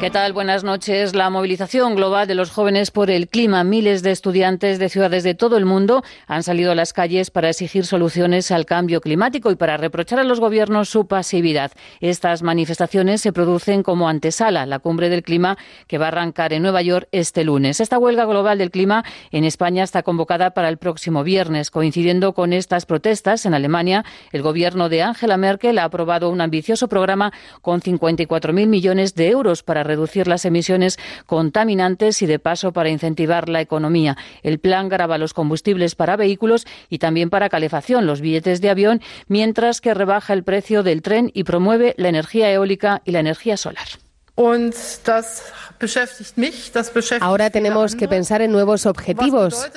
¿Qué tal? Buenas noches. La movilización global de los jóvenes por el clima. Miles de estudiantes de ciudades de todo el mundo han salido a las calles para exigir soluciones al cambio climático y para reprochar a los gobiernos su pasividad. Estas manifestaciones se producen como antesala la cumbre del clima que va a arrancar en Nueva York este lunes. Esta huelga global del clima en España está convocada para el próximo viernes. Coincidiendo con estas protestas en Alemania, el gobierno de Angela Merkel ha aprobado un ambicioso programa con 54.000 millones de euros para reducir las emisiones contaminantes y de paso para incentivar la economía. El plan grava los combustibles para vehículos y también para calefacción, los billetes de avión, mientras que rebaja el precio del tren y promueve la energía eólica y la energía solar. Ahora tenemos que pensar en nuevos objetivos.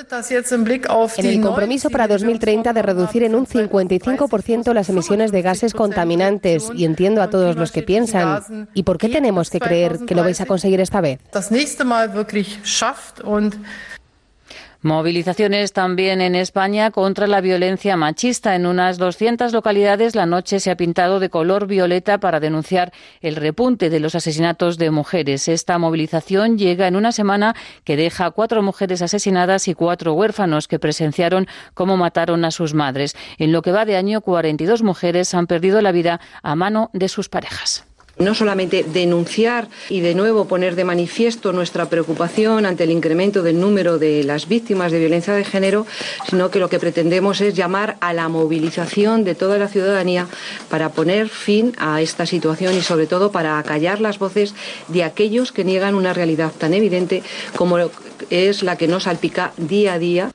En el compromiso para 2030 de reducir en un 55% las emisiones de gases contaminantes. Y entiendo a todos los que piensan, ¿y por qué tenemos que creer que lo vais a conseguir esta vez? Movilizaciones también en España contra la violencia machista. En unas 200 localidades la noche se ha pintado de color violeta para denunciar el repunte de los asesinatos de mujeres. Esta movilización llega en una semana que deja cuatro mujeres asesinadas y cuatro huérfanos que presenciaron cómo mataron a sus madres. En lo que va de año, 42 mujeres han perdido la vida a mano de sus parejas. No solamente denunciar y de nuevo poner de manifiesto nuestra preocupación ante el incremento del número de las víctimas de violencia de género, sino que lo que pretendemos es llamar a la movilización de toda la ciudadanía para poner fin a esta situación y sobre todo para acallar las voces de aquellos que niegan una realidad tan evidente como es la que nos salpica día a día.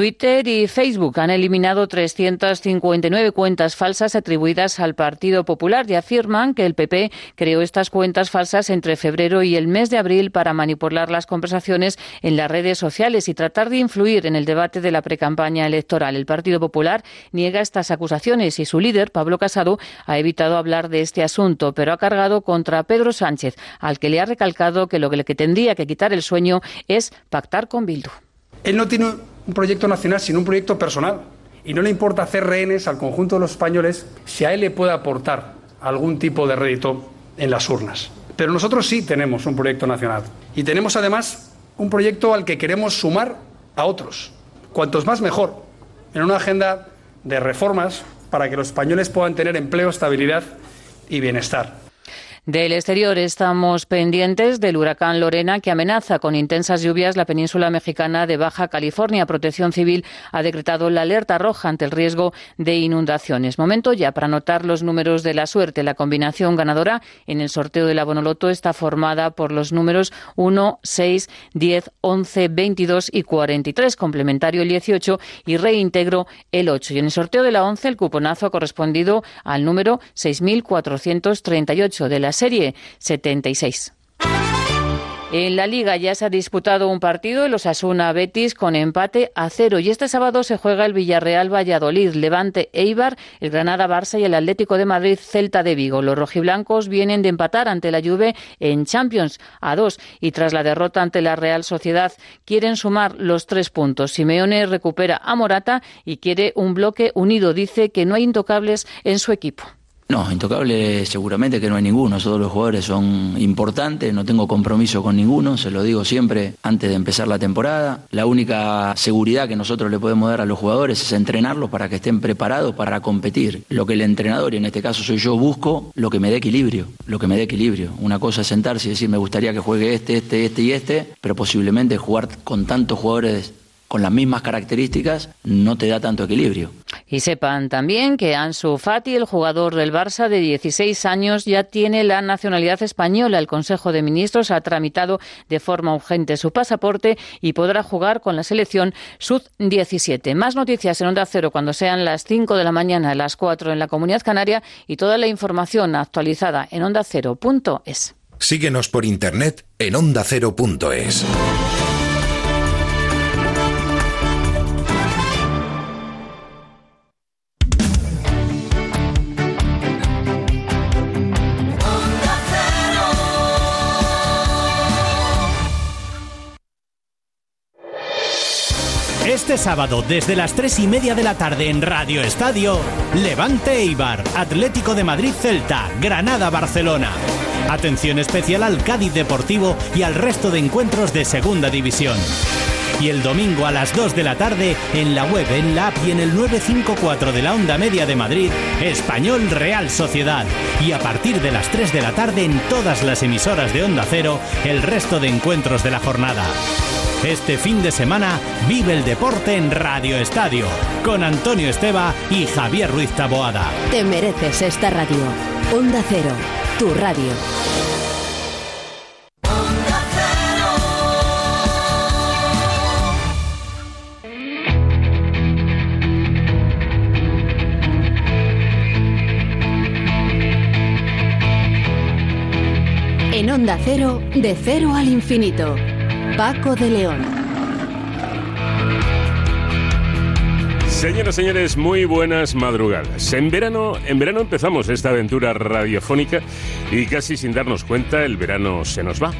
Twitter y Facebook han eliminado 359 cuentas falsas atribuidas al Partido Popular y afirman que el PP creó estas cuentas falsas entre febrero y el mes de abril para manipular las conversaciones en las redes sociales y tratar de influir en el debate de la precampaña electoral. El Partido Popular niega estas acusaciones y su líder, Pablo Casado, ha evitado hablar de este asunto, pero ha cargado contra Pedro Sánchez, al que le ha recalcado que lo que tendría que quitar el sueño es pactar con Bildu. Él no tiene un proyecto nacional, sino un proyecto personal. Y no le importa hacer rehenes al conjunto de los españoles si a él le puede aportar algún tipo de rédito en las urnas. Pero nosotros sí tenemos un proyecto nacional. Y tenemos además un proyecto al que queremos sumar a otros. Cuantos más mejor. En una agenda de reformas para que los españoles puedan tener empleo, estabilidad y bienestar. Del exterior estamos pendientes del huracán Lorena que amenaza con intensas lluvias la península mexicana de Baja California. Protección Civil ha decretado la alerta roja ante el riesgo de inundaciones. Momento ya para anotar los números de la suerte. La combinación ganadora en el sorteo de la Bonoloto está formada por los números 1, 6, 10, 11, 22 y 43, complementario el 18 y reintegro el 8. Y en el sorteo de la 11 el cuponazo ha correspondido al número 6.438 de la serie 76. En la liga ya se ha disputado un partido, el Osasuna Betis, con empate a cero. Y este sábado se juega el Villarreal Valladolid, Levante Eibar, el Granada Barça y el Atlético de Madrid Celta de Vigo. Los rojiblancos vienen de empatar ante la Juve en Champions a dos y tras la derrota ante la Real Sociedad quieren sumar los tres puntos. Simeone recupera a Morata y quiere un bloque unido. Dice que no hay intocables en su equipo. No, intocable seguramente que no hay ninguno, todos los jugadores son importantes, no tengo compromiso con ninguno, se lo digo siempre antes de empezar la temporada. La única seguridad que nosotros le podemos dar a los jugadores es entrenarlos para que estén preparados para competir. Lo que el entrenador, y en este caso soy yo, busco lo que me dé equilibrio, lo que me dé equilibrio. Una cosa es sentarse y decir me gustaría que juegue este, este, este y este, pero posiblemente jugar con tantos jugadores con las mismas características no te da tanto equilibrio. Y sepan también que Ansu Fati, el jugador del Barça de 16 años, ya tiene la nacionalidad española. El Consejo de Ministros ha tramitado de forma urgente su pasaporte y podrá jugar con la selección Sud-17. Más noticias en Onda Cero cuando sean las 5 de la mañana, las 4 en la Comunidad Canaria y toda la información actualizada en ondacero.es. Síguenos por internet en ondacero.es. Este sábado, desde las 3 y media de la tarde en Radio Estadio, Levante Eibar, Atlético de Madrid Celta, Granada Barcelona. Atención especial al Cádiz Deportivo y al resto de encuentros de Segunda División. Y el domingo a las 2 de la tarde, en la web, en la app y en el 954 de la Onda Media de Madrid, Español Real Sociedad. Y a partir de las 3 de la tarde en todas las emisoras de Onda Cero, el resto de encuentros de la jornada. Este fin de semana vive el deporte en Radio Estadio, con Antonio Esteba y Javier Ruiz Taboada. Te mereces esta radio. Onda Cero, tu radio. Onda Cero, de cero al infinito. Paco de León. Señoras y señores, muy buenas madrugadas. En verano, en verano empezamos esta aventura radiofónica y casi sin darnos cuenta el verano se nos va.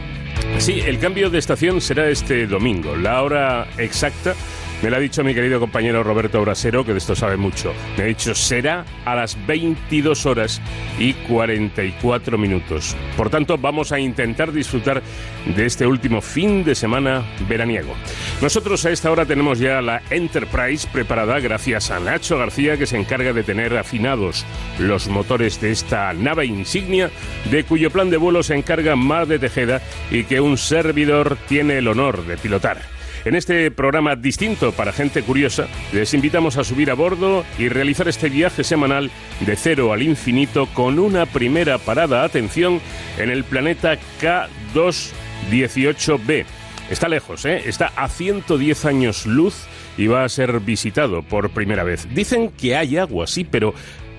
Sí, el cambio de estación será este domingo. La hora exacta me lo ha dicho mi querido compañero Roberto Brasero, que de esto sabe mucho. Me ha dicho, será a las 22 horas y 44 minutos. Por tanto, vamos a intentar disfrutar de este último fin de semana veraniego. Nosotros a esta hora tenemos ya la Enterprise preparada gracias a Nacho García, que se encarga de tener afinados los motores de esta nave insignia, de cuyo plan de vuelo se encarga Mar de Tejeda y que un servidor tiene el honor de pilotar. En este programa distinto para gente curiosa, les invitamos a subir a bordo y realizar este viaje semanal de cero al infinito con una primera parada, atención, en el planeta K218b. Está lejos, ¿eh? Está a 110 años luz y va a ser visitado por primera vez. Dicen que hay agua, sí, pero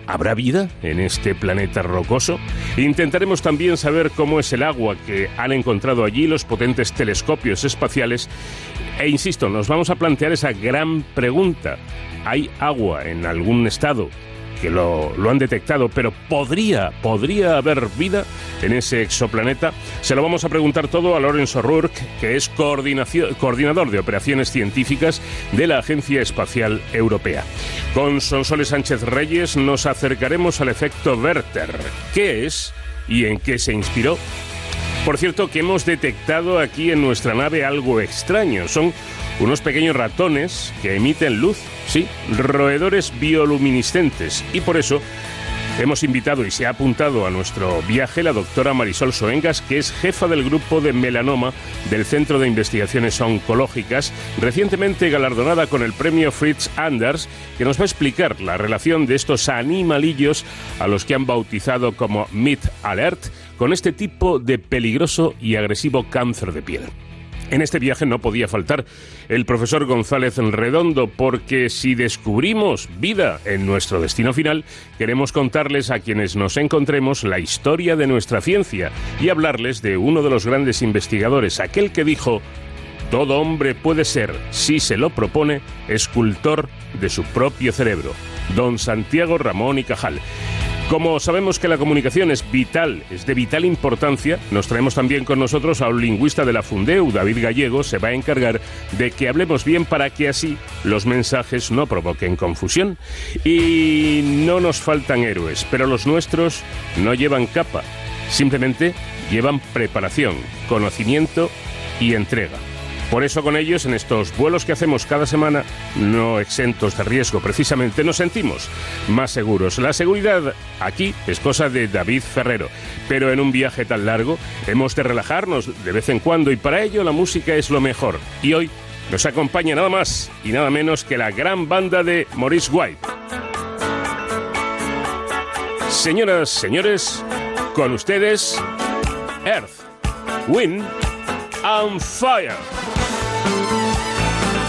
¿Habrá vida en este planeta rocoso? Intentaremos también saber cómo es el agua que han encontrado allí los potentes telescopios espaciales e insisto, nos vamos a plantear esa gran pregunta. ¿Hay agua en algún estado que lo, lo, han detectado, pero podría, podría haber vida en ese exoplaneta. Se lo vamos a preguntar todo a Lorenzo Rourke, que es coordinador de operaciones científicas de la Agencia Espacial Europea. Con Sonsoles Sánchez Reyes nos acercaremos al efecto Werther. ¿Qué es y en qué se inspiró? Por cierto, que hemos detectado aquí en nuestra nave algo extraño. Son unos pequeños ratones que emiten luz, sí, roedores bioluminiscentes. Y por eso hemos invitado y se ha apuntado a nuestro viaje la doctora Marisol Soengas, que es jefa del grupo de melanoma del Centro de Investigaciones Oncológicas, recientemente galardonada con el premio Fritz Anders, que nos va a explicar la relación de estos animalillos a los que han bautizado como Meat Alert con este tipo de peligroso y agresivo cáncer de piel. En este viaje no podía faltar el profesor González Redondo, porque si descubrimos vida en nuestro destino final, queremos contarles a quienes nos encontremos la historia de nuestra ciencia y hablarles de uno de los grandes investigadores, aquel que dijo, todo hombre puede ser, si se lo propone, escultor de su propio cerebro, don Santiago Ramón y Cajal. Como sabemos que la comunicación es vital, es de vital importancia, nos traemos también con nosotros a un lingüista de la Fundeu, David Gallego, se va a encargar de que hablemos bien para que así los mensajes no provoquen confusión. Y no nos faltan héroes, pero los nuestros no llevan capa, simplemente llevan preparación, conocimiento y entrega. Por eso con ellos, en estos vuelos que hacemos cada semana, no exentos de riesgo precisamente, nos sentimos más seguros. La seguridad aquí es cosa de David Ferrero, pero en un viaje tan largo hemos de relajarnos de vez en cuando y para ello la música es lo mejor. Y hoy nos acompaña nada más y nada menos que la gran banda de Maurice White. Señoras, señores, con ustedes, Earth, Wind and Fire.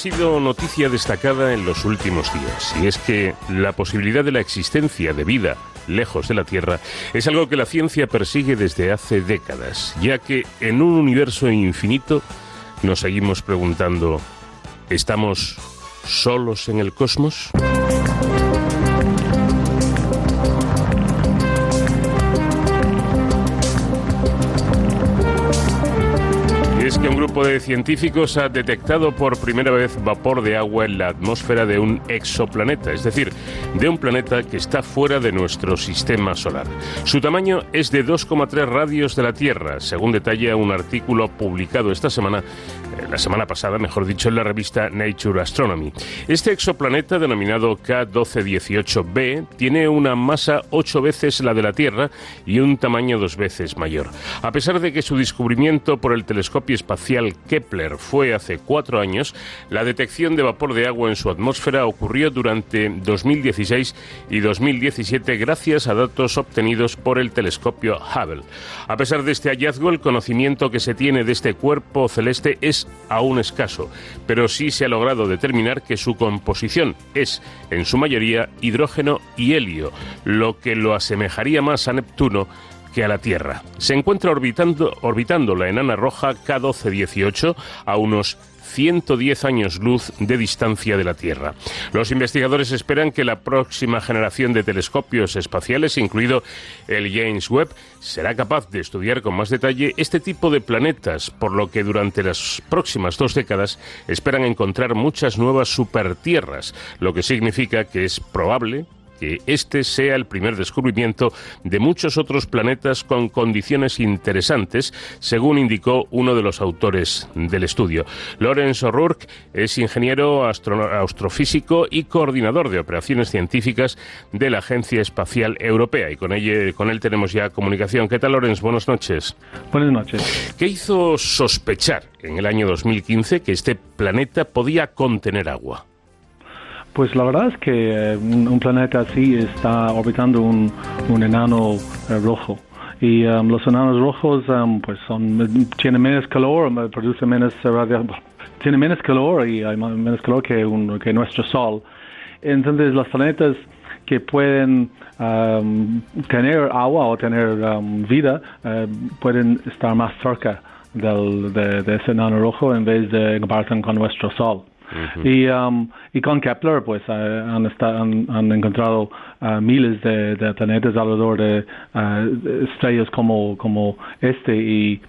Sido noticia destacada en los últimos días, y es que la posibilidad de la existencia de vida lejos de la Tierra es algo que la ciencia persigue desde hace décadas, ya que en un universo infinito nos seguimos preguntando, ¿estamos solos en el cosmos? Un grupo de científicos ha detectado por primera vez vapor de agua en la atmósfera de un exoplaneta, es decir, de un planeta que está fuera de nuestro sistema solar. Su tamaño es de 2,3 radios de la Tierra, según detalla un artículo publicado esta semana, la semana pasada, mejor dicho, en la revista Nature Astronomy. Este exoplaneta, denominado K1218b, tiene una masa ocho veces la de la Tierra y un tamaño dos veces mayor. A pesar de que su descubrimiento por el telescopio espacial Kepler fue hace cuatro años, la detección de vapor de agua en su atmósfera ocurrió durante 2016 y 2017 gracias a datos obtenidos por el telescopio Hubble. A pesar de este hallazgo, el conocimiento que se tiene de este cuerpo celeste es aún escaso, pero sí se ha logrado determinar que su composición es, en su mayoría, hidrógeno y helio, lo que lo asemejaría más a Neptuno que a la Tierra. Se encuentra orbitando, orbitando la enana roja K1218 a unos 110 años luz de distancia de la Tierra. Los investigadores esperan que la próxima generación de telescopios espaciales, incluido el James Webb, será capaz de estudiar con más detalle este tipo de planetas, por lo que durante las próximas dos décadas esperan encontrar muchas nuevas supertierras, lo que significa que es probable que este sea el primer descubrimiento de muchos otros planetas con condiciones interesantes, según indicó uno de los autores del estudio. Lawrence O'Rourke es ingeniero astrofísico y coordinador de operaciones científicas de la Agencia Espacial Europea y con, con él tenemos ya comunicación. ¿Qué tal, Lawrence? Buenas noches. Buenas noches. ¿Qué hizo sospechar en el año 2015 que este planeta podía contener agua? Pues la verdad es que eh, un, planeta así está orbitando un, enano eh, rojo. Y um, los enanos rojos um, pues son, tienen menos calor, producen menos tienen menos calor y hay menos calor que, un, nuestro Sol. Entonces los planetas que pueden um, tener agua o tener vida eh, pueden estar más cerca del, de, ese enano rojo en vez de compartir con nuestro Sol y, um, y con Kepler, pues eh, han, han, encontrado uh, miles de, planetas alrededor de uh, estrellas como, como este. Y,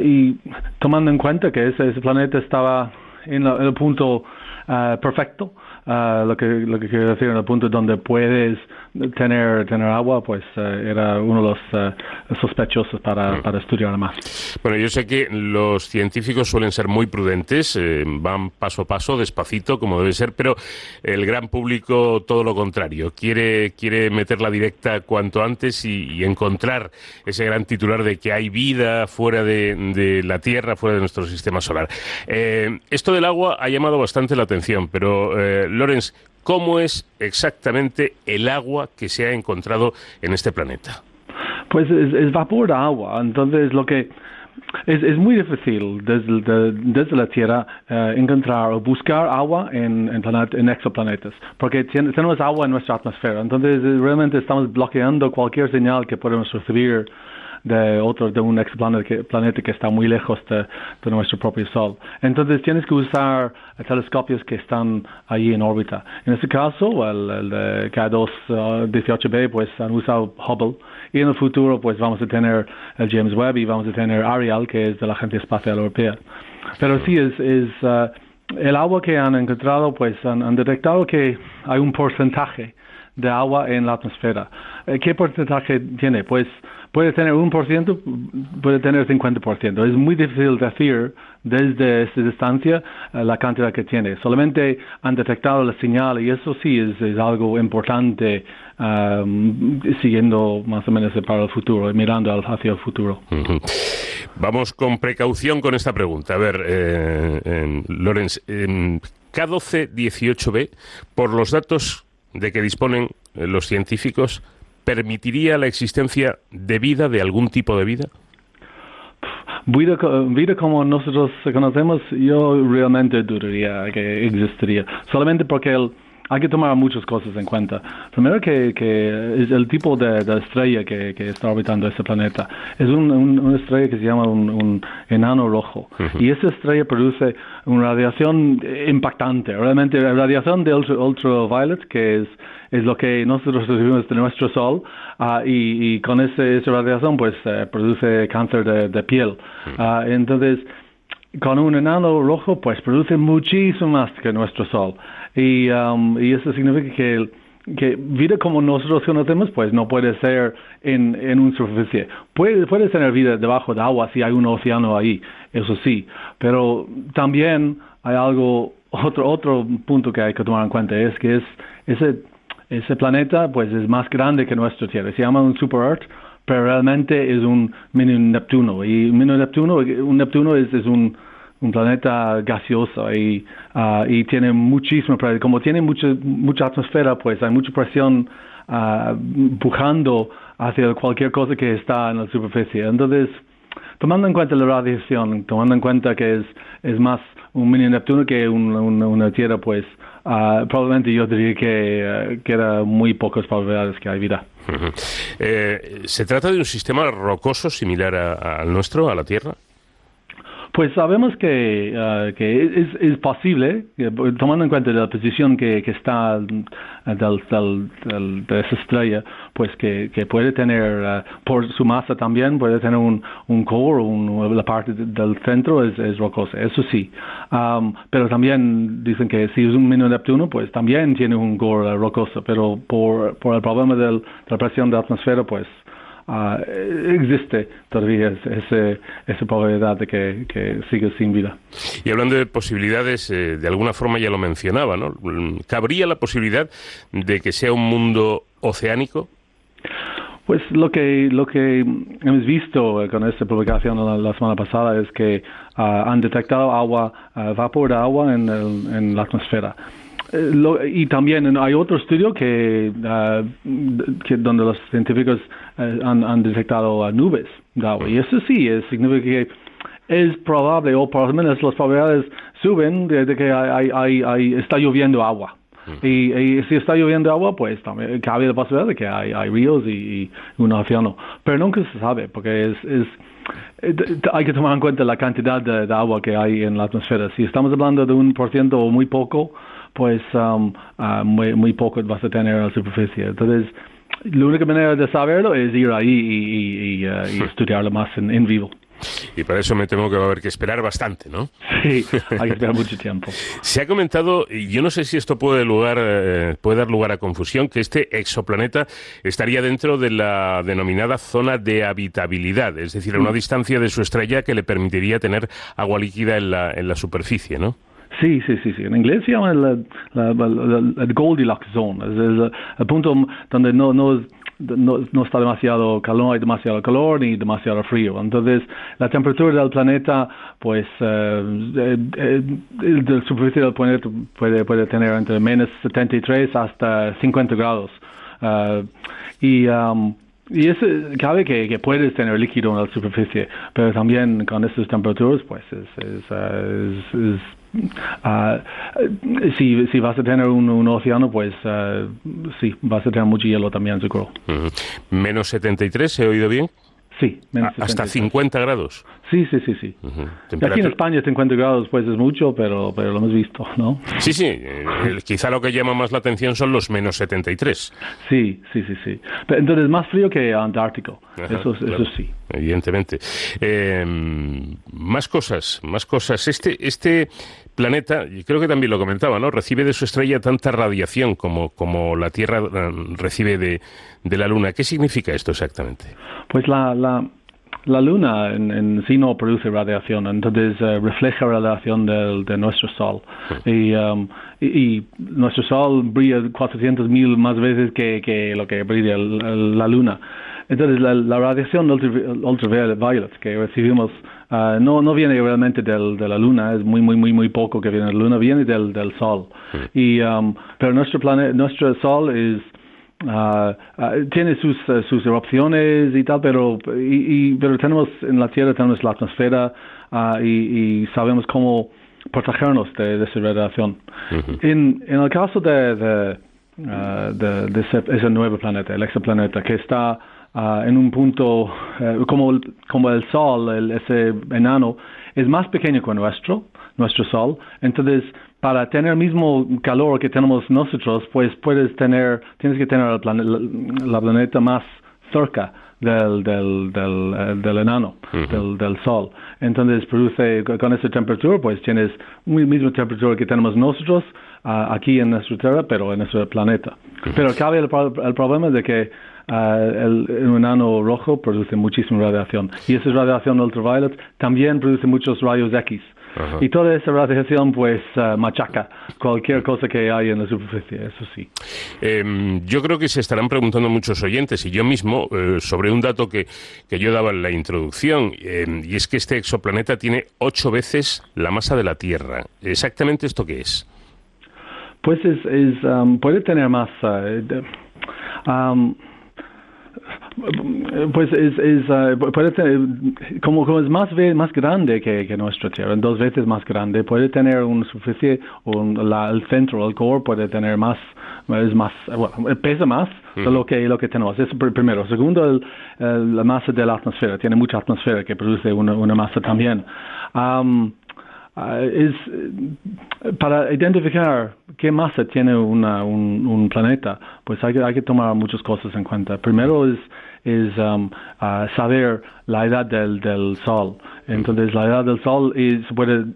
y tomando en cuenta que ese, planeta estaba en, en el punto perfecto, lo que lo que quiero decir en el punto donde puedes tener tener agua pues eh, era uno de los eh, sospechosos para, mm. para estudiar más bueno yo sé que los científicos suelen ser muy prudentes eh, van paso a paso despacito como debe ser pero el gran público todo lo contrario. Quiere quiere meter la directa cuanto antes y, encontrar ese gran titular de que hay vida fuera de, de la Tierra fuera de nuestro sistema solar. Esto del agua ha llamado bastante la atención pero Lorenz, ¿cómo es exactamente el agua que se ha encontrado en este planeta? Pues es, vapor de agua, entonces lo que es, es muy difícil desde, desde la Tierra eh, encontrar o buscar agua en, en, exoplanetas, porque tenemos agua en nuestra atmósfera, entonces realmente estamos bloqueando cualquier señal que podemos recibir de otro, de un exoplaneta que, planeta que está muy lejos de, nuestro propio Sol. Entonces tienes que usar telescopios que están allí en órbita. En este caso, el, de K2-18b, pues han usado Hubble y en el futuro pues vamos a tener el James Webb y vamos a tener Ariel, que es de la Agencia Espacial Europea. Pero sí es, es uh, el agua que han encontrado, pues han, han detectado que hay un porcentaje de agua en la atmósfera. Eh, ¿Qué porcentaje tiene? Pues puede tener un por ciento, puede tener 50%. Es muy difícil decir desde esta distancia eh, la cantidad que tiene. Solamente han detectado la señal y eso sí es, algo importante um, siguiendo más o menos para el futuro, mirando hacia el futuro. Vamos con precaución con esta pregunta. A ver, eh, Lorenz, K12-18b, por los datos de que disponen eh, los científicos, permitiría la existencia de vida, de algún tipo de vida? vida, vida como nosotros conocemos, yo realmente dudaría que existiría. Solamente porque el hay que tomar muchas cosas en cuenta. Primero que, que es el tipo de, estrella que, que, está orbitando este planeta. Es un, una estrella que se llama un, enano rojo. Y esa estrella produce una radiación impactante. Realmente radiación de ultraviolet, que es, es lo que nosotros recibimos de nuestro Sol, uh, y, y, con ese, esa radiación pues uh, produce cáncer de, de piel. Uh, entonces, con un enano rojo pues produce muchísimo más que nuestro Sol. Y, um, y eso significa que, que vida como nosotros conocemos, pues no puede ser en, en una superficie. Puede, puede tener vida debajo de agua si hay un océano ahí, eso sí. Pero también hay algo, otro, otro punto que hay que tomar en cuenta es que es, ese, ese planeta pues es más grande que nuestra Tierra. Se llama un super Earth pero realmente es un mini Neptuno. Y un mini Neptuno, un Neptuno es, es un un planeta gaseoso y, uh, y tiene muchísima presión. Como tiene mucha, mucha atmósfera, pues hay mucha presión uh, empujando hacia cualquier cosa que está en la superficie. Entonces, tomando en cuenta la radiación, tomando en cuenta que es, es más un mini Neptuno que una Tierra, pues uh, probablemente yo diría que queda muy pocas probabilidades que hay vida. eh, ¿Se trata de un sistema rocoso similar al nuestro, a la Tierra? Pues sabemos que, uh, que es, posible, tomando en cuenta la posición que, está del, del, de esa estrella, pues que, puede tener, uh, por su masa también, puede tener un, un core, un, la parte del centro es, es rocosa, eso sí. Um, pero también dicen que si es un mini Neptuno, pues también tiene un core rocoso, pero por, por el problema del, de la presión de la atmósfera, pues uh, existe todavía ese, esa probabilidad de que, que siga sin vida. Y hablando de posibilidades, eh, de alguna forma ya lo mencionaba, ¿no? ¿Cabría la posibilidad de que sea un mundo oceánico? Pues lo que lo que hemos visto con esta publicación la, semana pasada es que uh, han detectado agua, uh, vapor de agua en, el, en la atmósfera. Eh, y también hay otro estudio que, ah, que donde los científicos eh, han, detectado nubes de agua. Y eso sí, es, significa que es probable, o por lo menos las probabilidades suben de, que hay, hay, hay, está lloviendo agua. Y, si está lloviendo agua, pues también cabe la posibilidad de que hay, hay ríos y, un océano. Pero nunca se sabe, porque es, es eh, hay que tomar en cuenta la cantidad de, de, agua que hay en la atmósfera. Si estamos hablando de un por ciento o muy poco, pues um, uh, muy, muy poco vas a tener a la superficie. Entonces, la única manera de saberlo es ir ahí y, y, uh, y estudiarlo más en, en, vivo. Y para eso me temo que va a haber que esperar bastante, ¿no? Sí, hay que esperar mucho tiempo. Se ha comentado, y yo no sé si esto puede, lugar, eh, puede dar lugar a confusión, que este exoplaneta estaría dentro de la denominada zona de habitabilidad, es decir, a una mm. distancia de su estrella que le permitiría tener agua líquida en la, en la superficie, ¿no? Sí, sí, sí, sí. En inglés se llama el, Goldilocks Zone. Es, el punto donde no, no, no, está demasiado calor, hay demasiado calor ni demasiado frío. Entonces, la temperatura del planeta, pues, eh, eh, eh la superficie del planeta puede, puede tener entre menos 73 hasta 50 grados. Uh, y um, y eso cabe que, que, puedes tener líquido en la superficie, pero también con estas temperaturas, pues es, es, es, Uh, si, vas a tener un, un océano, pues uh, sí, vas a tener mucho hielo también, seguro. Uh -huh. ¿Menos 73, he oído bien? Sí, menos hasta 50 grados. Sí, sí, sí, sí. Aquí en España 50 grados pues es mucho, pero, pero lo hemos visto, ¿no? Sí, sí. Eh, quizá lo que llama más la atención son los menos 73. Sí, sí, sí, sí. Pero, entonces más frío que Antártico. eso, eso sí. Evidentemente. Eh, más cosas, más cosas. Este, este planeta, y creo que también lo comentaba, ¿no? Recibe de su estrella tanta radiación como, como la Tierra eh, recibe de, de la Luna. ¿Qué significa esto exactamente? Pues la, la, la Luna en, sí no produce radiación, entonces uh, refleja radiación del, de nuestro Sol. Y, um, y, nuestro Sol brilla 400 mil más veces que, que lo que brilla la Luna. Entonces la, la radiación ultraviolet que recibimos uh, no, no viene realmente del, de la Luna, es muy, muy, muy, muy poco que viene de la Luna, viene del, del Sol. Y, um, pero nuestro, planeta, nuestro Sol es tiene sus, sus erupciones y tal, pero, y, pero tenemos en la Tierra tenemos la atmósfera y, sabemos cómo protegernos de, esa radiación. en, en el caso de, de, de, ese, nuevo planeta, el exoplaneta, que está en un punto eh, como, como el Sol, el, ese enano, es más pequeño que nuestro, nuestro Sol. Entonces, para tener el mismo calor que tenemos nosotros, pues puedes tener, tienes que tener el la planeta más cerca del, del, del, eh, del enano, del, del, sol. Entonces produce, con esa temperatura, pues tienes la misma temperatura que tenemos nosotros uh, aquí en nuestra Tierra, pero en nuestro planeta. Pero cabe el, el problema de que uh, el, el, enano rojo produce muchísima radiación y esa radiación ultraviolet también produce muchos rayos X. Y toda esa radiación pues eh, machaca cualquier cosa que hay en la superficie, eso sí. Em, yo creo que se estarán preguntando muchos oyentes y yo mismo eh, sobre un dato que, que, yo daba en la introducción em, y es que este exoplaneta tiene ocho veces la masa de la Tierra. ¿Exactamente esto qué es? Pues es, um, puede tener masa. Eh, um, pues es, es uh, puede tener, como, como, es más más grande que, que, nuestra Tierra, dos veces más grande, puede tener una superficie, un, la, el centro, el core puede tener más, es más, bueno, pesa más de lo que lo que tenemos. Eso primero. Segundo, el, la masa de la atmósfera, tiene mucha atmósfera que produce una, una masa también. Um, uh, es para identificar qué masa tiene una, un, un, planeta, pues hay que, hay que tomar muchas cosas en cuenta. Primero es es um, uh, saber la edad del, del Sol. Entonces, la edad del Sol es, puede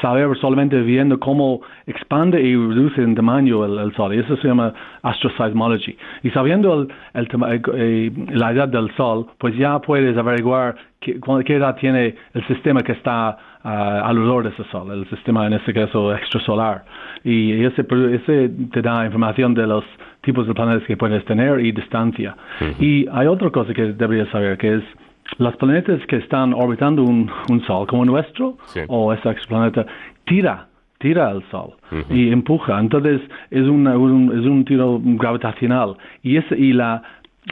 saber solamente viendo cómo expande y reduce en tamaño el, Sol. Y eso se llama astroseismology. Y sabiendo el, el, eh, la edad del Sol, pues ya puedes averiguar qué edad tiene el sistema que está uh, alrededor de ese Sol, el sistema en este caso extrasolar. Y ese, ese te da información de los tipos de planetas que puedes tener y distancia. Y hay otra cosa que deberías saber, que es los planetas que están orbitando un, un Sol como nuestro o este exoplaneta tira tira al Sol y empuja. Entonces es, una, un, es un tiro gravitacional y, es, y la,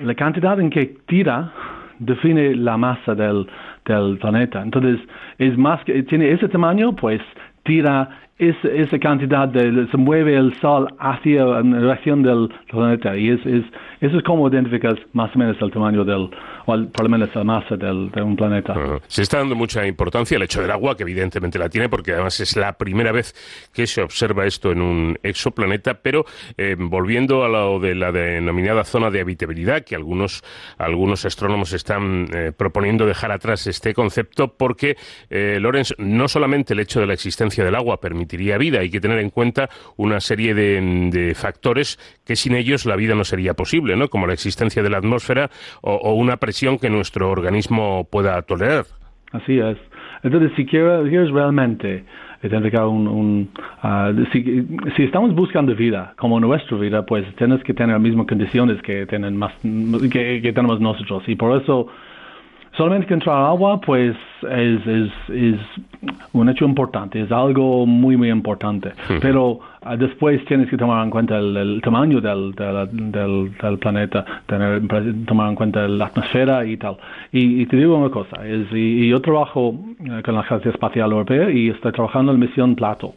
la cantidad en que tira define la masa del, del planeta. Entonces es más que tiene ese tamaño, pues tira esa, esa cantidad de, se mueve el Sol hacia la dirección del planeta y es, es, eso es como identificas más o menos el tamaño del, o por lo menos la masa del, de un planeta. Se está dando mucha importancia al hecho del agua, que evidentemente la tiene, porque además es la primera vez que se observa esto en un exoplaneta, pero eh, volviendo a lo de la denominada zona de habitabilidad, que algunos, algunos astrónomos están eh, proponiendo dejar atrás este concepto, porque, eh, Lorenz, no solamente el hecho de la existencia del agua permitiría vida, hay que tener en cuenta una serie de, factores que sin ellos la vida no sería posible, ¿no? como la existencia de la atmósfera o, una que nuestro organismo pueda tolerar. Así es. Entonces, si quieres, realmente identificar un... un ah, si, estamos buscando vida, como nuestra vida, pues tienes que tener las mismas condiciones que, tienen más, que tenemos nosotros. Y por eso solamente encontrar agua, pues es, es, es, un hecho importante, es algo muy, muy importante. Pero uh, después tienes que tomar en cuenta el, tamaño del, del, del, planeta, tener, tomar en cuenta la atmósfera y tal. Y, te digo una cosa, es, y, yo trabajo uh, con la Agencia Espacial Europea y estoy trabajando en la misión Plato.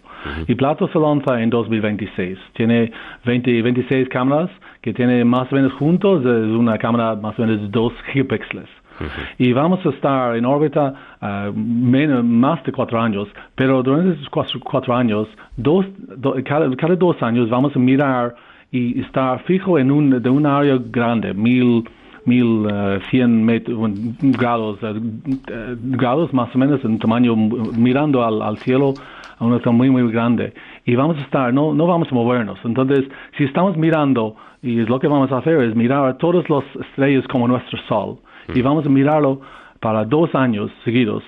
Y Plato se lanza en 2026. Tiene 20, 26 cámaras que tiene más o menos juntos, es una cámara más o menos de 2 gigapíxeles. Y vamos a estar en órbita uh, menos, más de cuatro años, pero durante esos cuatro, años, dos, cada, dos años vamos a mirar y estar fijo en un, de un área grande, mil, mil uh, cien grados, uh, grados más o menos en tamaño, mirando al, al cielo a una zona muy, muy grande. Y vamos a estar, no, no vamos a movernos. Entonces, si estamos mirando, y lo que vamos a hacer es mirar a todas las estrellas como nuestro Sol, y vamos a mirarlo para dos años seguidos,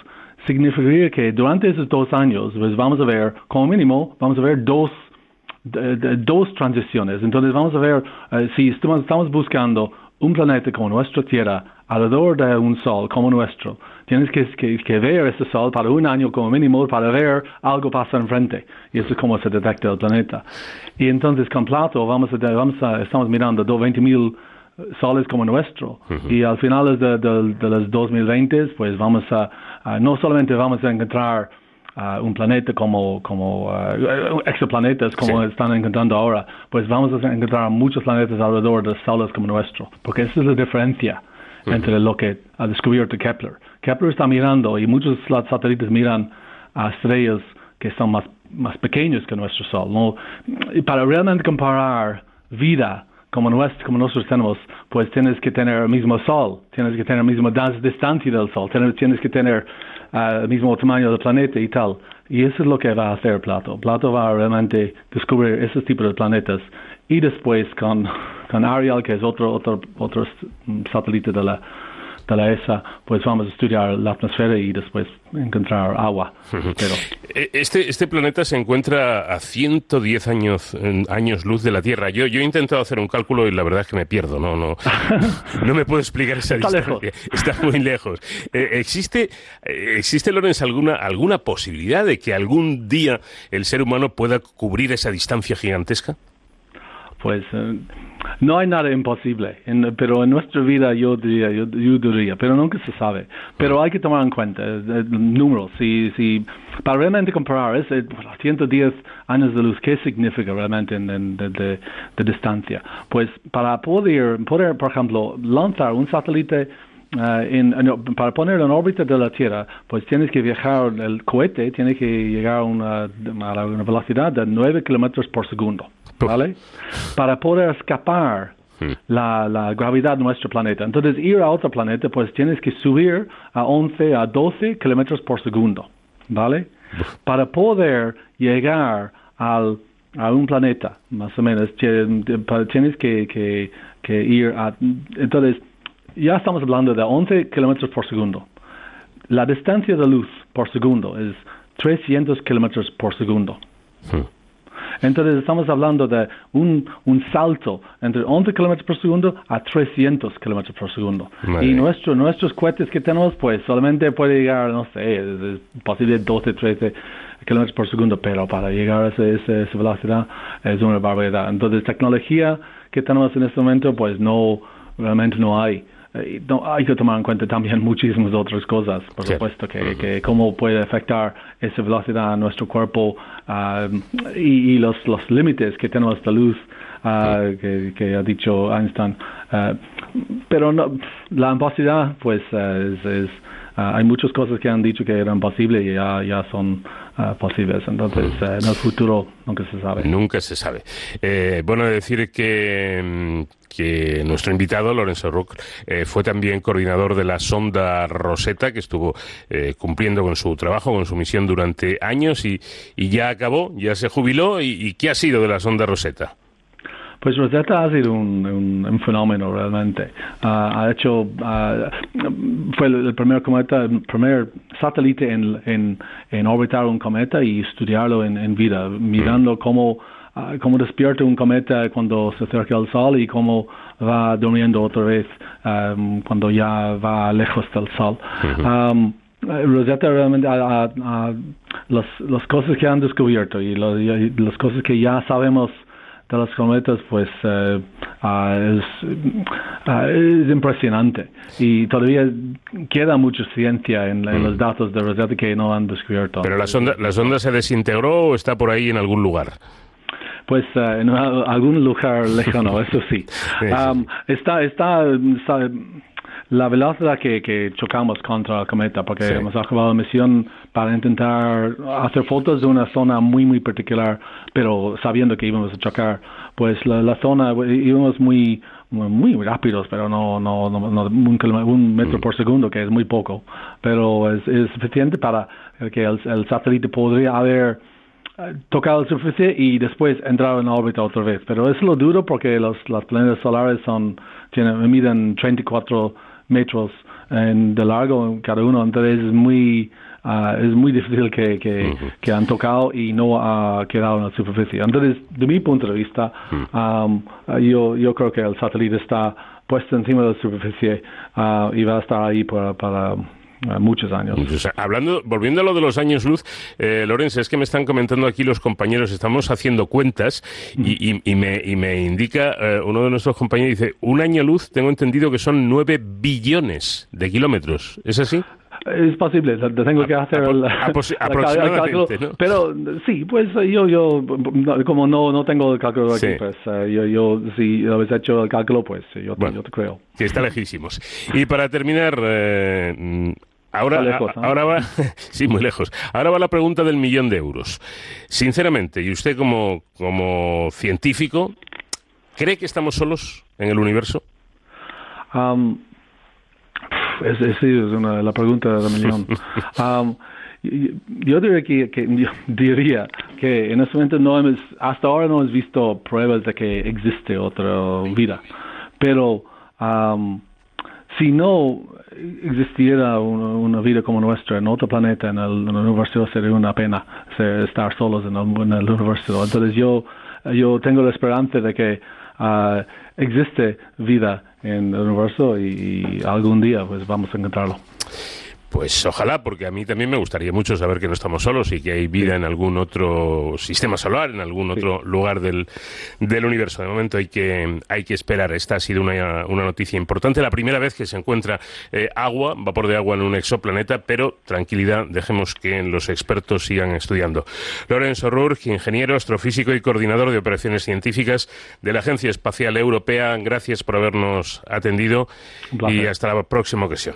significaría que durante esos dos años pues vamos a ver, como mínimo, vamos a ver dos, dos transiciones. Entonces vamos a ver eh, si estamos, estamos buscando un planeta como nuestra Tierra alrededor de un Sol como nuestro, tienes que, que, ver ese Sol para un año como mínimo para ver algo pasar enfrente. Y eso es como se detecta el planeta. Y entonces con Plato vamos a, vamos a, estamos mirando 20 mil soles como nuestro. Y al final de, de, los 2020, pues vamos a, no solamente vamos a encontrar uh, un planeta como, como exoplanetas como están encontrando ahora, pues vamos a encontrar muchos planetas alrededor de soles como nuestro, porque esa es la diferencia entre lo que ha descubierto Kepler. Kepler está mirando y muchos satélites miran a estrellas que son más, más pequeños que nuestro Sol. ¿no? Y para realmente comparar vida como, nuestro, como nosotros tenemos, pues tienes que tener el mismo Sol, tienes que tener la misma distancia del Sol, tienes que tener uh, el mismo tamaño del planeta y tal. Y eso es lo que va a hacer Plato. Plato va a realmente descubrir esos tipos de planetas y después con, con Ariel, que es otro, otro, otro satélite de la de la ESA, pues vamos a estudiar la atmósfera y después encontrar agua. Pero... E, este, este planeta se encuentra a 110 años, años luz de la Tierra. Yo, yo he intentado hacer un cálculo y la verdad es que me pierdo. No, no, no me puedo explicar esa Está distancia. Está muy lejos. Eh, ¿Existe, eh, existe Lorenz, alguna, alguna posibilidad de que algún día el ser humano pueda cubrir esa distancia gigantesca? Pues eh, no hay nada imposible, pero en nuestra vida yo diría, yo, diría, pero nunca se sabe. Pero hay que tomar en cuenta el, número. Si, si, para realmente comparar ese 110 años de luz, ¿qué significa realmente en, de, distancia? Pues para poder, poder, por ejemplo, lanzar un satélite eh, para ponerlo en órbita de la Tierra, pues tienes que viajar, el cohete tiene que llegar a una, a una velocidad de 9 kilómetros por segundo. ¿Vale? Para poder escapar hmm. la, la, gravedad de nuestro planeta. Entonces, ir a otro planeta, pues tienes que subir a 11 a 12 kilómetros por segundo, ¿vale? Para poder llegar al, a un planeta, más o menos, tienes que, que, que ir a... Entonces, ya estamos hablando de 11 kilómetros por segundo. La distancia de luz por segundo es 300 kilómetros por segundo. Hmm. Entonces estamos hablando de un, un salto entre 11 kilómetros por segundo a 300 kilómetros por segundo. y nuestro, nuestros cohetes que tenemos, pues solamente puede llegar, no sé, es posible 12, 13 kilómetros por segundo, pero para llegar a esa, esa velocidad es una barbaridad. Entonces, tecnología que tenemos en este momento, pues no, realmente no hay. Eh, hay que tomar en cuenta también muchísimas otras cosas, por supuesto, que, cómo puede afectar esa velocidad a nuestro cuerpo ah, y, los, los límites que tenemos de luz ah, que, ha dicho Einstein. Ah, pero no, la imposibilidad, pues, es, hay muchas cosas que han dicho que eran posibles y ya, ya son posibles. Entonces, eh, en el futuro nunca se sabe. Nunca se sabe. Eh, bueno, decir que mm, que nuestro invitado, Lorenzo Rook, eh, fue también coordinador de la sonda Rosetta, que estuvo eh, cumpliendo con su trabajo, con su misión durante años y, ya acabó, ya se jubiló. ¿Y, qué ha sido de la sonda Rosetta? Pues Rosetta ha sido un, fenómeno realmente. Ah, ha hecho, ah, fue el primer cometa, el primer satélite en, en, orbitar un cometa y estudiarlo en, vida, mirando mm. cómo Ah, cómo despierta un cometa cuando se acerca al Sol y cómo va durmiendo otra vez um, cuando ya va lejos del Sol. Um, Rosetta realmente las, cosas que han descubierto y, las cosas que ya sabemos de los cometas pues uh, uh, es, impresionante. Y todavía queda mucha ciencia en, en, los datos de Rosetta que no han descubierto. Pero la sonda, la sonda se desintegró o está por ahí en algún lugar pues uh, en algún lugar lejano, eso sí. Um, está, está, la velocidad que, que, chocamos contra el cometa, porque hemos acabado la misión para intentar hacer fotos de una zona muy, muy particular, pero sabiendo que íbamos a chocar, pues la, la zona íbamos muy muy rápidos, pero no, no, no, un, metro mm. por segundo, que es muy poco, pero es, es suficiente para que el, el satélite podría haber tocado el superficie y después entrar en órbita otra vez. Pero es lo duro porque los, los planetas solares son, tienen, miden 34 metros en, de largo cada uno, entonces es muy, uh, es muy difícil que, que, que, han tocado y no ha quedado en la superficie. Entonces, de mi punto de vista, um, yo, yo creo que el satélite está puesto encima de la superficie ah, y va a estar ahí para, muchos años. hablando, volviendo a lo de los años luz, eh, Lorenzo, es que me están comentando aquí los compañeros, estamos haciendo cuentas y, y, me, y me, indica eh, uno de nuestros compañeros, dice, un año luz, tengo entendido que son nueve billones de kilómetros, ¿es así? Es posible, tengo que hacer el, aproximadamente, Pero sí, pues yo, yo como no, no tengo el cálculo aquí, pues eh, yo, yo, si habéis hecho el cálculo, pues yo, yo te creo. Que está lejísimos. Y para terminar, eh, Ahora, ahora va, sí, muy lejos. Ahora va la pregunta del millón de euros. Sinceramente, y usted como, como científico, ¿cree que estamos solos en el universo? Es, es, es una, la pregunta de millón. Um, yo diría que, diría que en este momento no hemos, hasta ahora no hemos visto pruebas de que existe otra vida, pero um, si no existiera una, vida como nuestra en otro planeta, en el, universo, sería una pena estar solos en el, universo. Entonces yo, yo tengo la esperanza de que uh, existe vida en el universo y, algún día pues vamos a encontrarlo. Pues ojalá, porque a mí también me gustaría mucho saber que no estamos solos y que hay vida en algún otro sistema solar, en algún otro lugar del, del, universo. De momento hay que, hay que esperar. Esta ha sido una, una noticia importante. La primera vez que se encuentra eh, agua, vapor de agua en un exoplaneta, pero tranquilidad, dejemos que los expertos sigan estudiando. Lorenzo Rurg, ingeniero, astrofísico y coordinador de operaciones científicas de la Agencia Espacial Europea, gracias por habernos atendido y hasta la próxima ocasión.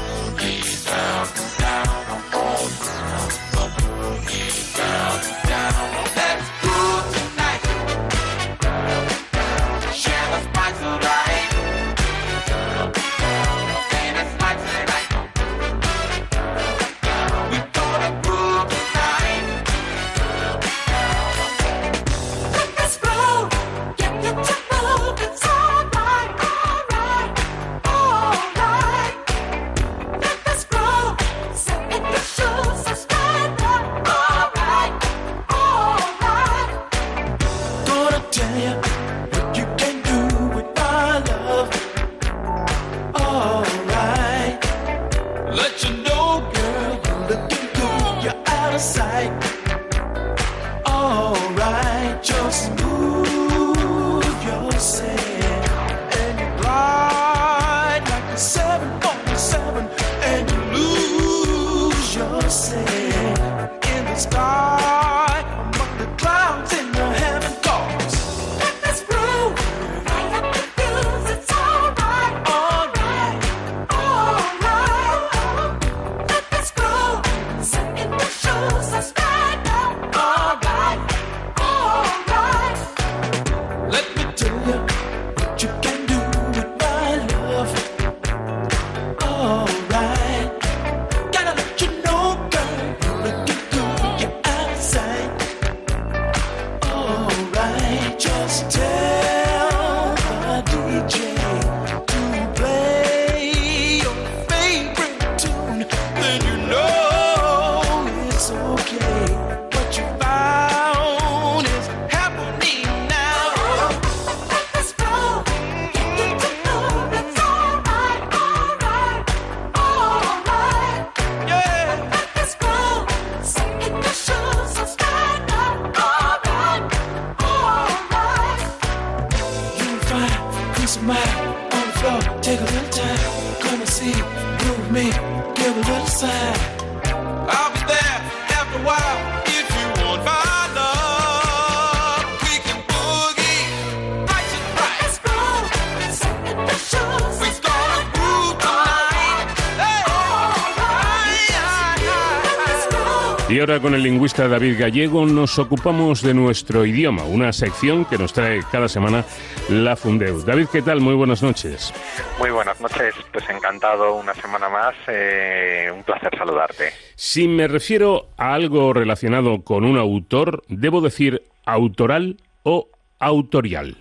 Ahora con el lingüista David Gallego nos ocupamos de nuestro idioma, una sección que nos trae cada semana la Fundeu. David, ¿qué tal? Muy buenas noches. Muy buenas noches, pues encantado una semana más, eh, un placer saludarte. Si me refiero a algo relacionado con un autor, ¿debo decir autoral o autorial?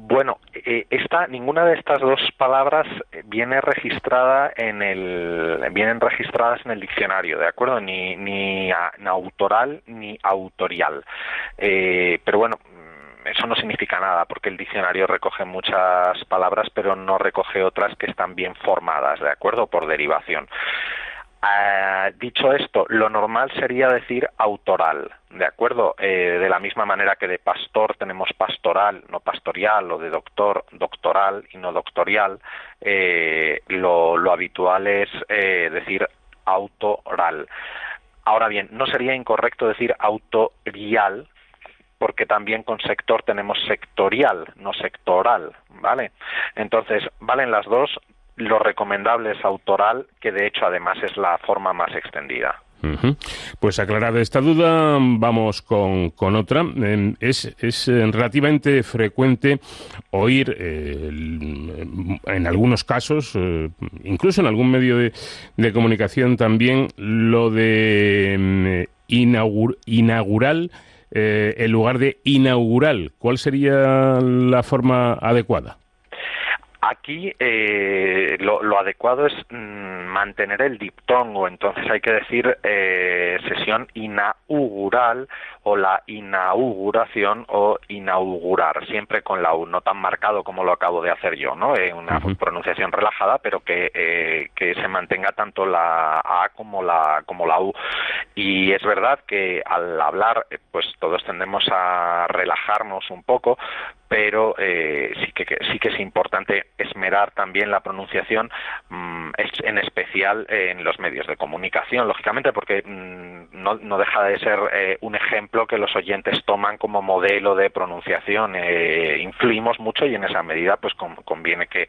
Bueno, eh, esta, ninguna de estas dos palabras viene registrada en el, vienen registradas en el diccionario, ¿de acuerdo? Ni, ni, autoral ni autorial. Eh, pero bueno, mm, eso no significa nada porque el diccionario recoge muchas palabras pero no recoge otras que están bien formadas, ¿de acuerdo? Por derivación. Ah, dicho esto, lo normal sería decir autoral, ¿de acuerdo? Eh, de la misma manera que de pastor tenemos pastoral, no pastorial, o de doctor, doctoral y no doctorial, eh, lo, habitual es eh, decir autoral. Ahora bien, no sería incorrecto decir autorial, porque también con sector tenemos sectorial, no sectoral, ¿vale? Entonces, valen las dos, lo recomendable es autoral, que de hecho además es la forma más extendida. Pues aclarada esta duda, vamos con, con otra. Em, es, es, eh, relativamente frecuente oír, eh, en algunos casos, eh, incluso en algún medio de, de comunicación también, lo de em, inaugural en lugar de inaugural. ¿Cuál sería la forma adecuada? Aquí eh, lo, adecuado es mm, mantener el diptongo, entonces hay que decir eh, sesión inaugural o la inauguración o inaugurar, siempre con la U, no tan marcado como lo acabo de hacer yo, ¿no? Eh, una pronunciación relajada, pero que, eh, que se mantenga tanto la A como la, como la U. Y es verdad que al hablar, pues todos tendemos a relajarnos un poco, pero eh, sí que, sí que es importante esmerar también la pronunciación mm, en especial en los medios de comunicación lógicamente porque mm, no, no, deja de ser eh, un ejemplo que los oyentes toman como modelo de pronunciación. Eh, influimos mucho y en esa medida pues conviene que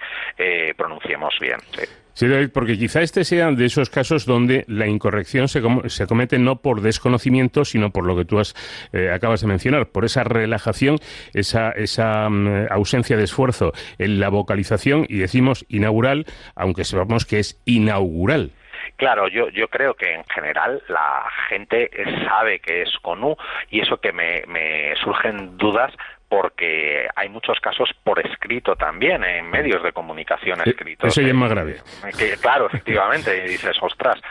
pronunciemos bien Sí, David, porque quizá este sea de esos casos donde la incorrección se, se comete no por desconocimiento, sino por lo que tú has, eh, acabas de mencionar, por esa relajación, esa, esa mm, ausencia de esfuerzo en la vocalización y decimos inaugural, aunque sepamos que es inaugural. Claro, yo, yo creo que en general la gente sabe que es con U y eso que me, me surgen dudas porque hay muchos casos por escrito también, en medios de comunicación escritos. Eso ya es más grave. claro, efectivamente, dices, ostras,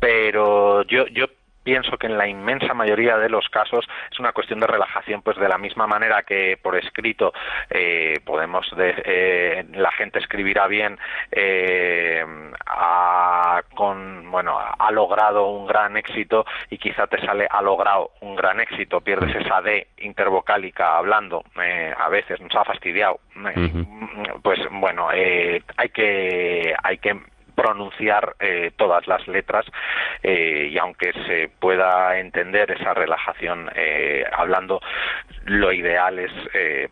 pero yo, yo pienso que en la inmensa mayoría de los casos es una cuestión de relajación, pues de la misma manera que por escrito eh, podemos, eh, la gente escribirá bien, eh, ha, con, bueno, ha logrado un gran éxito y quizá te sale ha logrado un gran éxito, pierdes esa D intervocálica hablando, a veces nos ha fastidiado, pues bueno, hay que hay que pronunciar eh, todas las letras eh, y aunque se pueda entender esa relajación eh, hablando, lo ideal es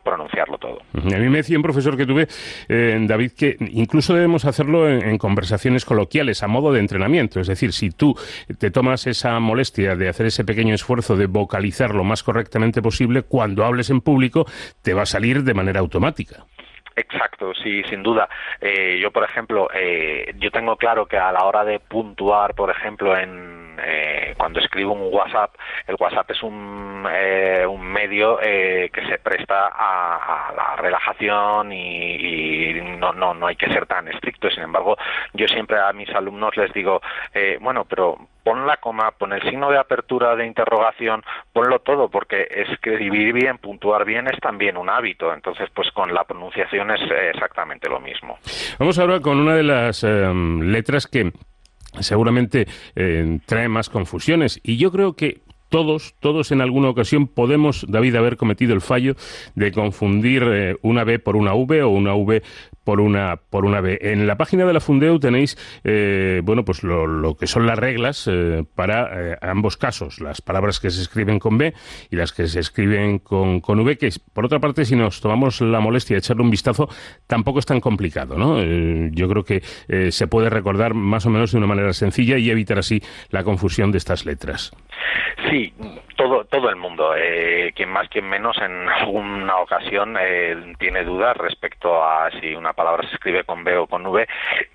pronunciarlo todo. A mí me decía un profesor que tuve, David, que incluso debemos hacerlo en, conversaciones coloquiales a modo de entrenamiento. Es decir, si tú te tomas esa molestia de hacer ese pequeño esfuerzo de vocalizar lo más correctamente posible, cuando hables en público te va a salir de manera automática. Exacto, sí, sin duda. Eh, yo, por ejemplo, eh, yo tengo claro que a la hora de puntuar, por ejemplo, en eh, cuando escribo un WhatsApp, el WhatsApp es un, un medio que se presta a, la relajación y, no, no, no hay que ser tan estricto. Sin embargo, yo siempre a mis alumnos les digo, bueno, pero pon la coma, pon el signo de apertura de interrogación, ponlo todo, porque escribir bien, puntuar bien es también un hábito. Entonces, pues con la pronunciación es exactamente lo mismo. Vamos ahora con una de las em, letras que seguramente eh, trae más confusiones. Y yo creo que todos, todos en alguna ocasión podemos, David, haber cometido el fallo de confundir eh, una B por una V o una V por una, por una B. En la página de la Fundeu tenéis, eh, bueno, pues lo, que son las reglas eh, para ambos casos, las palabras que se escriben con B y las que se escriben con, con V, que por otra parte, si nos tomamos la molestia de echarle un vistazo, tampoco es tan complicado, ¿no? yo creo que se puede recordar más o menos de una manera sencilla y evitar así la confusión de estas letras. Sí, todo, todo el mundo, eh, quien más, quien menos, en alguna ocasión eh, tiene dudas respecto a si una palabra se escribe con B o con V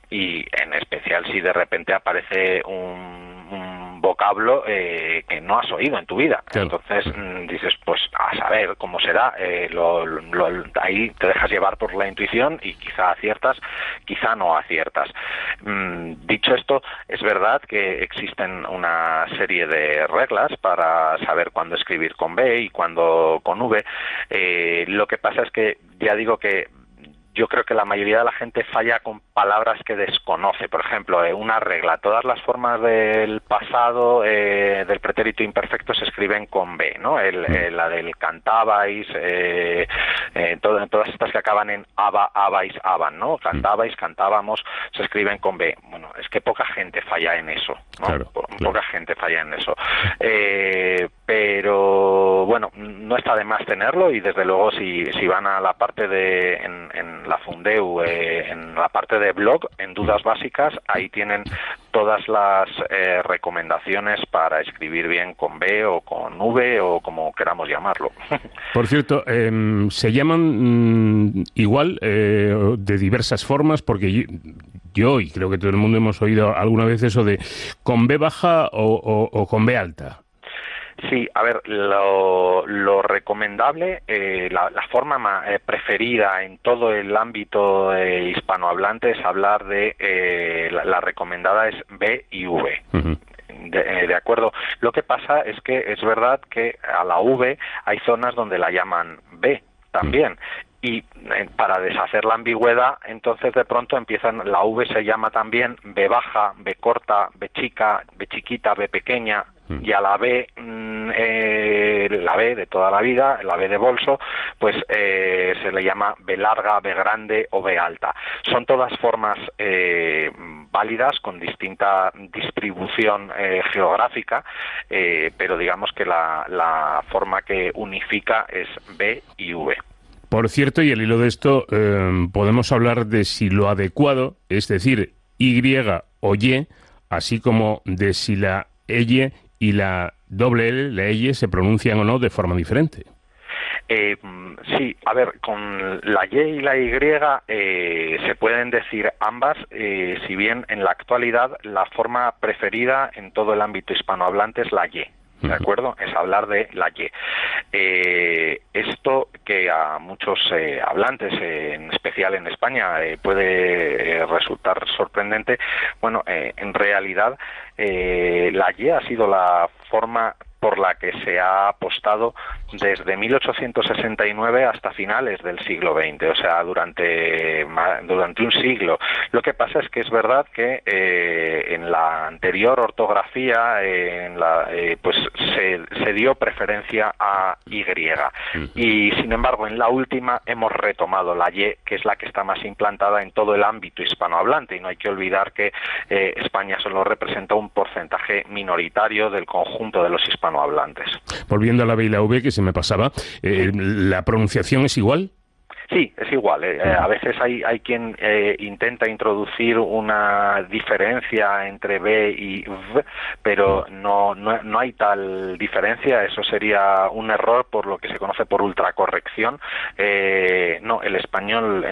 y en especial si de repente aparece un vocablo eh, que no has oído en tu vida. Entonces mm, dices, pues a saber cómo será, eh, lo, ahí te dejas llevar por la intuición y quizá aciertas, quizá no aciertas. Mm, dicho esto, es verdad que existen una serie de reglas para saber cuándo escribir con B y cuándo con V. Eh, lo que pasa es que ya digo que yo creo que la mayoría de la gente falla con palabras que desconoce. Por ejemplo, eh, una regla. Todas las formas del pasado eh, del pretérito imperfecto se escriben con B, ¿no? El, mm. eh, la del cantabais, todas estas que acaban en aba, abais, aban, ¿no? Cantabais, cantábamos, se escriben con B. Bueno, es que poca gente falla en eso, ¿no? Poca gente falla en eso. pero, bueno, no está de más tenerlo y desde luego si, si van a la parte de... en la Fundeu, eh, en la parte de blog, en dudas básicas, ahí tienen todas las eh, recomendaciones para escribir bien con B o con V o como queramos llamarlo. Por cierto, em, se llaman mm, igual eh, de diversas formas porque yo, y creo que todo el mundo hemos oído alguna vez eso de con B baja o con B alta. Sí, a ver, lo, lo recomendable, eh, la, forma eh, preferida en todo el ámbito eh, hispanohablante es hablar de, la, recomendada es B y V. de, acuerdo. Lo que pasa es que es verdad que a la V hay zonas donde la llaman B también. Y para deshacer la ambigüedad, entonces de pronto empiezan, la V se llama también B baja, B corta, B chica, B chiquita, B pequeña. Y a la B, mm, eh, la B de toda la vida, la B de bolso, pues eh, se le llama B larga, B grande o B alta. Son todas formas eh, válidas con distinta distribución geográfica, pero digamos que la, la forma que unifica es B y V. Por cierto, y el hilo de esto, podemos hablar de si lo adecuado, es decir, Y o Y, así como de si la Y y la doble L, la L, se pronuncian o no de forma diferente. Eh, sí, a ver, con la Y y la Y eh, se pueden decir ambas, eh, si bien en la actualidad la forma preferida en todo el ámbito hispanohablante es la Y. ¿De acuerdo? Es hablar de la Y. Eh, esto que a muchos eh, hablantes, en especial en España, eh, puede resultar sorprendente, bueno, en realidad la Y ha sido la forma por la que se ha apostado desde 1869 hasta finales del siglo XX, o sea, durante, durante un siglo. Lo que pasa es que es verdad que eh, en la anterior ortografía en la, eh, pues se, se, dio preferencia a Y. Y sin embargo en la última hemos retomado la Y, que es la que está más implantada en todo el ámbito hispanohablante. Y no hay que olvidar que eh, España solo representa un porcentaje minoritario del conjunto de los hispanos hablantes. Volviendo a la B y la V, que se me pasaba, eh, ¿la pronunciación es igual? Sí, es igual. Eh. A veces hay, hay quien eh, intenta introducir una diferencia entre B y V, pero no, no, hay tal diferencia. Eso sería un error por lo que se conoce por ultracorrección. Eh, no, el español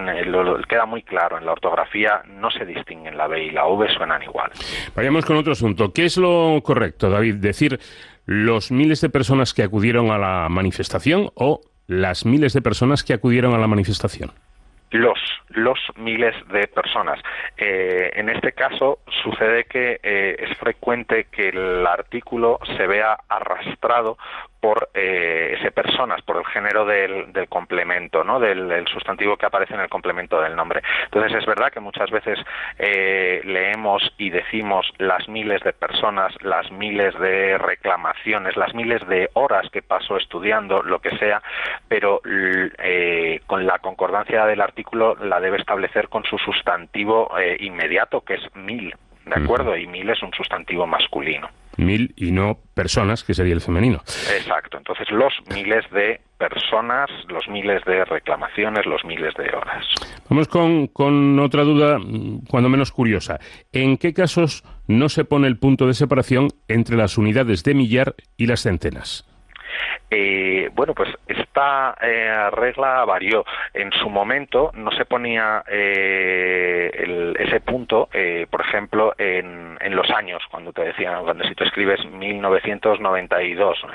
queda muy claro. En la ortografía no se distinguen la B y la V, suenan igual. Vayamos con otro asunto. ¿Qué es lo correcto, David? ¿Decir los miles de personas que acudieron a la manifestación o las miles de personas que acudieron a la manifestación? Los, los miles de personas. Eh, en este caso sucede que eh, es frecuente que el artículo se vea arrastrado por eh, ese personas, por el género del, del complemento, ¿no? Del, sustantivo que aparece en el complemento del nombre. Entonces es verdad que muchas veces eh, leemos y decimos las miles de personas, las miles de reclamaciones, las miles de horas que pasó estudiando, lo que sea, pero eh, con la concordancia del artículo la debe establecer con su sustantivo eh, inmediato, que es mil, ¿de acuerdo? Y mil es un sustantivo masculino mil y no personas, que sería el femenino. Exacto, entonces los miles de personas, los miles de reclamaciones, los miles de horas. Vamos con, con otra duda, cuando menos curiosa. ¿En qué casos no se pone el punto de separación entre las unidades de millar y las centenas? Eh, bueno, pues esta eh, regla varió. En su momento no se ponía eh, ese punto, por ejemplo, en, en, los años, cuando te decían, cuando si tú escribes 1992,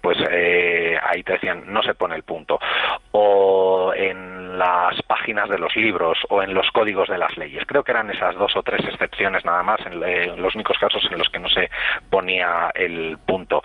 pues ahí te decían no se pone el punto. O en las páginas de los libros o en los códigos de las leyes. Creo que eran esas dos o tres excepciones nada más en, los únicos casos en los que no se ponía el punto.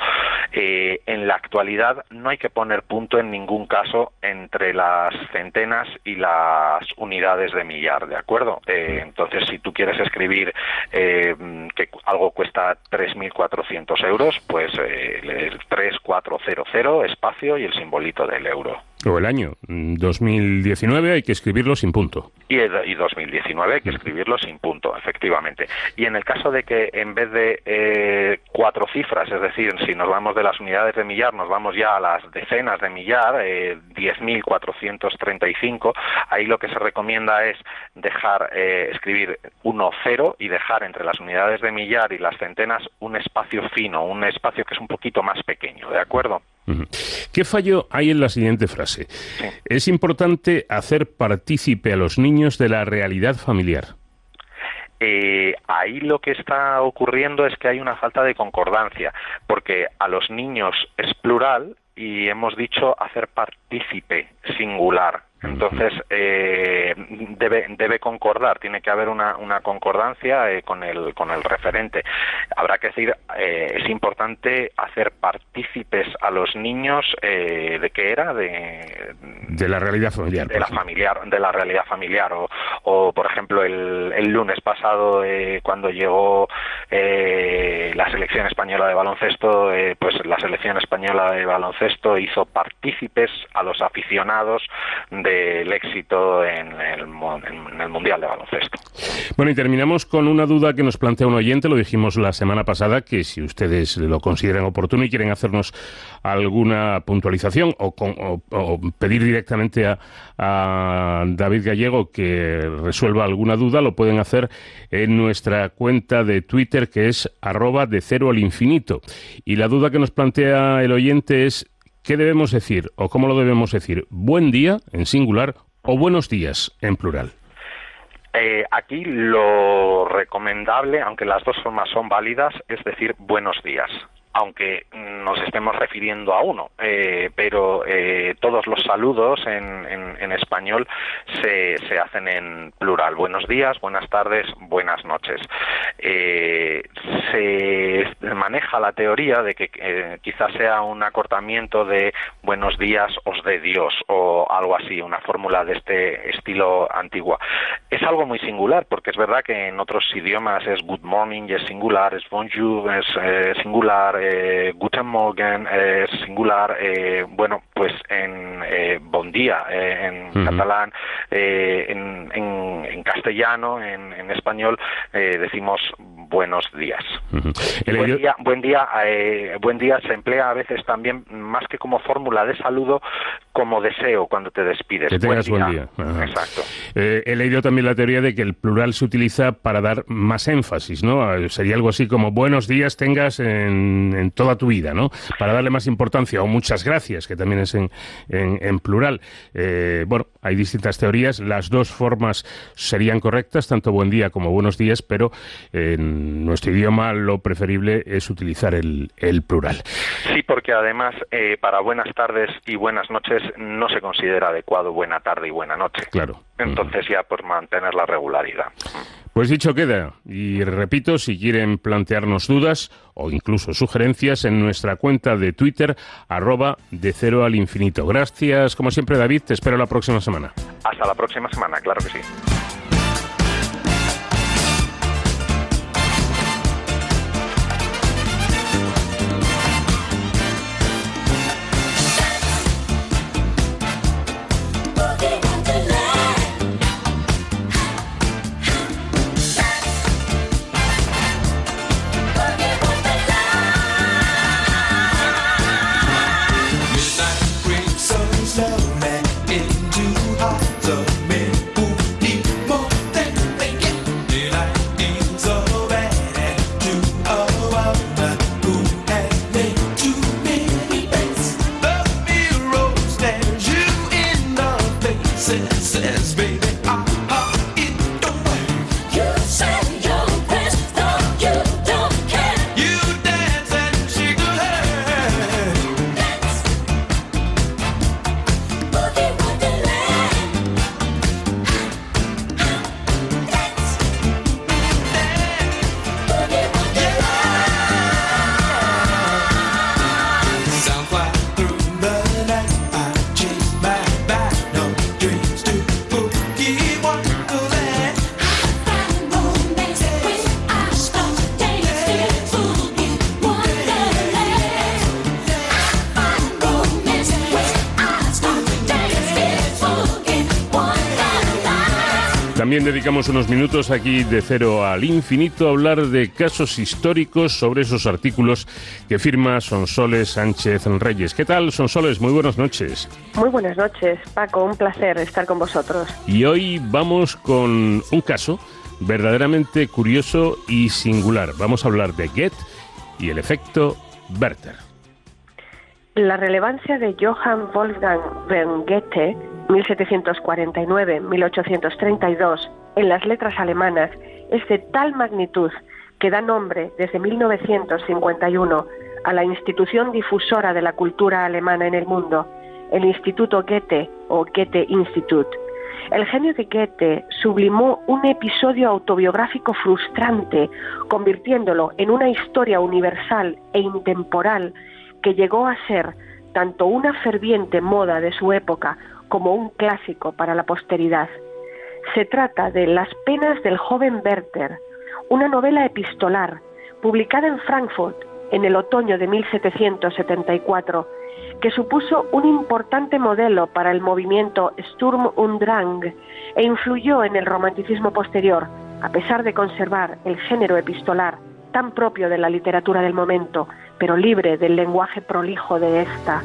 en la actualidad no hay que poner punto en ningún caso entre las centenas y las unidades de millar, ¿de acuerdo? Eh, entonces, si tú quieres escribir eh, que algo cuesta 3.400 euros, pues eh, el 3400 espacio y el simbolito del euro o el año 2019 hay que escribirlo sin punto. Y, y 2019 hay que escribirlo sin punto, efectivamente. Y en el caso de que en vez de eh, cuatro cifras, es decir, si nos vamos de las unidades de millar, nos vamos ya a las decenas de millar, eh, 10.435, ahí lo que se recomienda es dejar eh, escribir 1-0 y dejar entre las unidades de millar y las centenas un espacio fino, un espacio que es un poquito más pequeño, ¿de acuerdo? ¿Qué fallo hay en la siguiente frase? Es importante hacer partícipe a los niños de la realidad familiar. Eh, ahí lo que está ocurriendo es que hay una falta de concordancia, porque a los niños es plural y hemos dicho hacer partícipe singular. Entonces, eh, debe, debe concordar, tiene que haber una, una concordancia eh, con, el, con el referente. Habrá que decir, eh, es importante hacer partícipes a los niños de qué era, de, de la realidad familiar. De la, familiar, de la realidad familiar. O, o por ejemplo, el, el lunes pasado, cuando llegó la selección española de baloncesto, pues la selección española de baloncesto hizo partícipes a los aficionados de el éxito en el, Mundial de Baloncesto. Bueno, y terminamos con una duda que nos plantea un oyente, lo dijimos la semana pasada, que si ustedes lo consideran oportuno y quieren hacernos alguna puntualización o, pedir directamente a, a, David Gallego que resuelva alguna duda, lo pueden hacer en nuestra cuenta de Twitter que es arroba de cero al infinito. Y la duda que nos plantea el oyente es ¿Qué debemos decir o cómo lo debemos decir? ¿Buen día en singular o buenos días en plural? Eh, aquí lo recomendable, aunque las dos formas son válidas, es decir buenos días aunque nos estemos refiriendo a uno, eh, pero eh, todos los saludos en, español se, se, hacen en plural. Buenos días, buenas tardes, buenas noches. Eh, se maneja la teoría de que quizás sea un acortamiento de buenos días os de Dios o algo así, una fórmula de este estilo antigua. Es algo muy singular porque es verdad que en otros idiomas es good morning es singular, es bonjour, es singular, eh, Guten Morgen es singular, eh, bueno, pues en eh, Bon día en catalán, en, en, castellano, en, en español decimos buenos días. buen, día, buen día, buen día se emplea a veces también más que como fórmula de saludo, como deseo cuando te despides. Que tengas buen día. Exacto. he leído también la teoría de que el plural se utiliza para dar más énfasis, ¿no? Sería algo así como buenos días tengas en en toda tu vida, ¿no? Para darle más importancia, o muchas gracias, que también es en, en, plural. Eh, bueno, hay distintas teorías, las dos formas serían correctas, tanto buen día como buenos días, pero en nuestro idioma lo preferible es utilizar el, el plural. Sí, porque además eh, para buenas tardes y buenas noches no se considera adecuado buena tarde y buena noche. Claro. Entonces ya por mantener la regularidad. Pues dicho queda, y repito, si quieren plantearnos dudas o incluso sugerencias en nuestra cuenta de Twitter, arroba de cero al infinito. Gracias, como siempre, David, te espero la próxima semana. Hasta la próxima semana, claro que sí. Dedicamos unos minutos aquí de cero al infinito a hablar de casos históricos sobre esos artículos que firma Sonsoles Sánchez Reyes. ¿Qué tal, Sonsoles? Muy buenas noches. Muy buenas noches, Paco. Un placer estar con vosotros. Y hoy vamos con un caso verdaderamente curioso y singular. Vamos a hablar de Goethe y el efecto Werther. La relevancia de Johann Wolfgang von Goethe 1749-1832 en las letras alemanas es de tal magnitud que da nombre desde 1951 a la institución difusora de la cultura alemana en el mundo, el Instituto Goethe o Goethe Institut. El genio de Goethe sublimó un episodio autobiográfico frustrante, convirtiéndolo en una historia universal e intemporal que llegó a ser tanto una ferviente moda de su época como un clásico para la posteridad. Se trata de Las penas del joven Werther, una novela epistolar publicada en Frankfurt en el otoño de 1774, que supuso un importante modelo para el movimiento Sturm und Drang e influyó en el romanticismo posterior, a pesar de conservar el género epistolar tan propio de la literatura del momento, pero libre del lenguaje prolijo de esta.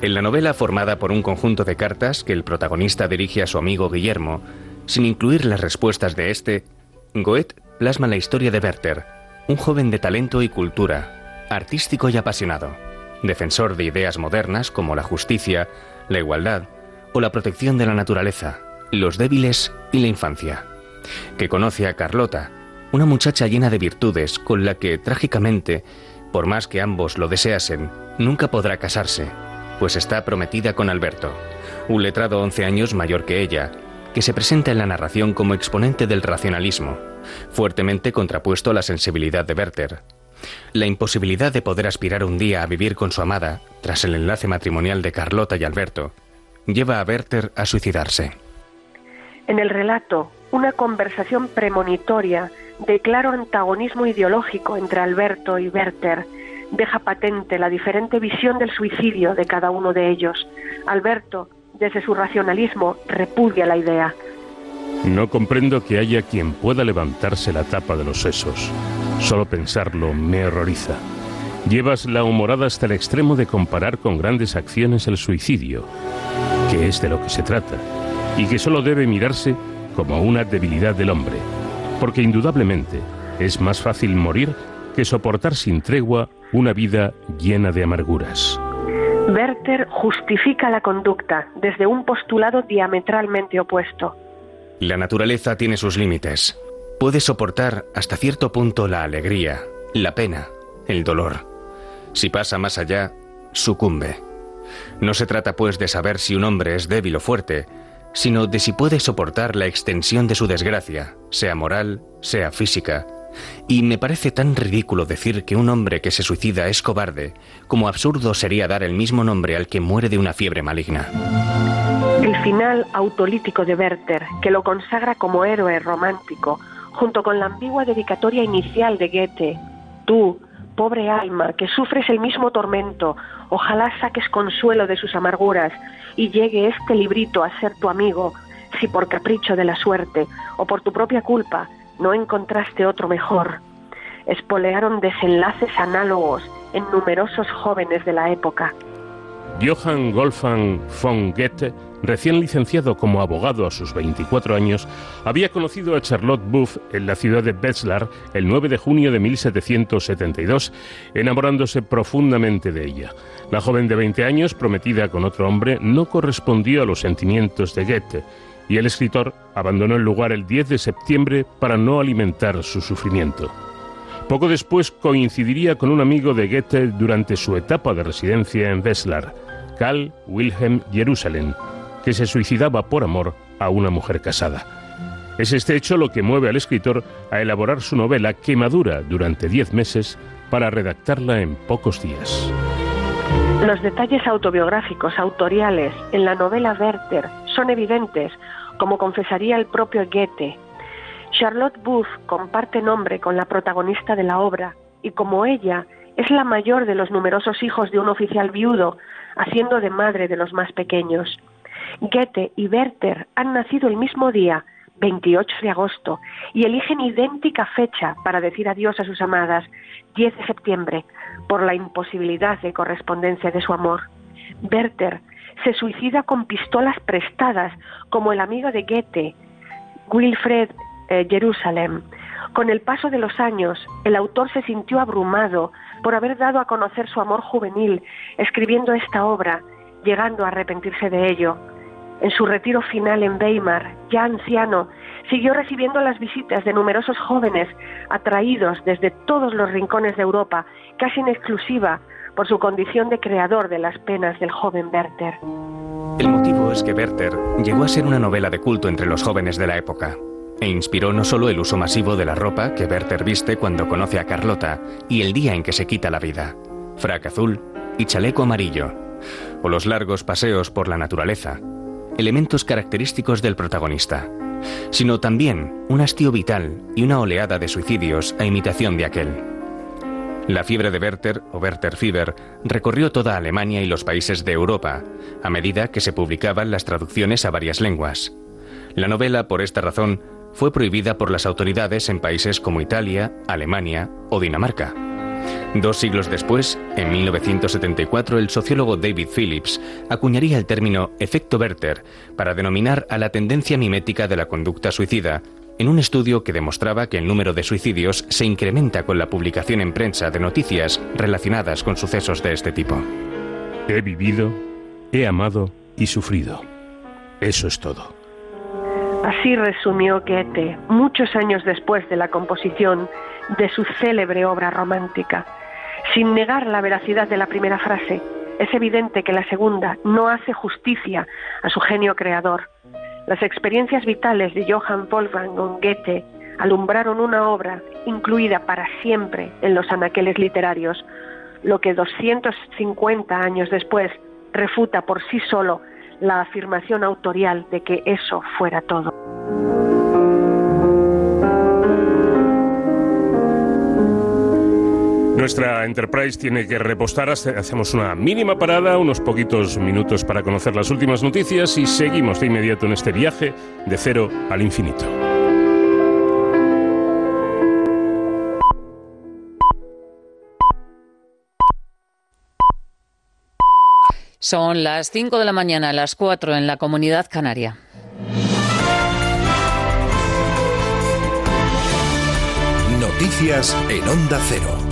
En la novela formada por un conjunto de cartas que el protagonista dirige a su amigo Guillermo, sin incluir las respuestas de este, Goethe plasma la historia de Werther, un joven de talento y cultura, artístico y apasionado, defensor de ideas modernas como la justicia, la igualdad o la protección de la naturaleza, los débiles y la infancia, que conoce a Carlota, una muchacha llena de virtudes con la que, trágicamente, por más que ambos lo deseasen, nunca podrá casarse pues está prometida con Alberto, un letrado 11 años mayor que ella, que se presenta en la narración como exponente del racionalismo, fuertemente contrapuesto a la sensibilidad de Werther. La imposibilidad de poder aspirar un día a vivir con su amada, tras el enlace matrimonial de Carlota y Alberto, lleva a Werther a suicidarse. En el relato, una conversación premonitoria de claro antagonismo ideológico entre Alberto y Werther deja patente la diferente visión del suicidio de cada uno de ellos. Alberto, desde su racionalismo, repudia la idea. No comprendo que haya quien pueda levantarse la tapa de los sesos. Solo pensarlo me horroriza. Llevas la humorada hasta el extremo de comparar con grandes acciones el suicidio, que es de lo que se trata, y que solo debe mirarse como una debilidad del hombre, porque indudablemente es más fácil morir que soportar sin tregua una vida llena de amarguras. Werther justifica la conducta desde un postulado diametralmente opuesto. La naturaleza tiene sus límites. Puede soportar hasta cierto punto la alegría, la pena, el dolor. Si pasa más allá, sucumbe. No se trata pues de saber si un hombre es débil o fuerte, sino de si puede soportar la extensión de su desgracia, sea moral, sea física, y me parece tan ridículo decir que un hombre que se suicida es cobarde, como absurdo sería dar el mismo nombre al que muere de una fiebre maligna. El final autolítico de Werther, que lo consagra como héroe romántico, junto con la ambigua dedicatoria inicial de Goethe, tú, pobre alma, que sufres el mismo tormento, ojalá saques consuelo de sus amarguras y llegue este librito a ser tu amigo, si por capricho de la suerte o por tu propia culpa no encontraste otro mejor. Espolearon desenlaces análogos en numerosos jóvenes de la época. Johann Wolfgang von Goethe, recién licenciado como abogado a sus 24 años, había conocido a Charlotte Buff en la ciudad de Wetzlar el 9 de junio de 1772, enamorándose profundamente de ella. La joven de 20 años, prometida con otro hombre, no correspondió a los sentimientos de Goethe y el escritor abandonó el lugar el 10 de septiembre para no alimentar su sufrimiento. Poco después coincidiría con un amigo de Goethe durante su etapa de residencia en Wetzlar, Karl Wilhelm Jerusalem, que se suicidaba por amor a una mujer casada. Es este hecho lo que mueve al escritor a elaborar su novela que madura durante diez meses para redactarla en pocos días. Los detalles autobiográficos, autoriales, en la novela Werther son evidentes, como confesaría el propio Goethe. Charlotte Booth comparte nombre con la protagonista de la obra y como ella es la mayor de los numerosos hijos de un oficial viudo, haciendo de madre de los más pequeños. Goethe y Werther han nacido el mismo día, 28 de agosto, y eligen idéntica fecha para decir adiós a sus amadas, 10 de septiembre, por la imposibilidad de correspondencia de su amor. Werther se suicida con pistolas prestadas, como el amigo de Goethe, Wilfred eh, Jerusalem. Con el paso de los años, el autor se sintió abrumado por haber dado a conocer su amor juvenil, escribiendo esta obra, llegando a arrepentirse de ello. En su retiro final en Weimar, ya anciano, siguió recibiendo las visitas de numerosos jóvenes atraídos desde todos los rincones de Europa, casi en exclusiva por su condición de creador de las penas del joven Werther. El motivo es que Werther llegó a ser una novela de culto entre los jóvenes de la época e inspiró no solo el uso masivo de la ropa que Werther viste cuando conoce a Carlota y el día en que se quita la vida, frac azul y chaleco amarillo, o los largos paseos por la naturaleza, elementos característicos del protagonista, sino también un hastío vital y una oleada de suicidios a imitación de aquel. La fiebre de Werther, o Werther Fever, recorrió toda Alemania y los países de Europa, a medida que se publicaban las traducciones a varias lenguas. La novela, por esta razón, fue prohibida por las autoridades en países como Italia, Alemania o Dinamarca. Dos siglos después, en 1974, el sociólogo David Phillips acuñaría el término efecto Werther para denominar a la tendencia mimética de la conducta suicida, en un estudio que demostraba que el número de suicidios se incrementa con la publicación en prensa de noticias relacionadas con sucesos de este tipo. He vivido, he amado y sufrido. Eso es todo. Así resumió Goethe muchos años después de la composición de su célebre obra romántica. Sin negar la veracidad de la primera frase, es evidente que la segunda no hace justicia a su genio creador. Las experiencias vitales de Johann Wolfgang Goethe alumbraron una obra incluida para siempre en los anaqueles literarios, lo que 250 años después refuta por sí solo la afirmación autorial de que eso fuera todo. Nuestra Enterprise tiene que repostar, hacemos una mínima parada, unos poquitos minutos para conocer las últimas noticias y seguimos de inmediato en este viaje de cero al infinito. Son las 5 de la mañana, las 4 en la comunidad canaria. Noticias en Onda Cero.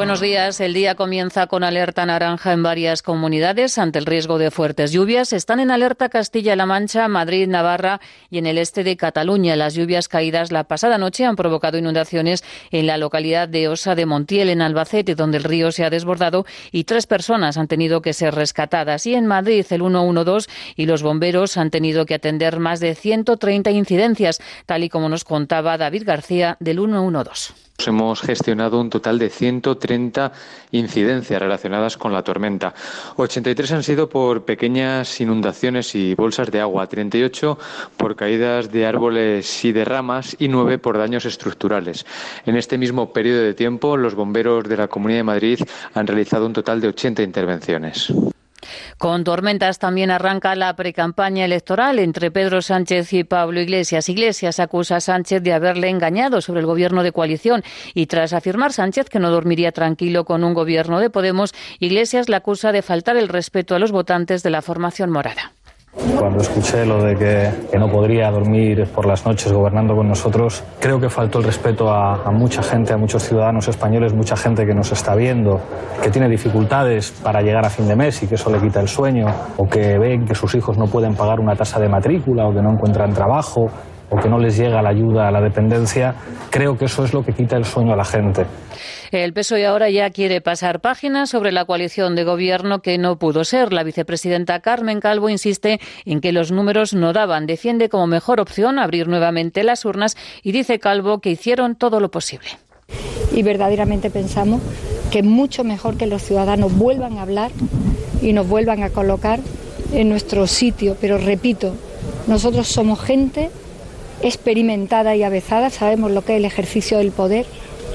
Buenos días. El día comienza con alerta naranja en varias comunidades ante el riesgo de fuertes lluvias. Están en alerta Castilla-La Mancha, Madrid, Navarra y en el este de Cataluña. Las lluvias caídas la pasada noche han provocado inundaciones en la localidad de Osa de Montiel, en Albacete, donde el río se ha desbordado y tres personas han tenido que ser rescatadas. Y en Madrid, el 112 y los bomberos han tenido que atender más de 130 incidencias, tal y como nos contaba David García del 112. Hemos gestionado un total de 130 incidencias relacionadas con la tormenta. 83 han sido por pequeñas inundaciones y bolsas de agua, 38 por caídas de árboles y de ramas y 9 por daños estructurales. En este mismo periodo de tiempo, los bomberos de la Comunidad de Madrid han realizado un total de 80 intervenciones. Con tormentas también arranca la precampaña electoral entre Pedro Sánchez y Pablo Iglesias. Iglesias acusa a Sánchez de haberle engañado sobre el gobierno de coalición y tras afirmar Sánchez que no dormiría tranquilo con un gobierno de Podemos, Iglesias le acusa de faltar el respeto a los votantes de la formación morada. Cuando escuché lo de que, no podría dormir por las noches gobernando con nosotros, creo que faltó el respeto a, a, mucha gente, a muchos ciudadanos españoles, mucha gente que nos está viendo, que tiene dificultades para llegar a fin de mes y que eso le quita el sueño, o que ven que sus hijos no pueden pagar una tasa de matrícula o que no encuentran trabajo o que no les llega la ayuda a la dependencia, creo que eso es lo que quita el sueño a la gente. El PSOE ahora ya quiere pasar páginas sobre la coalición de gobierno que no pudo ser. La vicepresidenta Carmen Calvo insiste en que los números no daban. Defiende como mejor opción abrir nuevamente las urnas y dice Calvo que hicieron todo lo posible. Y verdaderamente pensamos que es mucho mejor que los ciudadanos vuelvan a hablar y nos vuelvan a colocar en nuestro sitio. Pero repito, nosotros somos gente experimentada y avezada, sabemos lo que es el ejercicio del poder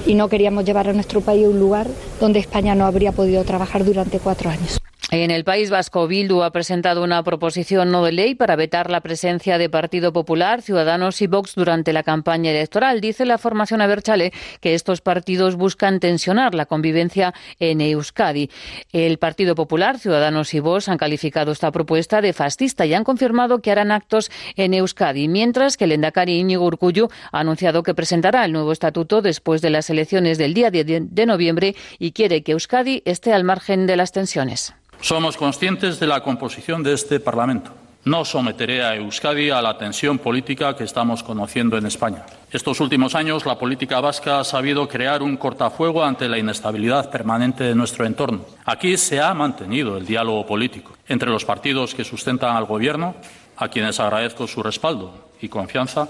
y no queríamos llevar a nuestro país a un lugar donde España no habría podido trabajar durante cuatro años. En el País Vasco, Bildu ha presentado una proposición no de ley para vetar la presencia de Partido Popular, Ciudadanos y Vox durante la campaña electoral. Dice la formación Aberchale que estos partidos buscan tensionar la convivencia en Euskadi. El Partido Popular, Ciudadanos y Vox han calificado esta propuesta de fascista y han confirmado que harán actos en Euskadi, mientras que el Endacari Íñigo Urcullu ha anunciado que presentará el nuevo estatuto después de las elecciones del día de noviembre y quiere que Euskadi esté al margen de las tensiones. Somos conscientes de la composición de este Parlamento. No someteré a Euskadi a la tensión política que estamos conociendo en España. Estos últimos años, la política vasca ha sabido crear un cortafuego ante la inestabilidad permanente de nuestro entorno. Aquí se ha mantenido el diálogo político entre los partidos que sustentan al Gobierno, a quienes agradezco su respaldo y confianza,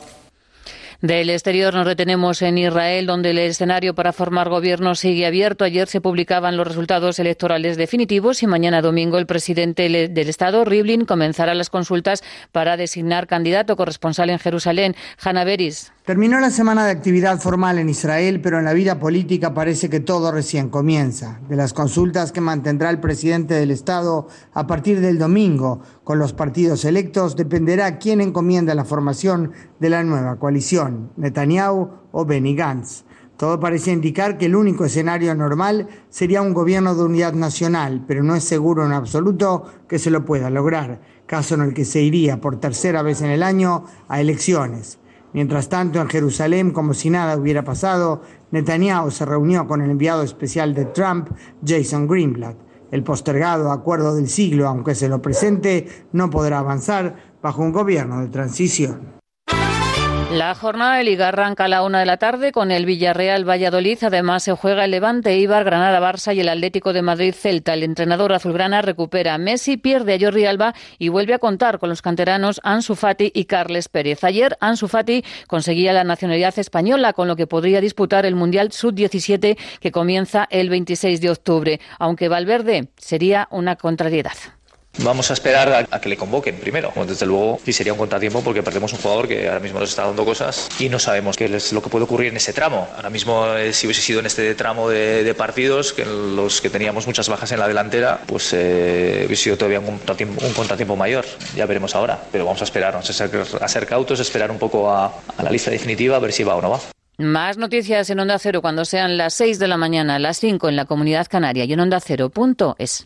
del exterior nos retenemos en Israel, donde el escenario para formar gobierno sigue abierto. Ayer se publicaban los resultados electorales definitivos y mañana domingo el presidente del Estado, Rivlin, comenzará las consultas para designar candidato corresponsal en Jerusalén. Hanna Beris. Terminó la semana de actividad formal en Israel, pero en la vida política parece que todo recién comienza. De las consultas que mantendrá el presidente del Estado a partir del domingo con los partidos electos dependerá quién encomienda la formación de la nueva coalición, Netanyahu o Benny Gantz. Todo parece indicar que el único escenario normal sería un gobierno de unidad nacional, pero no es seguro en absoluto que se lo pueda lograr, caso en el que se iría por tercera vez en el año a elecciones. Mientras tanto, en Jerusalén, como si nada hubiera pasado, Netanyahu se reunió con el enviado especial de Trump, Jason Greenblatt. El postergado acuerdo del siglo, aunque se lo presente, no podrá avanzar bajo un gobierno de transición. La jornada de Liga arranca a la una de la tarde con el Villarreal Valladolid. Además, se juega el Levante, Ibar, Granada, Barça y el Atlético de Madrid Celta. El entrenador azulgrana recupera a Messi, pierde a Jordi Alba y vuelve a contar con los canteranos Ansu Fati y Carles Pérez. Ayer, Ansu Fati conseguía la nacionalidad española, con lo que podría disputar el Mundial Sub-17 que comienza el 26 de octubre, aunque Valverde sería una contrariedad. Vamos a esperar a, que le convoquen primero. desde luego, sí sería un contratiempo porque perdemos un jugador que ahora mismo nos está dando cosas y no sabemos qué es lo que puede ocurrir en ese tramo. Ahora mismo, eh, si hubiese sido en este tramo de, partidos, que en los que teníamos muchas bajas en la delantera, pues eh, hubiese sido todavía un contratiempo, mayor. Ya veremos ahora, pero vamos a esperar, vamos a ser, a cautos, esperar un poco a, a la lista definitiva, a ver si va o no va. Más noticias en Onda Cero cuando sean las 6 de la mañana, las 5 en la Comunidad Canaria y en Onda Cero.es.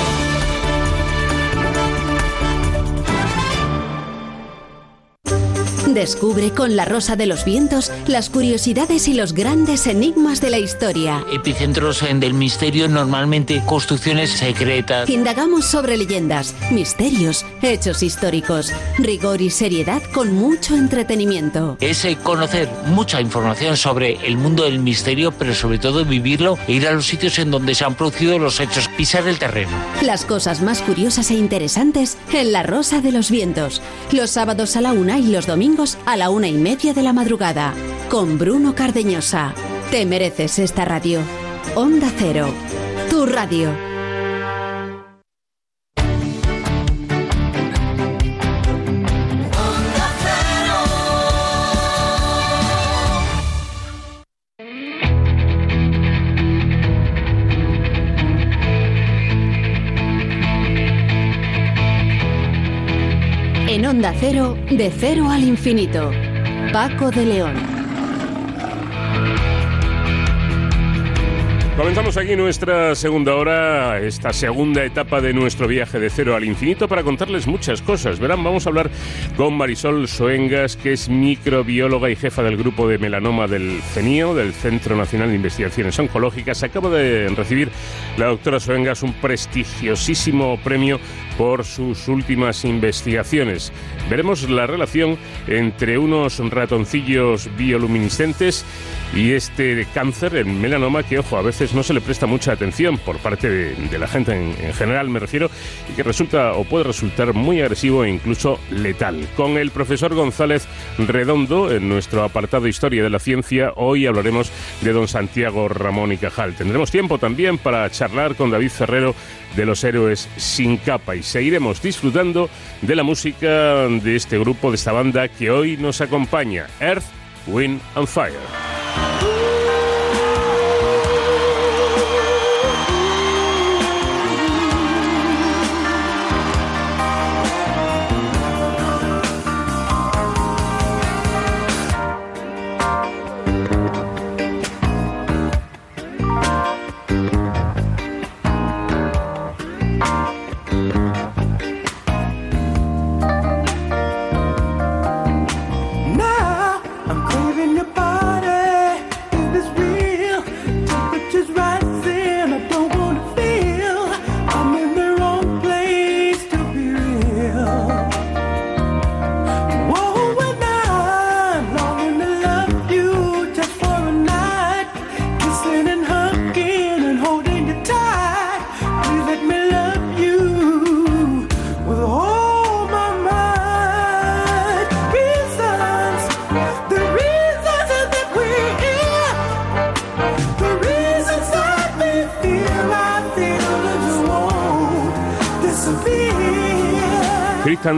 Descubre con La Rosa de los Vientos las curiosidades y los grandes enigmas de la historia. Epicentros del misterio, normalmente construcciones secretas. Indagamos sobre leyendas, misterios, hechos históricos, rigor y seriedad con mucho entretenimiento. Es eh, conocer mucha información sobre el mundo del misterio, pero sobre todo vivirlo e ir a los sitios en donde se han producido los hechos, pisar el terreno. Las cosas más curiosas e interesantes en La Rosa de los Vientos. Los sábados a la una y los domingos a la una y media de la madrugada con Bruno Cardeñosa. Te mereces esta radio. Onda Cero, tu radio. Onda Cero, de cero al infinito. Paco de León. Comenzamos aquí nuestra segunda hora, esta segunda etapa de nuestro viaje de cero al infinito para contarles muchas cosas. Verán, vamos a hablar con Marisol Soengas, que es microbióloga y jefa del grupo de melanoma del CENIO, del Centro Nacional de Investigaciones Oncológicas. Acaba de recibir la doctora Soengas un prestigiosísimo premio por sus últimas investigaciones. Veremos la relación entre unos ratoncillos bioluminiscentes y este cáncer, el melanoma, que, ojo, a veces no se le presta mucha atención por parte de, la gente en, general, me refiero, y que resulta o puede resultar muy agresivo e incluso letal. Con el profesor González Redondo, en nuestro apartado Historia de la Ciencia, hoy hablaremos de don Santiago Ramón y Cajal. Tendremos tiempo también para charlar con David Ferrero de los héroes sin capa y seguiremos disfrutando de la música de este grupo, de esta banda que hoy nos acompaña, Earth, Wind and Fire.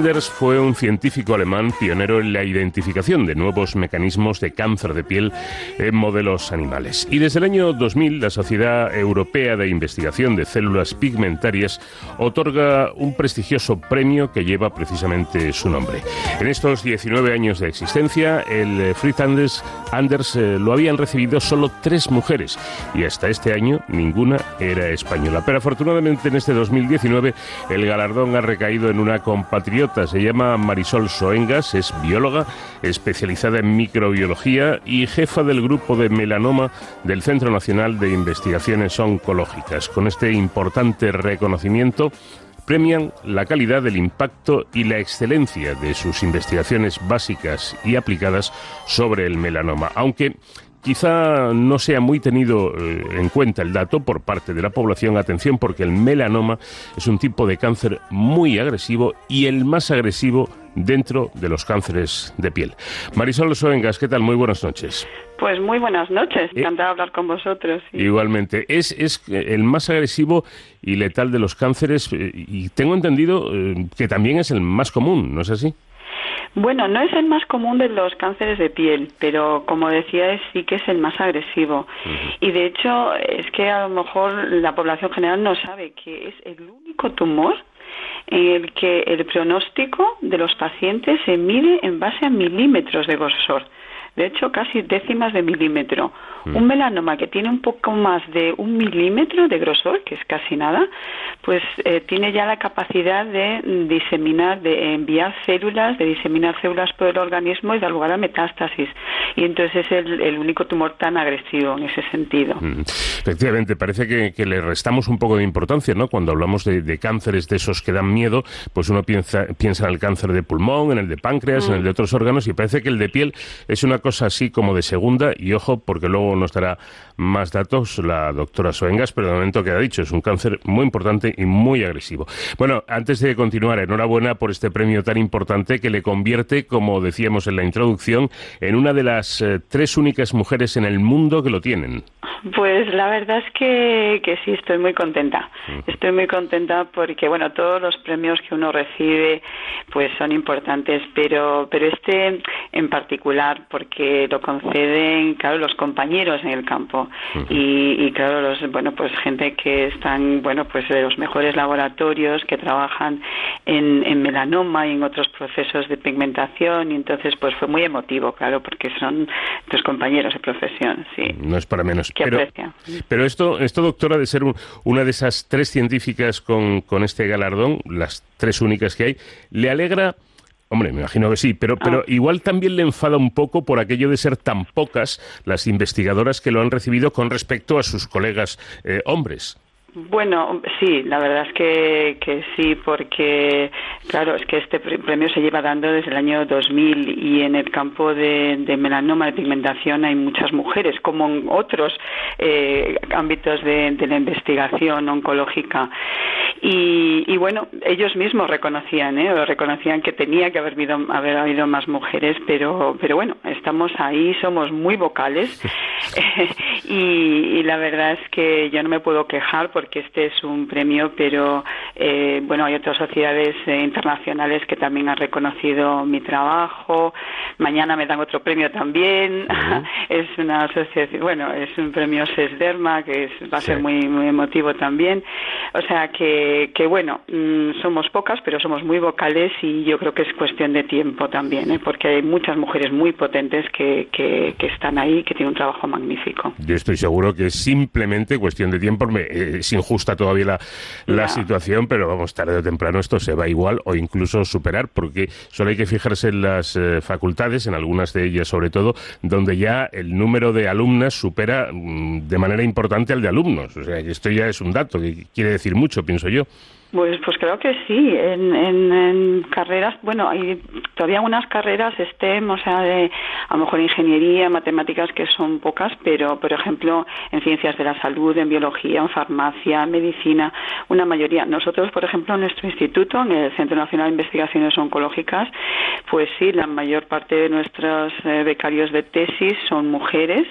Anders fue un científico alemán pionero en la identificación de nuevos mecanismos de cáncer de piel en modelos animales. Y desde el año 2000, la Sociedad Europea de Investigación de Células Pigmentarias otorga un prestigioso premio que lleva precisamente su nombre. En estos 19 años de existencia, el Fritz Anders, Anders eh, lo habían recibido solo tres mujeres y hasta este año ninguna era española. Pero afortunadamente en este 2019 el galardón ha recaído en una compatriota. Se llama Marisol Soengas, es bióloga especializada en microbiología y jefa del grupo de melanoma del Centro Nacional de Investigaciones Oncológicas. Con este importante reconocimiento, premian la calidad del impacto y la excelencia de sus investigaciones básicas y aplicadas sobre el melanoma, aunque Quizá no sea muy tenido eh, en cuenta el dato por parte de la población. Atención, porque el melanoma es un tipo de cáncer muy agresivo y el más agresivo dentro de los cánceres de piel. Marisol Soengas, ¿qué tal? Muy buenas noches. Pues muy buenas noches, eh, encantada de hablar con vosotros. Igualmente, es, es el más agresivo y letal de los cánceres eh, y tengo entendido que también es el más común, ¿no es así? Bueno, no es el más común de los cánceres de piel, pero como decía, sí que es el más agresivo. Y de hecho, es que a lo mejor la población general no sabe que es el único tumor en el que el pronóstico de los pacientes se mide en base a milímetros de grosor de hecho casi décimas de milímetro. Mm. Un melanoma que tiene un poco más de un milímetro de grosor, que es casi nada, pues eh, tiene ya la capacidad de diseminar, de enviar células, de diseminar células por el organismo y dar lugar a metástasis. Y entonces es el, único tumor tan agresivo en ese sentido. Efectivamente, parece que, le restamos un poco de importancia, ¿no? Cuando hablamos de, cánceres de esos que dan miedo, pues uno piensa, piensa en el cáncer de pulmón, en el de páncreas, en el de otros órganos, y parece que el de piel es una cosa así como de segunda, y ojo, porque luego nos dará más datos la doctora Soengas, pero de momento queda dicho, es un cáncer muy importante y muy agresivo. Bueno, antes de continuar, enhorabuena por este premio tan importante que le convierte, como decíamos en la introducción, en una de las eh, tres únicas mujeres en el mundo que lo tienen. Pues la verdad es que, que sí, estoy muy contenta. Estoy muy contenta porque, bueno, todos los premios que uno recibe pues son importantes, pero, pero este en particular porque lo conceden, claro, los compañeros en el campo y, y, claro, los, bueno, pues gente que están, bueno, pues de los mejores laboratorios que trabajan en, en melanoma y en otros procesos de pigmentación y entonces pues fue muy emotivo, claro, porque son tus compañeros de profesión, sí. No es para menos. Pero, esto, esto, doctora, de ser una de esas tres científicas con, con este galardón, las tres únicas que hay, ¿le alegra? Hombre, me imagino que sí, pero, pero ah. igual también le enfada un poco por aquello de ser tan pocas las investigadoras que lo han recibido con respecto a sus colegas eh, hombres. Bueno, sí, la verdad es que, sí, porque, claro, es que este premio se lleva dando desde el año 2000 y en el campo de, melanoma de pigmentación hay muchas mujeres, como en otros eh, ámbitos de, la investigación oncológica. Y, bueno, ellos mismos reconocían, ¿eh? reconocían que tenía que haber habido, más mujeres, pero, pero bueno, estamos ahí, somos muy vocales y, y la verdad es que yo no me puedo quejar porque este es un premio, pero eh, bueno, hay otras sociedades eh, internacionales que también han reconocido mi trabajo. Mañana me dan otro premio también. es una asociación, bueno, es un premio SESDERMA que va a ser muy, muy emotivo también. O sea que, que bueno, mm, somos pocas, pero somos muy vocales y yo creo que es cuestión de tiempo también, ¿eh? porque hay muchas mujeres muy potentes que, que, están ahí, que tienen un trabajo magnífico. Yo estoy seguro que es simplemente cuestión de tiempo. Me, injusta todavía la, situación, pero vamos, tarde o temprano esto se va igual o incluso superar, porque solo hay que fijarse en las eh, facultades, en algunas de ellas sobre todo, donde ya el número de alumnas supera mm, de manera importante al de alumnos. O sea, esto ya es un dato que quiere decir mucho, pienso yo. Pues, pues creo que sí. En, en, carreras, bueno, hay todavía unas carreras STEM, o sea, de a lo mejor ingeniería, matemáticas, que son pocas, pero, por ejemplo, en ciencias de la salud, en biología, en farmacia, en medicina, una mayoría. Nosotros, por ejemplo, en nuestro instituto, en el Centro Nacional de Investigaciones Oncológicas, pues sí, la mayor parte de nuestros eh, becarios de tesis son mujeres.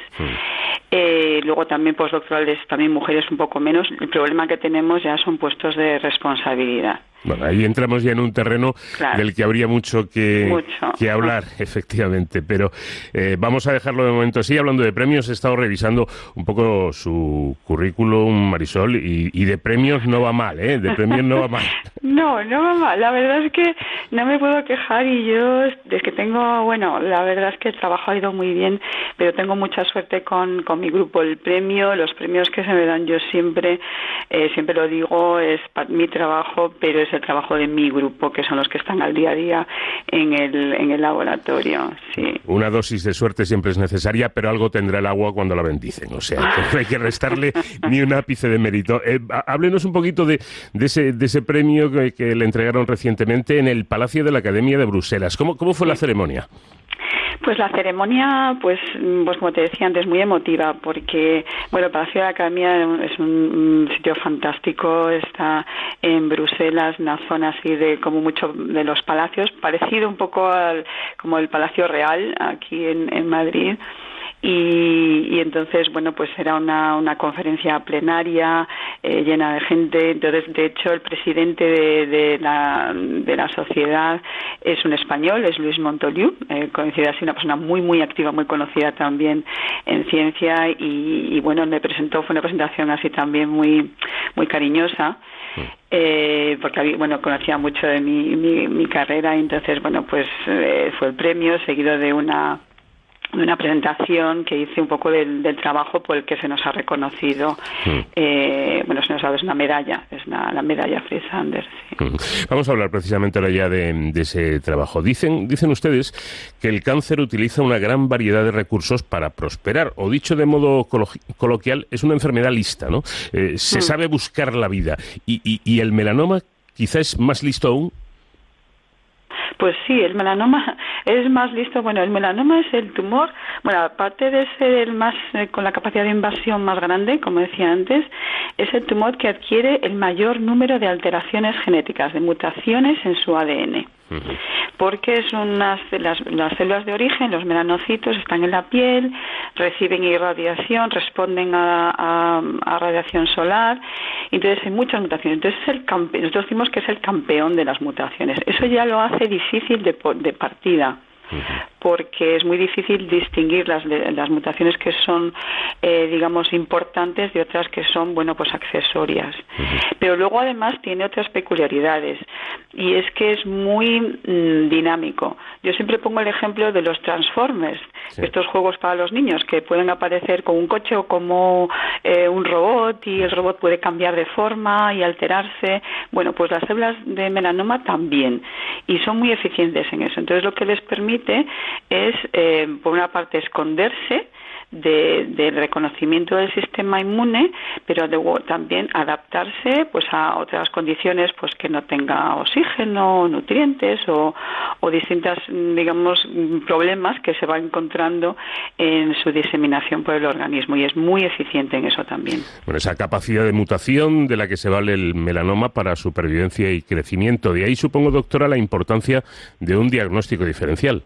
Eh, luego también postdoctorales, también mujeres un poco menos. El problema que tenemos ya son puestos de responsabilidad responsabilidad. Bueno, ahí entramos ya en un terreno del que habría mucho que, que hablar, efectivamente. Pero eh, vamos a dejarlo de momento así. Hablando de premios, he estado revisando un poco su currículum, Marisol, y, y de premios no va mal, ¿eh? De premios no va mal. No, no va mal. La verdad es que no me puedo quejar y yo, desde que tengo, bueno, la verdad es que el trabajo ha ido muy bien, pero tengo mucha suerte con, con mi grupo. El premio, los premios que se me dan, yo siempre, eh, siempre lo digo, es mi trabajo, pero es el trabajo de mi grupo, que son los que están al día a día en el, en el laboratorio. Sí. Una dosis de suerte siempre es necesaria, pero algo tendrá el agua cuando la bendicen. O sea, no hay que restarle ni un ápice de mérito. Eh, háblenos un poquito de, de, ese, de ese premio que, le entregaron recientemente en el Palacio de la Academia de Bruselas. ¿Cómo, cómo fue la ceremonia? Pues la ceremonia, pues, pues como te decía antes, muy emotiva, porque, bueno, el Palacio de la Academia es un, sitio fantástico, está en Bruselas, una zona así de como mucho de los palacios, parecido un poco al, como el Palacio Real aquí en Madrid y, entonces bueno pues era una, una conferencia plenaria eh, llena de gente. Entonces de hecho el presidente de, de, la, de la sociedad es un español es Luis Montoliu eh, así una persona muy muy activa muy conocida también en ciencia. Y, bueno me presentó fue una presentación así también muy muy cariñosa eh, porque bueno conocía mucho de mi, mi, mi carrera. Y entonces bueno pues eh, fue el premio seguido de una una presentación que hice un poco del, trabajo por el que se nos ha reconocido, mm. eh, bueno, se nos ha dado una medalla, es la medalla Free Sanders. Mm. Vamos a hablar precisamente ahora ya de, ese trabajo. Dicen, dicen ustedes que el cáncer utiliza una gran variedad de recursos para prosperar, o dicho de modo coloquial, es una enfermedad lista, ¿no? Eh, se mm. sabe buscar la vida, y, y el melanoma quizá es más listo aún pues sí, el melanoma es más listo. Bueno, el melanoma es el tumor, bueno, aparte de ser el más eh, con la capacidad de invasión más grande, como decía antes, es el tumor que adquiere el mayor número de alteraciones genéticas, de mutaciones en su ADN porque son las, las, células de origen, los melanocitos, están en la piel, reciben irradiación, responden a, radiación solar, entonces hay muchas mutaciones. Entonces es el nosotros decimos que es el campeón de las mutaciones. Eso ya lo hace difícil de, de partida porque es muy difícil distinguir las, las mutaciones que son, eh, digamos, importantes de otras que son, bueno, pues accesorias. Pero luego además tiene otras peculiaridades y es que es muy mm, dinámico. Yo siempre pongo el ejemplo de los Transformers, estos juegos para los niños que pueden aparecer como un coche o como eh, un robot y el robot puede cambiar de forma y alterarse. Bueno, pues las células de melanoma también y son muy eficientes en eso. Entonces lo que les permite es, eh, por una parte, esconderse del reconocimiento del sistema inmune, pero también adaptarse pues a otras condiciones pues que no tenga oxígeno, nutrientes o, o distintas digamos problemas que se va encontrando en su diseminación por el organismo y es muy eficiente en eso también. Bueno, esa capacidad de mutación de la que se vale el melanoma para supervivencia y crecimiento. De ahí supongo, doctora, la importancia de un diagnóstico diferencial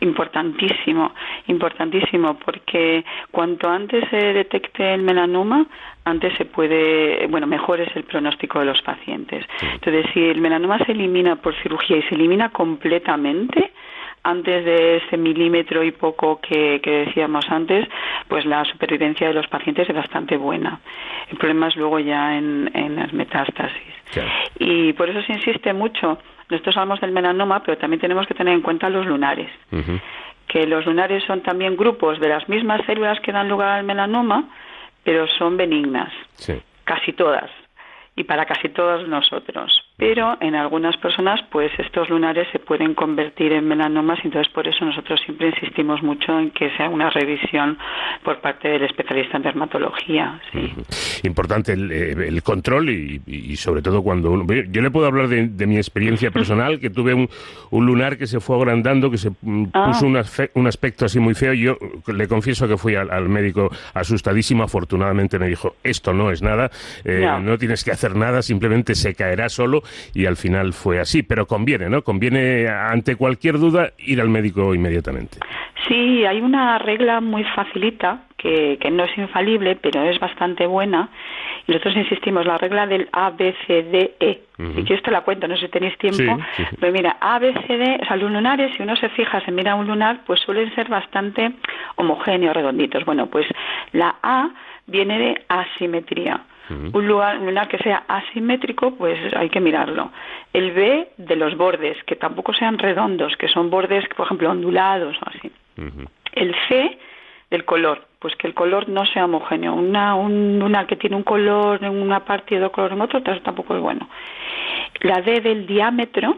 importantísimo, importantísimo, porque cuanto antes se detecte el melanoma, antes se puede, bueno, mejor es el pronóstico de los pacientes. Entonces, si el melanoma se elimina por cirugía y se elimina completamente, antes de ese milímetro y poco que, decíamos antes, pues la supervivencia de los pacientes es bastante buena. El problema es luego ya en, las metástasis. Y por eso se insiste mucho nosotros hablamos del melanoma, pero también tenemos que tener en cuenta los lunares. Que los lunares son también grupos de las mismas células que dan lugar al melanoma, pero son benignas. Casi todas. Y para casi todos nosotros pero en algunas personas pues estos lunares se pueden convertir en melanomas y entonces por eso nosotros siempre insistimos mucho en que sea una revisión por parte del especialista en dermatología. Importante el, eh, control y, sobre todo cuando uno... Yo le puedo hablar de, mi experiencia personal, que tuve un, lunar que se fue agrandando, que se mm, ah. puso un, aspecto así muy feo. Yo le confieso que fui al, médico asustadísimo, afortunadamente me dijo, esto no es nada, eh, no tienes que hacer nada, simplemente se caerá solo y al final fue así. Pero conviene, ¿no? Conviene ante cualquier duda ir al médico inmediatamente. Sí, hay una regla muy facilita que, que no es infalible, pero es bastante buena. Y nosotros insistimos, la regla del A, B, C, D, E. Y yo esto la cuento, no sé si tenéis tiempo. Pero mira, A, B, C, D, o sea, los lunares, si uno se fija, se mira un lunar, pues suelen ser bastante homogéneos, redonditos. Bueno, pues la A viene de asimetría. Un lugar, lunar que sea asimétrico, pues hay que mirarlo. El B de los bordes, que tampoco sean redondos, que son bordes, por ejemplo, ondulados o así. El C del color, pues que el color no sea homogéneo. Una, un lunar que tiene un color en una parte y otro color en otra, tampoco es bueno. La D del diámetro,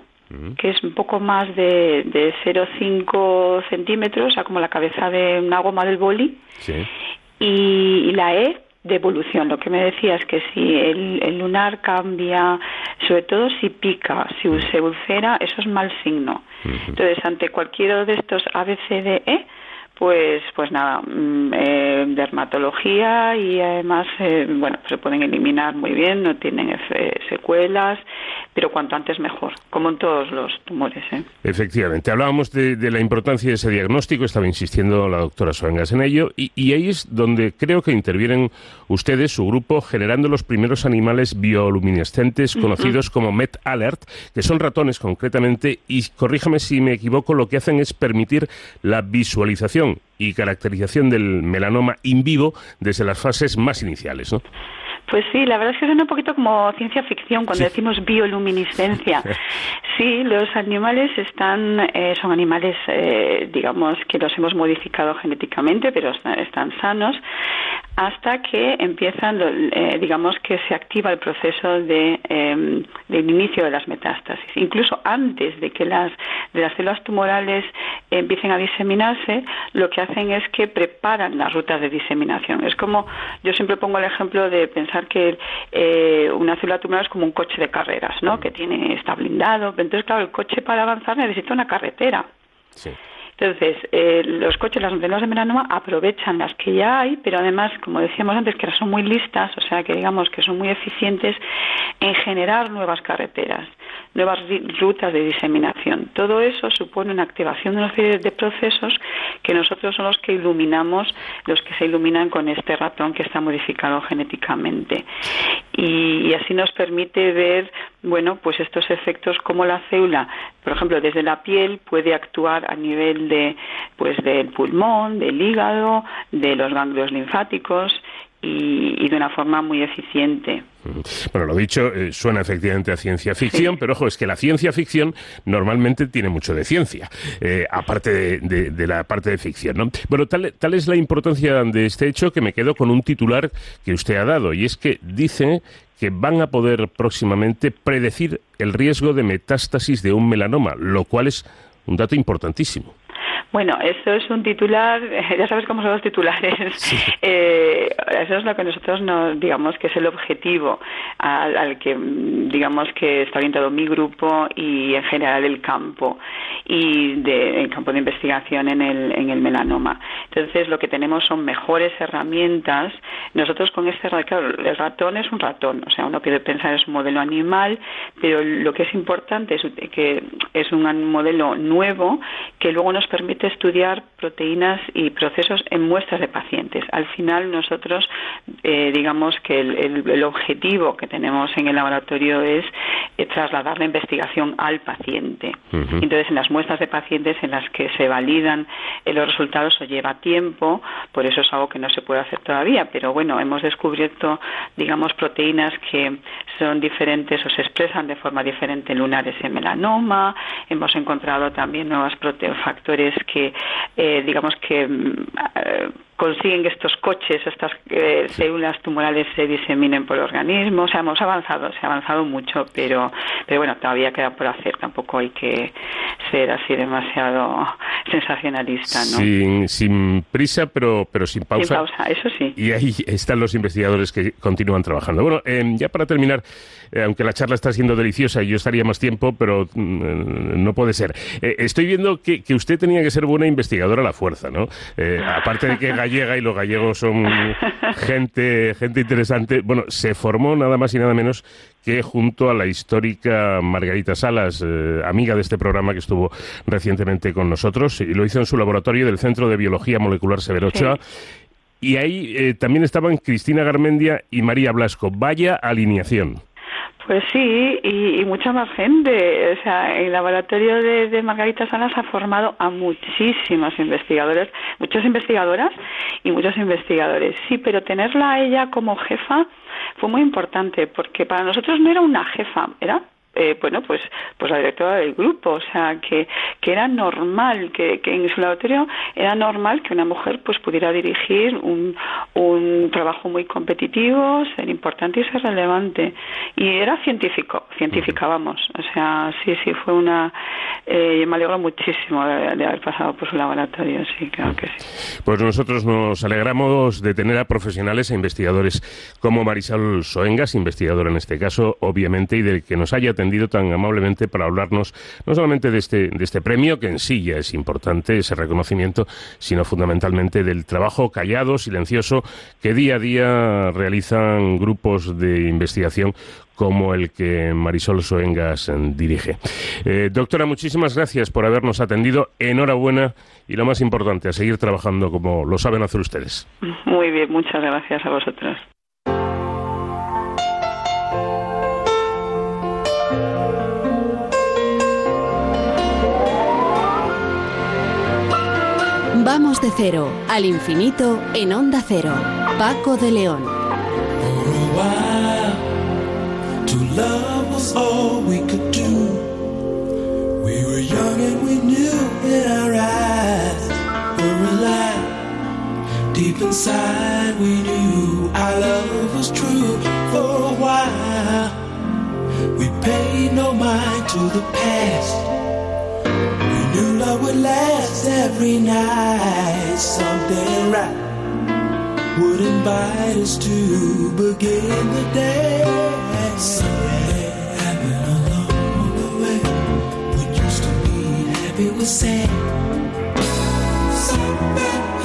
que es un poco más de, de 0,5 centímetros, o sea, como la cabeza de una goma del boli. Y, la E de evolución. Lo que me decía es que si el, lunar cambia, sobre todo si pica, si se ulcera, eso es mal signo. Entonces, ante cualquiera de estos A, B, C, D, E, pues pues nada mm, eh, dermatología y además eh, bueno se pueden eliminar muy bien no tienen secuelas pero cuanto antes mejor como en todos los tumores ¿eh? efectivamente hablábamos de, la importancia de ese diagnóstico estaba insistiendo la doctora Soengas en ello y, y, ahí es donde creo que intervienen ustedes su grupo generando los primeros animales bioluminescentes conocidos como Met Alert que son ratones concretamente y corríjame si me equivoco lo que hacen es permitir la visualización y caracterización del melanoma in vivo desde las fases más iniciales, ¿no? Pues sí, la verdad es que suena un poquito como ciencia ficción cuando decimos bioluminiscencia. Sí, los animales están, eh, son animales, eh, digamos, que los hemos modificado genéticamente, pero están, sanos, hasta que empiezan, eh, digamos, que se activa el proceso de, em, del inicio de las metástasis. Incluso antes de que las, de las células tumorales empiecen a diseminarse, lo que hacen es que preparan las rutas de diseminación. Es como, yo siempre pongo el ejemplo de pensar que eh, una célula tumoral es como un coche de carreras, ¿no? Que tiene, está blindado. Entonces, claro, el coche para avanzar necesita una carretera. Entonces, eh, los coches, las antenas de melanoma aprovechan las que ya hay, pero además, como decíamos antes, que son muy listas, o sea, que digamos que son muy eficientes en generar nuevas carreteras nuevas rutas de diseminación. Todo eso supone una activación de una serie de procesos que nosotros son los que iluminamos, los que se iluminan con este ratón que está modificado genéticamente. Y, así nos permite ver, bueno, pues estos efectos como la célula, por ejemplo, desde la piel puede actuar a nivel de, pues del pulmón, del hígado, de los ganglios linfáticos y, de una forma muy eficiente. Bueno, lo dicho, eh, suena efectivamente a ciencia ficción, pero ojo, es que la ciencia ficción normalmente tiene mucho de ciencia, eh, aparte de, la parte de ficción, ¿no? Bueno, tal, tal es la importancia de este hecho que me quedo con un titular que usted ha dado, y es que dice que van a poder próximamente predecir el riesgo de metástasis de un melanoma, lo cual es un dato importantísimo. Bueno, eso es un titular, ya sabes cómo son los titulares. Eh, eso es lo que nosotros nos, digamos, que es el objetivo al, que, digamos, que está orientado mi grupo y en general el campo y de, el campo de investigación en el, en el melanoma. Entonces, lo que tenemos son mejores herramientas. Nosotros con este, claro, el ratón es un ratón, o sea, uno puede pensar es un modelo animal, pero lo que es importante es que es un modelo nuevo que luego nos permite estudiar proteínas y procesos en muestras de pacientes. Al final nosotros, eh, digamos que el, objetivo que tenemos en el laboratorio es eh, trasladar la investigación al paciente. Entonces, en las muestras de pacientes en las que se validan eh, los resultados eso lleva tiempo, por eso es algo que no se puede hacer todavía, pero bueno, hemos descubierto, digamos, proteínas que son diferentes o se expresan de forma diferente en lunares en melanoma, hemos encontrado también nuevos factores que, eh, digamos que mm, eh, consiguen que estos coches, estas eh, células tumorales se diseminen por el organismo. O sea, hemos avanzado, se ha avanzado mucho, pero, pero bueno, todavía queda por hacer. Tampoco hay que ser así demasiado sensacionalista, ¿no? Sin, sin prisa, pero, pero sin pausa. Sin pausa, eso sí. Y ahí están los investigadores que continúan trabajando. Bueno, ya para terminar, aunque la charla está siendo deliciosa y yo estaría más tiempo, pero mm, no puede ser. estoy viendo que, que usted tenía que ser buena investigadora a la fuerza, ¿no? Eh, aparte de que gallega y los gallegos son gente, gente interesante, bueno, se formó nada más y nada menos que junto a la histórica Margarita Salas, eh, amiga de este programa que estuvo recientemente con nosotros, y lo hizo en su laboratorio del Centro de Biología Molecular Severocha y ahí eh, también estaban Cristina Garmendia y María Blasco. Vaya alineación. Pues sí, y, mucha más gente. O sea, el laboratorio de, Margarita Salas ha formado a muchísimas investigadores, muchas investigadoras y muchos investigadores. Sí, pero tenerla a ella como jefa fue muy importante porque para nosotros no era una jefa, era eh, bueno, pues, pues la directora del grupo, o sea, que, que era normal, que, que en su laboratorio era normal que una mujer pues pudiera dirigir un, un trabajo muy competitivo, ser importante y ser relevante. Y era científico, científica, vamos, o sea, sí, sí, fue una... Eh, me alegro muchísimo de, de, haber pasado por su laboratorio, sí, claro que sí. Pues nosotros nos alegramos de tener a profesionales e investigadores como Marisol Soengas, investigadora en este caso, obviamente, y del que nos haya atendido tan amablemente para hablarnos no solamente de este, de este premio, que en sí ya es importante, ese reconocimiento, sino fundamentalmente del trabajo callado, silencioso, que día a día realizan grupos de investigación como el que Marisol Soengas dirige. Eh, doctora, muchísimas gracias por habernos atendido. Enhorabuena y lo más importante, a seguir trabajando como lo saben hacer ustedes. Muy bien, muchas gracias a vosotros. Vamos de cero al infinito en Onda Cero. Paco de León. Deep inside we knew our love was true. For a while, we paid no mind to the past. Knew love would last every night. Something right would invite us to begin the day. Something happened along the way. What used to be happy was sad. Something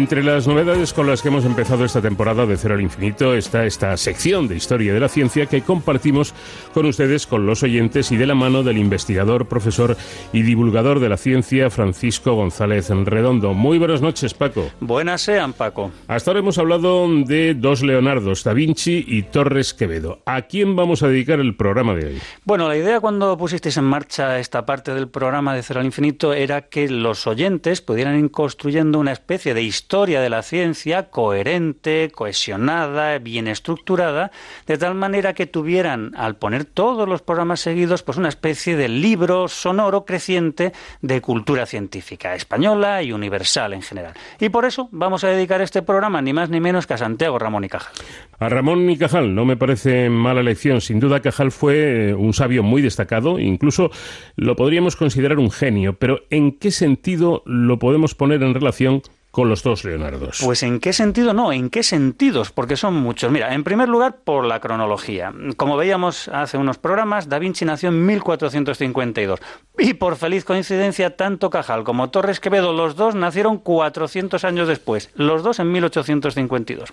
Entre las novedades con las que hemos empezado esta temporada de Cero al Infinito está esta sección de Historia de la Ciencia que compartimos con ustedes, con los oyentes y de la mano del investigador, profesor y divulgador de la ciencia Francisco González Redondo. Muy buenas noches, Paco. Buenas sean, Paco. Hasta ahora hemos hablado de dos Leonardos, Da Vinci y Torres Quevedo. ¿A quién vamos a dedicar el programa de hoy? Bueno, la idea cuando pusisteis en marcha esta parte del programa de Cero al Infinito era que los oyentes pudieran ir construyendo una especie de historia historia de la ciencia coherente, cohesionada, bien estructurada, de tal manera que tuvieran, al poner todos los programas seguidos, pues una especie de libro sonoro creciente de cultura científica española y universal en general. Y por eso vamos a dedicar este programa ni más ni menos que a Santiago Ramón y Cajal. A Ramón y Cajal no me parece mala elección. Sin duda Cajal fue eh, un sabio muy destacado, incluso lo podríamos considerar un genio, pero ¿en qué sentido lo podemos poner en relación con los dos Leonardos? Pues en qué sentido no, en qué sentidos, porque son muchos. Mira, en primer lugar, por la cronología. Como veíamos hace unos programas, Da Vinci nació en 1452. Y por feliz coincidencia, tanto Cajal como Torres Quevedo, los dos nacieron 400 años después, los dos en 1852.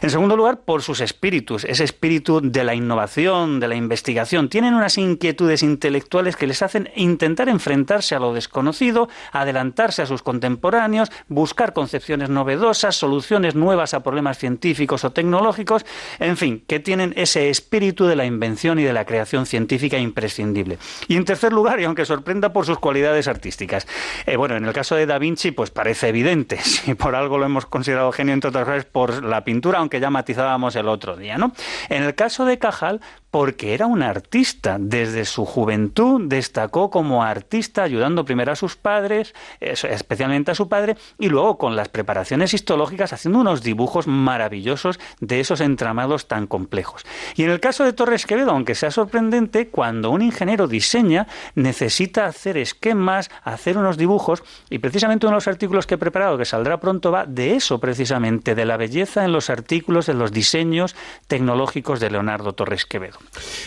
En segundo lugar, por sus espíritus, ese espíritu de la innovación, de la investigación. Tienen unas inquietudes intelectuales que les hacen intentar enfrentarse a lo desconocido, adelantarse a sus contemporáneos, buscar concepciones novedosas, soluciones nuevas a problemas científicos o tecnológicos, en fin, que tienen ese espíritu de la invención y de la creación científica imprescindible. Y en tercer lugar, y aunque sorprenda por sus cualidades artísticas, eh, bueno, en el caso de Da Vinci, pues parece evidente, si por algo lo hemos considerado genio, entre otras cosas, por la pintura, aunque ya matizábamos el otro día, ¿no? En el caso de Cajal, porque era un artista. Desde su juventud destacó como artista, ayudando primero a sus padres, especialmente a su padre, y luego con las preparaciones histológicas haciendo unos dibujos maravillosos de esos entramados tan complejos. Y en el caso de Torres Quevedo, aunque sea sorprendente, cuando un ingeniero diseña, necesita hacer esquemas, hacer unos dibujos, y precisamente uno de los artículos que he preparado, que saldrá pronto, va de eso precisamente, de la belleza en los artículos, en los diseños tecnológicos de Leonardo Torres Quevedo.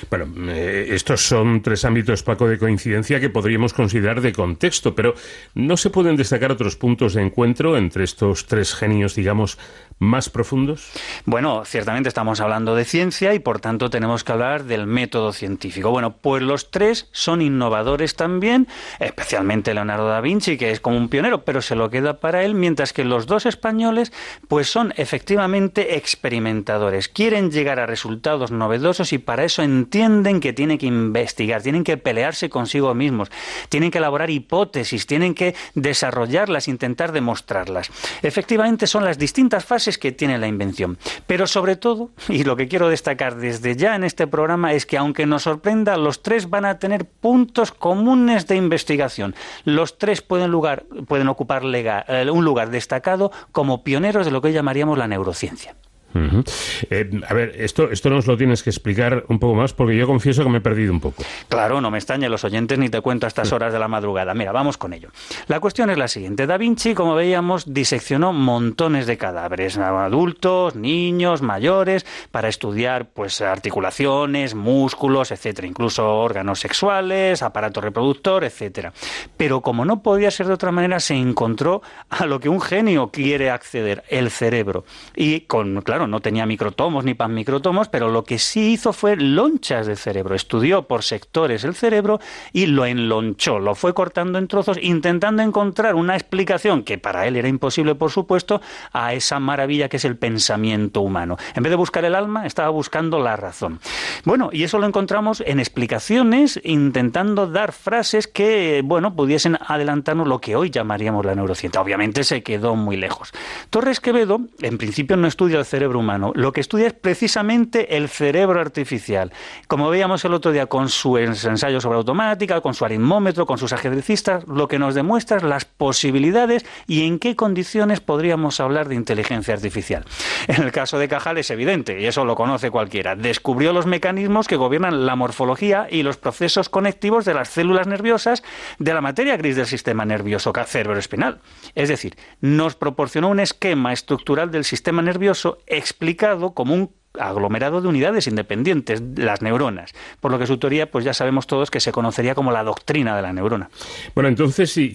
Bueno, eh, estos son tres ámbitos, Paco, de coincidencia que podríamos considerar de contexto, pero ¿no se pueden destacar otros puntos de encuentro entre estos tres genios, digamos, más profundos? Bueno, ciertamente estamos hablando de ciencia y por tanto tenemos que hablar del método científico. Bueno, pues los tres son innovadores también, especialmente Leonardo da Vinci, que es como un pionero, pero se lo queda para él, mientras que los dos españoles pues son efectivamente experimentadores. Quieren llegar a resultados novedosos y para eso entienden que tienen que investigar, tienen que pelearse consigo mismos, tienen que elaborar hipótesis, tienen que desarrollarlas, intentar demostrarlas. Efectivamente son las distintas fases que tiene la invención. Pero sobre todo, y lo que quiero destacar desde ya en este programa es que aunque nos sorprenda, los tres van a tener puntos comunes de investigación. Los tres pueden, lugar, pueden ocupar eh, un lugar destacado como pioneros de lo que llamaríamos la neurociencia. Eh, a ver, esto, esto nos lo tienes que explicar un poco más porque yo confieso que me he perdido un poco. Claro, no me extraña los oyentes ni te cuento a estas horas de la madrugada. Mira, vamos con ello. La cuestión es la siguiente. Da Vinci, como veíamos, diseccionó montones de cadáveres, adultos, niños, mayores, para estudiar pues articulaciones, músculos, etcétera, incluso órganos sexuales, aparato reproductor, etcétera. Pero como no podía ser de otra manera, se encontró a lo que un genio quiere acceder, el cerebro. Y con, claro, no tenía microtomos ni panmicrotomos, pero lo que sí hizo fue lonchas de cerebro. Estudió por sectores el cerebro y lo enlonchó, lo fue cortando en trozos, intentando encontrar una explicación que para él era imposible, por supuesto, a esa maravilla que es el pensamiento humano. En vez de buscar el alma, estaba buscando la razón. Bueno, y eso lo encontramos en explicaciones, intentando dar frases que, bueno, pudiesen adelantarnos lo que hoy llamaríamos la neurociencia. Obviamente se quedó muy lejos. Torres Quevedo, en principio, no estudia el cerebro humano. Lo que estudia es precisamente el cerebro artificial. Como veíamos el otro día con su ensayo sobre automática, con su aritmómetro, con sus ajedrecistas, lo que nos demuestra es las posibilidades y en qué condiciones podríamos hablar de inteligencia artificial. En el caso de Cajal es evidente, y eso lo conoce cualquiera. Descubrió los mecanismos que gobiernan la morfología y los procesos conectivos de las células nerviosas de la materia gris del sistema nervioso cerebroespinal. Es decir, nos proporcionó un esquema estructural del sistema nervioso explicado como un aglomerado de unidades independientes, las neuronas, por lo que su teoría, pues ya sabemos todos que se conocería como la doctrina de la neurona. Bueno, entonces, y,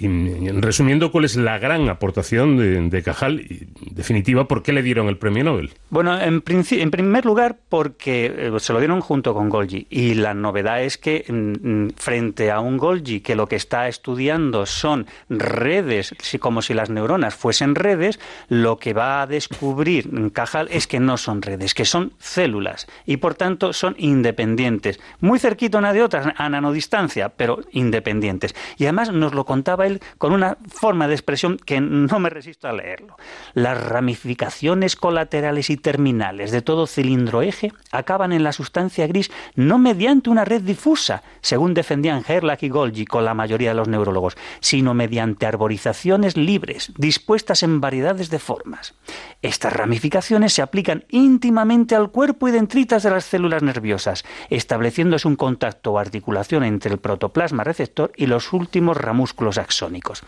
resumiendo, ¿cuál es la gran aportación de, Cajal? Y, definitiva, ¿por qué le dieron el premio Nobel? Bueno, en, en primer lugar, porque eh, se lo dieron junto con Golgi, y la novedad es que mm, mm, frente a un Golgi que lo que está estudiando son redes, como si las neuronas fuesen redes, lo que va a descubrir Cajal es que no son redes, que son células y por tanto son independientes, muy cerquita una de otras a nanodistancia, pero independientes. Y además nos lo contaba él con una forma de expresión que no me resisto a leerlo. Las ramificaciones colaterales y terminales de todo cilindro eje acaban en la sustancia gris no mediante una red difusa, según defendían Gerlach y Golgi con la mayoría de los neurólogos, sino mediante arborizaciones libres, dispuestas en variedades de formas. Estas ramificaciones se aplican íntimamente al cuerpo y dendritas de las células nerviosas, estableciéndose un contacto o articulación entre el protoplasma receptor y los últimos ramúsculos axónicos.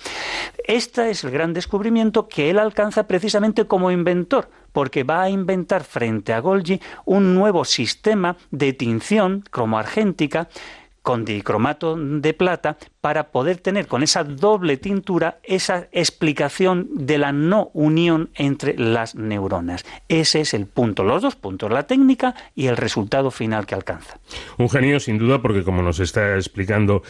Este es el gran descubrimiento que él alcanza precisamente como inventor, porque va a inventar frente a Golgi un nuevo sistema de tinción cromoargéntica con dicromato de plata para poder tener con esa doble tintura esa explicación de la no unión entre las neuronas. Ese es el punto, los dos puntos, la técnica y el resultado final que alcanza. Un genio sin duda porque como nos está explicando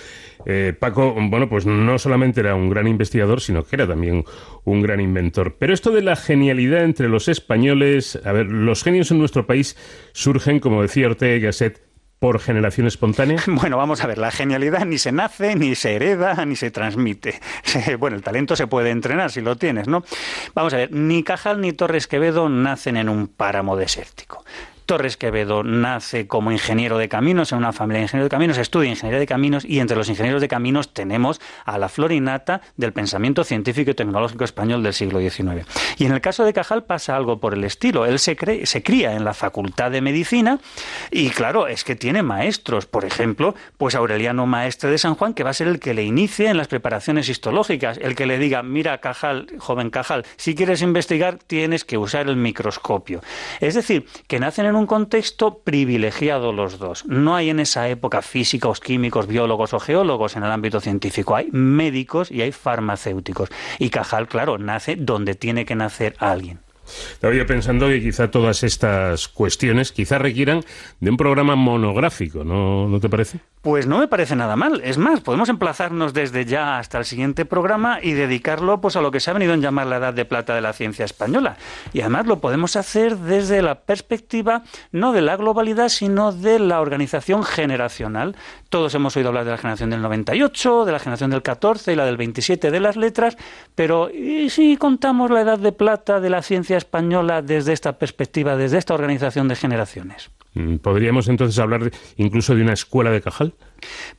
eh, Paco, bueno, pues no solamente era un gran investigador, sino que era también un gran inventor. Pero esto de la genialidad entre los españoles, a ver, los genios en nuestro país surgen, como decía Ortega y Gasset, por generación espontánea? Bueno, vamos a ver, la genialidad ni se nace, ni se hereda, ni se transmite. Bueno, el talento se puede entrenar si lo tienes, ¿no? Vamos a ver, ni Cajal ni Torres Quevedo nacen en un páramo desértico. Torres Quevedo nace como ingeniero de caminos en una familia de ingenieros de caminos, estudia ingeniería de caminos y entre los ingenieros de caminos tenemos a la florinata del pensamiento científico y tecnológico español del siglo XIX. Y en el caso de Cajal pasa algo por el estilo. Él se, se cría en la Facultad de Medicina y claro, es que tiene maestros. Por ejemplo, pues Aureliano Maestre de San Juan, que va a ser el que le inicie en las preparaciones histológicas, el que le diga, mira Cajal, joven Cajal, si quieres investigar tienes que usar el microscopio. Es decir, que nacen en un contexto privilegiado los dos. No hay en esa época físicos, químicos, biólogos o geólogos en el ámbito científico. Hay médicos y hay farmacéuticos. Y Cajal, claro, nace donde tiene que nacer alguien. Estaba yo pensando que quizá todas estas cuestiones quizá requieran de un programa monográfico, ¿no, ¿no te parece? Pues no me parece nada mal. Es más, podemos emplazarnos desde ya hasta el siguiente programa y dedicarlo pues a lo que se ha venido a llamar la edad de plata de la ciencia española. Y además lo podemos hacer desde la perspectiva no de la globalidad, sino de la organización generacional. Todos hemos oído hablar de la generación del 98, de la generación del 14 y la del 27 de las letras, pero ¿y si contamos la edad de plata de la ciencia española desde esta perspectiva, desde esta organización de generaciones? Mm, ¿Podríamos entonces hablar incluso de una escuela de Cajal?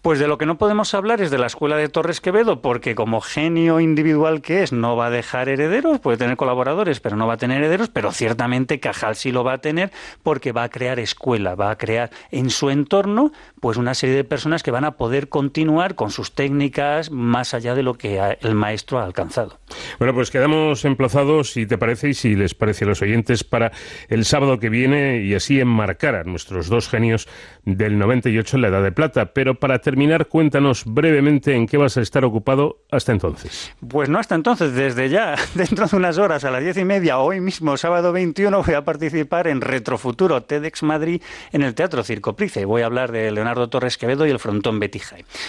Pues de lo que no podemos hablar es de la escuela de Torres Quevedo, porque como genio individual que es, no va a dejar herederos, puede tener colaboradores, pero no va a tener herederos, pero ciertamente Cajal sí lo va a tener porque va a crear escuela, va a crear en su entorno pues una serie de personas que van a poder continuar con sus técnicas más allá de lo que el maestro ha alcanzado. Bueno, pues quedamos emplazados, si te parece y si les parece a los oyentes, para el sábado que viene y así enmarcar nuestros dos genios del 98 en la Edad de Plata. Pero para terminar, cuéntanos brevemente en qué vas a estar ocupado hasta entonces. Pues no hasta entonces, desde ya, dentro de unas horas, a las diez y media, hoy mismo, sábado 21, voy a participar en Retrofuturo TEDx Madrid en el Teatro Circo Price. Voy a hablar de Leonardo Torres Quevedo y el frontón Betty.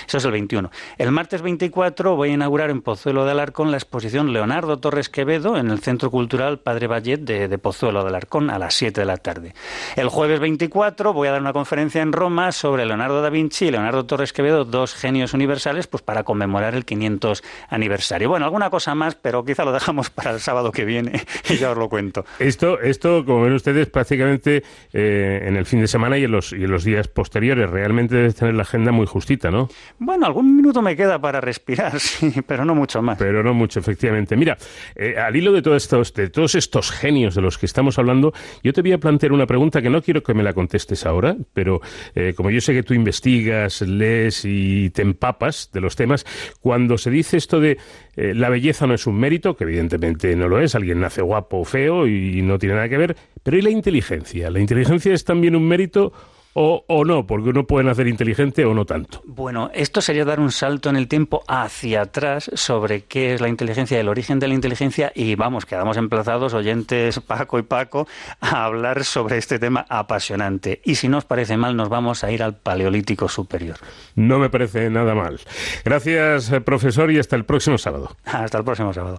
Eso es el 21. El martes 24 voy a inaugurar en Pozuelo de Alarcón la exposición Leonardo Torres Quevedo en el Centro Cultural Padre Vallet de, Pozuelo de Alarcón a las 7 de la tarde. El jueves 24 voy a dar una conferencia en Roma sobre Leonardo da Vinci y Leonardo Torres Quevedo, dos genios universales, pues para conmemorar el 500 aniversario. Bueno, alguna cosa más, pero quizá lo dejamos para el sábado que viene y ya os lo cuento. Esto, esto como ven ustedes, prácticamente eh, en el fin de semana y en, los, y en los días posteriores. Realmente debes tener la agenda muy justita, ¿no? Bueno, algún minuto me queda para respirar, sí, pero no mucho más. Pero no mucho, efectivamente. Mira, eh, al hilo de, todos estos, de todos estos genios de los que estamos hablando, yo te voy a plantear una pregunta que no quiero que me la contestes ahora, pero eh, como yo sé que tú investigas, lees y te empapas de los temas, cuando se dice esto de eh, la belleza no es un mérito, que evidentemente no lo es, alguien nace guapo o feo y no tiene nada que ver, pero ¿y la inteligencia? ¿La inteligencia es también un mérito? O, o, no, porque uno puede nacer inteligente o no tanto. Bueno, esto sería dar un salto en el tiempo hacia atrás sobre qué es la inteligencia, el origen de la inteligencia y vamos, quedamos emplazados, oyentes Paco y Paco, a hablar sobre este tema apasionante. Y si no os parece mal, nos vamos a ir al Paleolítico Superior. No me parece nada mal. Gracias, eh, profesor, y hasta el próximo sábado. Hasta el próximo sábado.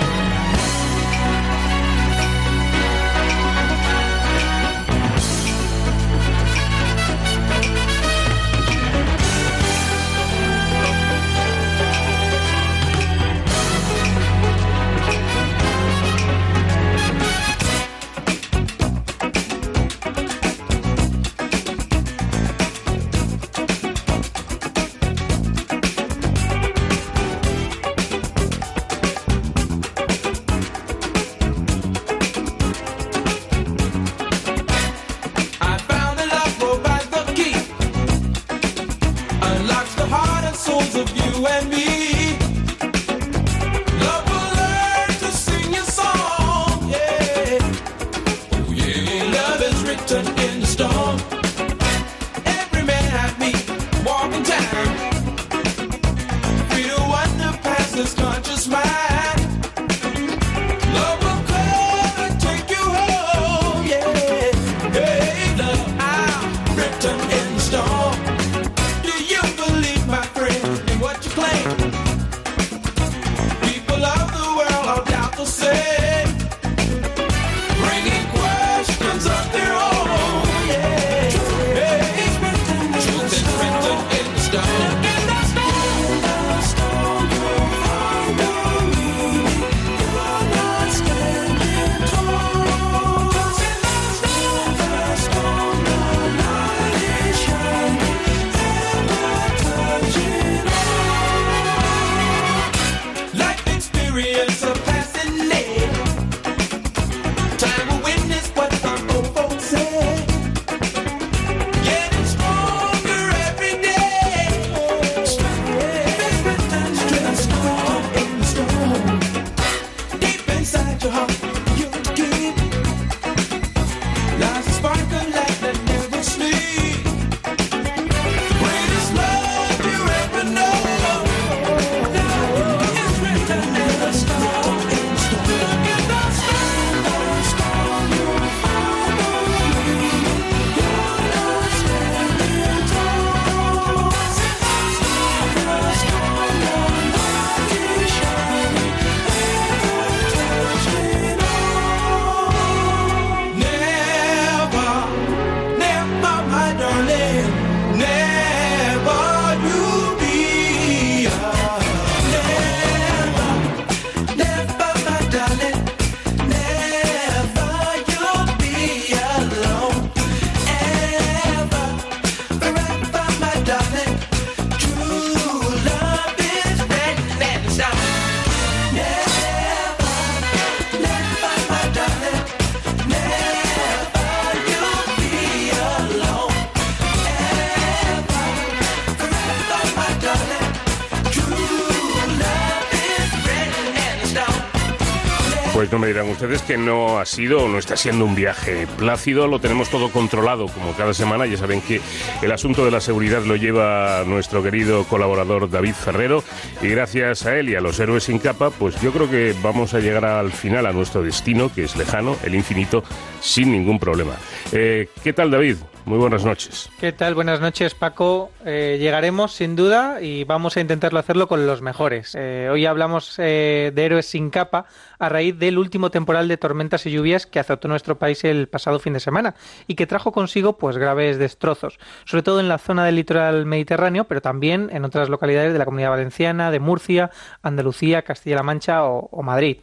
No me dirán ustedes que no ha sido o no está siendo un viaje plácido, lo tenemos todo controlado como cada semana, ya saben que el asunto de la seguridad lo lleva nuestro querido colaborador David Ferrero y gracias a él y a los héroes sin capa, pues yo creo que vamos a llegar al final a nuestro destino, que es lejano, el infinito, sin ningún problema. Eh, ¿Qué tal David? Muy buenas noches. ¿Qué tal? Buenas noches, Paco. Eh, llegaremos sin duda y vamos a intentarlo hacerlo con los mejores. Eh, hoy hablamos eh, de héroes sin capa a raíz del último temporal de tormentas y lluvias que azotó nuestro país el pasado fin de semana y que trajo consigo pues graves destrozos, sobre todo en la zona del litoral mediterráneo, pero también en otras localidades de la Comunidad Valenciana, de Murcia, Andalucía, Castilla-La Mancha o, o Madrid.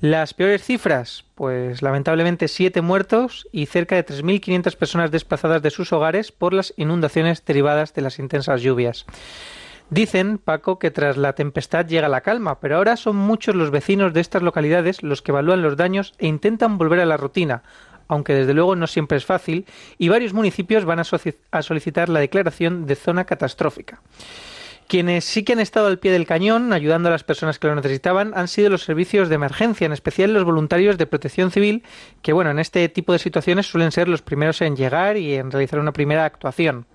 Las peores cifras, pues lamentablemente siete muertos y cerca de 3.500 personas desplazadas de sus hogares por las inundaciones derivadas de las intensas lluvias. Dicen, Paco, que tras la tempestad llega la calma, pero ahora son muchos los vecinos de estas localidades los que evalúan los daños e intentan volver a la rutina, aunque desde luego no siempre es fácil, y varios municipios van a, a solicitar la declaración de zona catastrófica. Quienes sí que han estado al pie del cañón, ayudando a las personas que lo necesitaban, han sido los servicios de emergencia, en especial los voluntarios de protección civil, que bueno, en este tipo de situaciones suelen ser los primeros en llegar y en realizar una primera actuación.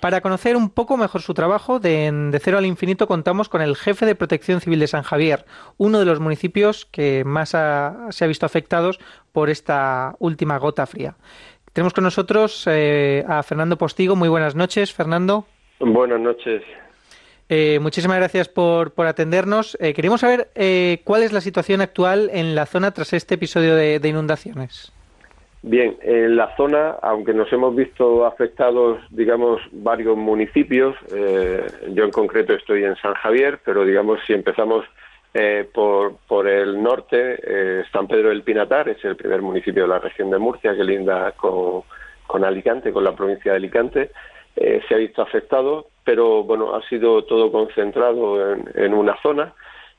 Para conocer un poco mejor su trabajo, de, Cero al Infinito contamos con el jefe de Protección Civil de San Javier, uno de los municipios que más se ha visto afectados por esta última gota fría. Tenemos con nosotros eh, a Fernando Postigo. Muy buenas noches, Fernando. Buenas noches. Eh, muchísimas gracias por, por atendernos. Eh, saber eh, cuál es la situación actual en la zona tras este episodio de, de, inundaciones. Bien, en la zona, aunque nos hemos visto afectados, digamos, varios municipios, yo en concreto estoy en San Javier, pero digamos, si empezamos por, por el norte, San Pedro del Pinatar es el primer municipio de la región de Murcia que linda con, con Alicante, con la provincia de Alicante. Eh, se ha visto afectado, pero bueno, ha sido todo concentrado en, en, una zona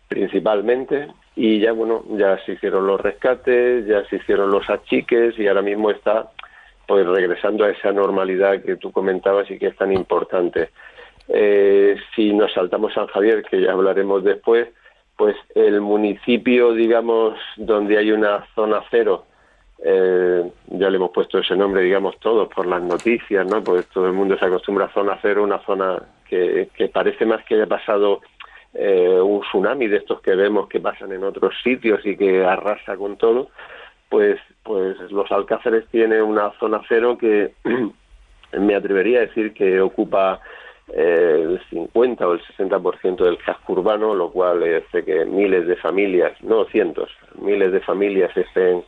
principalmente y ya bueno, ya se hicieron los rescates, ya se hicieron los achiques y ahora mismo está pues regresando a esa normalidad que tú comentabas y que es tan importante. Eh, si nos saltamos San Javier, que ya hablaremos después, pues el municipio, digamos, donde hay una zona cero, eh, ya le hemos puesto ese nombre, digamos, todos por las noticias, ¿no? Pues todo el mundo se acostumbra a zona cero, una zona que, que parece más que haya pasado eh, un tsunami de estos que vemos que pasan en otros sitios y que arrasa con todo, pues, pues los Alcáceres tienen una zona cero que me atrevería a decir que ocupa eh, el 50 o el 60% del casco urbano, lo cual hace que miles de familias, no cientos, miles de familias estén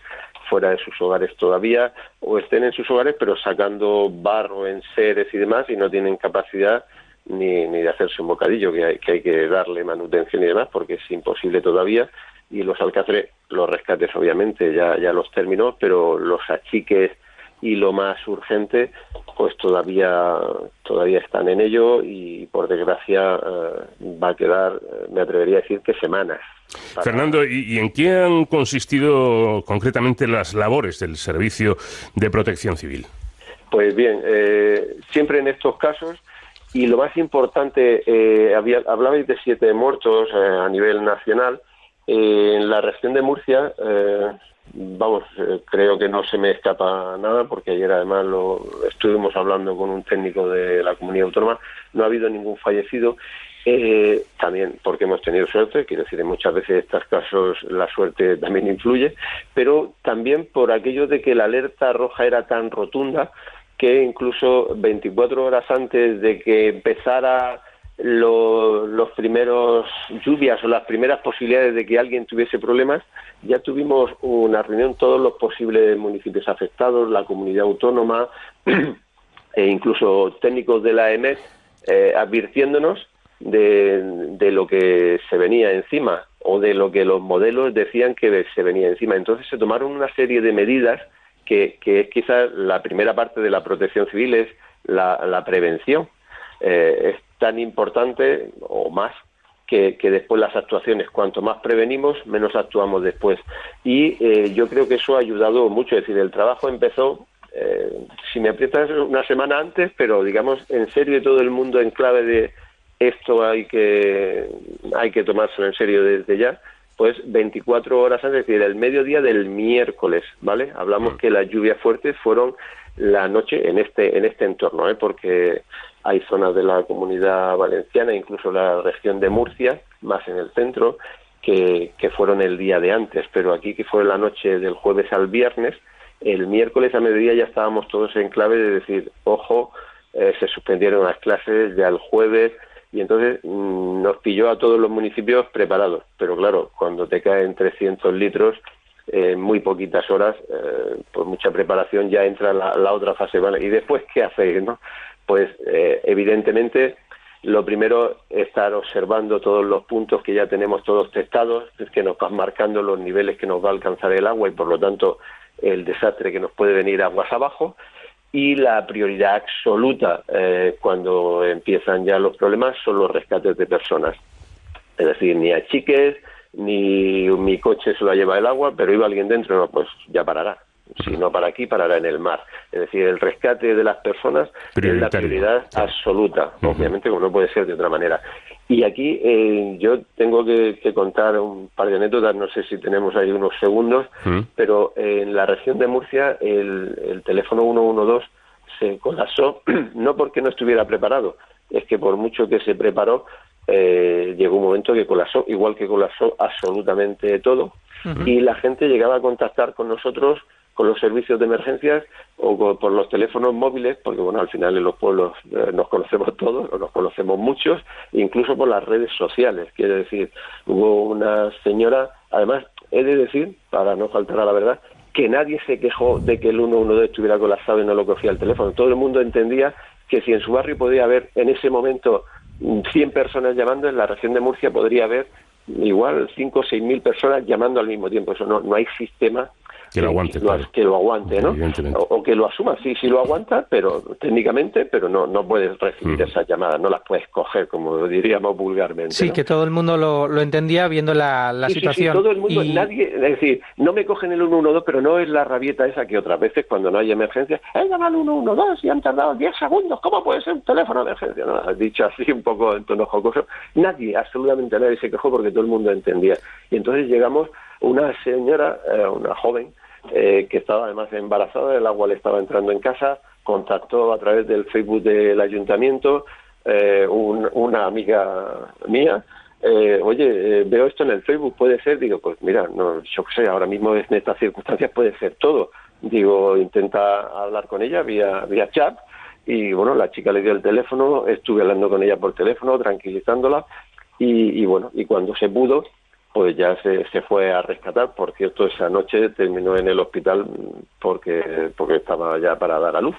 fuera de sus hogares todavía o estén en sus hogares pero sacando barro en seres y demás y no tienen capacidad ni, ni de hacerse un bocadillo que hay, que hay que darle manutención y demás porque es imposible todavía y los alcáceres, los rescates obviamente ya, ya los terminó pero los achiques y lo más urgente pues todavía todavía están en ello y por desgracia eh, va a quedar eh, me atrevería a decir que semanas para... Fernando, ¿y, ¿y, en qué han consistido concretamente las labores del Servicio de Protección Civil? Pues bien, eh, siempre en estos casos, y lo más importante, eh, había, hablabais de siete muertos eh, a nivel nacional, en la región de Murcia, vamos, eh, creo que no se me escapa nada porque ayer además lo estuvimos hablando con un técnico de la comunidad autónoma, no ha habido ningún fallecido. Eh, también porque hemos tenido suerte, quiero decir, muchas veces en estos casos la suerte también influye, pero también por aquello de que la alerta roja era tan rotunda que incluso 24 horas antes de que empezara los primeros lluvias o las primeras posibilidades de que alguien tuviese problemas, ya tuvimos una reunión todos los posibles municipios afectados, la comunidad autónoma e incluso técnicos de la EMET eh, advirtiéndonos de, de, lo que se venía encima o de lo que los modelos decían que se venía encima. Entonces se tomaron una serie de medidas que, que es quizás la primera parte de la protección civil, es la, la prevención. Eh, es tan importante o más que, que, después las actuaciones. Cuanto más prevenimos, menos actuamos después. Y eh, yo creo que eso ha ayudado mucho. Es decir, el trabajo empezó, eh, si me aprietas, una semana antes, pero digamos, en serio, todo el mundo en clave de esto hay que, hay que tomárselo en serio desde ya pues 24 horas antes, es decir, el mediodía del miércoles, ¿vale? Hablamos que las lluvias fuertes fueron la noche en este en este entorno, ¿eh? porque hay zonas de la comunidad valenciana, incluso la región de Murcia, más en el centro, que, que fueron el día de antes, pero aquí que fue la noche del jueves al viernes, el miércoles a mediodía ya estábamos todos en clave de decir, ojo, eh, se suspendieron las clases ya el jueves, y entonces mmm, nos pilló a todos los municipios preparados. Pero claro, cuando te caen 300 litros en muy poquitas horas, eh, por mucha preparación ya entra la, la otra fase. ¿Y después qué hacéis? No? Pues eh, evidentemente lo primero estar observando todos los puntos que ya tenemos todos testados, que nos van marcando los niveles que nos va a alcanzar el agua y por lo tanto el desastre que nos puede venir aguas abajo y la prioridad absoluta eh, cuando empiezan ya los problemas son los rescates de personas. Es decir, ni a chiques, ni mi coche se lo lleva el agua, pero iba alguien dentro, no, pues ya parará. Si no para aquí, parará en el mar. Es decir, el rescate de las personas es la prioridad absoluta, uh -huh. obviamente, como no puede ser de otra manera. Y aquí eh, yo tengo que, que, contar un par de anécdotas, no sé si tenemos ahí unos segundos, uh -huh. pero en la región de Murcia el, el teléfono 112 se colapsó, no porque no estuviera preparado, es que por mucho que se preparó, eh, llegó un momento que colapsó, igual que colapsó absolutamente todo, uh -huh. y la gente llegaba a contactar con nosotros con los servicios de emergencias o con, por los teléfonos móviles, porque bueno, al final en los pueblos eh, nos conocemos todos, o nos conocemos muchos, incluso por las redes sociales. Quiere decir, hubo una señora, además, he de decir, para no faltar a la verdad, que nadie se quejó de que el 112 estuviera colapsado y no lo cogía el teléfono. Todo el mundo entendía que si en su barrio podía haber en ese momento 100 personas llamando, en la región de Murcia podría haber igual 5 o 6 mil personas llamando al mismo tiempo. Eso no, no hay sistema que lo aguante, que, claro. que lo aguante, ¿no? O, o, que lo asuma, sí, sí lo aguanta, pero técnicamente, pero no, no puedes recibir mm. esas llamadas, no las puedes coger, como diríamos vulgarmente. Sí, ¿no? que todo el mundo lo, lo entendía viendo la, la sí, situación. Sí, sí, todo el mundo, y... nadie, es decir, no me cogen el 112, pero no es la rabieta esa que otras veces cuando no hay emergencia, he llamado al 112 y han tardado 10 segundos, ¿cómo puede ser un teléfono de emergencia? No, has dicho así un poco en tono jocoso. Nadie, absolutamente nadie se quejó porque todo el mundo entendía. Y entonces llegamos, una señora, eh, una joven, eh, que estaba además embarazada, el agua le estaba entrando en casa, contactó a través del Facebook del ayuntamiento eh, un, una amiga mía, eh, oye, veo esto en el Facebook, puede ser, digo, pues mira, no, yo qué sé, ahora mismo en estas circunstancias puede ser todo. Digo, intenta hablar con ella vía, vía chat y bueno, la chica le dio el teléfono, estuve hablando con ella por teléfono, tranquilizándola y bueno, y cuando se pudo, pues ya se, se, fue a rescatar. Por cierto, esa noche terminó en el hospital porque, porque estaba ya para dar a luz.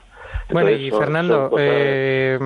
Bueno, Entonces, y son, Fernando, son eh,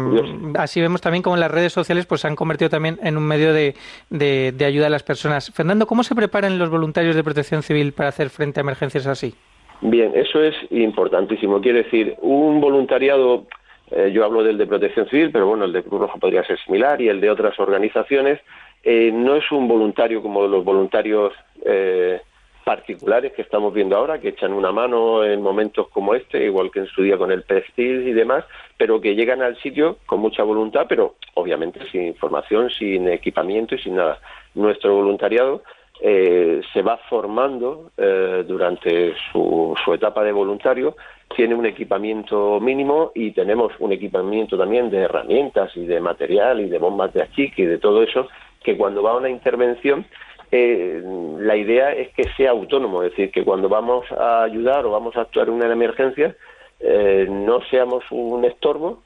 así vemos también como las redes sociales pues se han convertido también en un medio de, de, de, ayuda a las personas. Fernando, ¿cómo se preparan los voluntarios de protección civil para hacer frente a emergencias así? Bien, eso es importantísimo. Quiere decir, un voluntariado, eh, yo hablo del de protección civil, pero bueno, el de Cruz Roja podría ser similar y el de otras organizaciones, eh, no es un voluntario como los voluntarios eh, particulares que estamos viendo ahora, que echan una mano en momentos como este, igual que en su día con el Prestige y demás, pero que llegan al sitio con mucha voluntad, pero obviamente sin información, sin equipamiento y sin nada. Nuestro voluntariado eh, se va formando eh, durante su, su etapa de voluntario, tiene un equipamiento mínimo y tenemos un equipamiento también de herramientas y de material y de bombas de achique y de todo eso, que cuando va a una intervención eh, la idea es que sea autónomo, es decir, que cuando vamos a ayudar o vamos a actuar en una emergencia, eh, no seamos un estorbo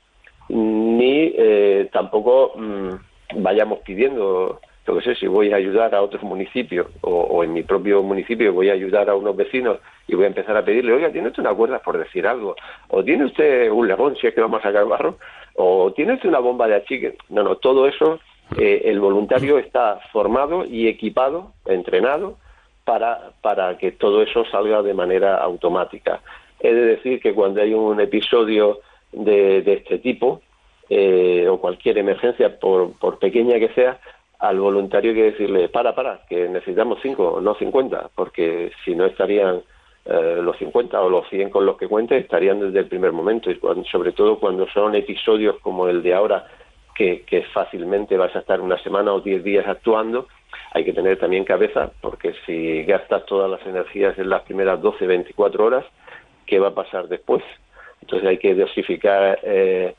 ni eh, tampoco mm, vayamos pidiendo yo que sé, si voy a ayudar a otro municipio o, en mi propio municipio voy a ayudar a unos vecinos y voy a empezar a pedirle, oiga, ¿tiene usted una cuerda por decir algo? ¿O tiene usted un lemón si es que vamos a sacar barro? ¿O tiene usted una bomba de achique? No, no, todo eso eh, el voluntario está formado y equipado, entrenado, para, para que todo eso salga de manera automática. He de decir que cuando hay un episodio de, de este tipo, eh, o cualquier emergencia, por, por pequeña que sea, al voluntario hay que decirle, para, para, que necesitamos cinco, no cincuenta, porque si no estarían eh, los cincuenta o los cien con los que cuente, estarían desde el primer momento, y sobre todo cuando son episodios como el de ahora, que, fácilmente vas a estar una semana o diez días actuando, hay que tener también cabeza, porque si gastas todas las energías en las primeras doce, veinticuatro horas, ¿qué va a pasar después? Entonces hay que dosificar eh,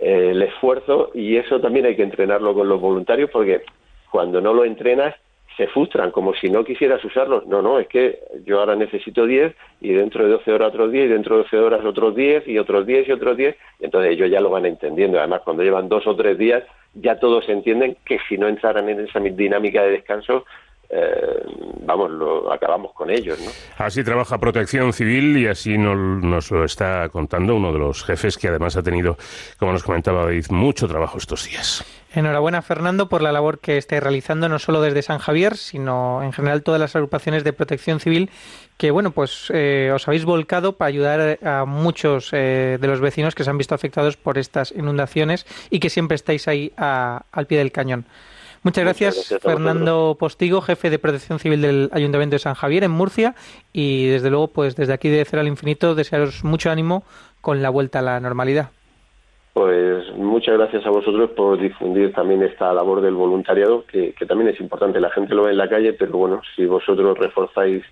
el esfuerzo y eso también hay que entrenarlo con los voluntarios porque cuando no lo entrenas se frustran como si no quisieras usarlos. No, no, es que yo ahora necesito 10 y dentro de 12 horas otros 10 y dentro de 12 horas otros 10 y otros 10 y otros 10. entonces ellos ya lo van entendiendo. Además, cuando llevan dos o tres días, ya todos entienden que si no entraran en esa dinámica de descanso, eh, vamos, lo acabamos con ellos. ¿no? Así trabaja Protección Civil y así nos, nos, lo está contando uno de los jefes que además ha tenido, como nos comentaba David, mucho trabajo estos días. Enhorabuena, Fernando, por la labor que estáis realizando, no solo desde San Javier, sino en general todas las agrupaciones de protección civil que, bueno, pues eh, os habéis volcado para ayudar a muchos eh, de los vecinos que se han visto afectados por estas inundaciones y que siempre estáis ahí a, al pie del cañón. Muchas gracias, Fernando Postigo, jefe de Protección Civil del Ayuntamiento de San Javier en Murcia y desde luego pues desde aquí de Cero al Infinito desearos mucho ánimo con la vuelta a la normalidad. Pues muchas gracias a vosotros por difundir también esta labor del voluntariado, que, que también es importante. La gente lo ve en la calle, pero bueno, si vosotros reforzáis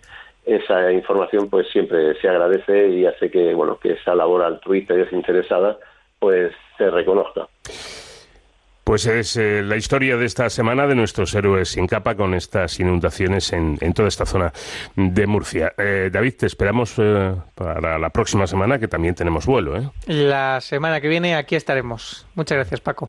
esa información, pues siempre se agradece y hace que bueno que esa labor altruista y desinteresada pues se reconozca. Pues es eh, la historia de esta semana de nuestros héroes sin capa con estas inundaciones en, en toda esta zona de Murcia. Eh, David, te esperamos eh, para la próxima semana que también tenemos vuelo. ¿eh? La semana que viene aquí estaremos. Muchas gracias, Paco.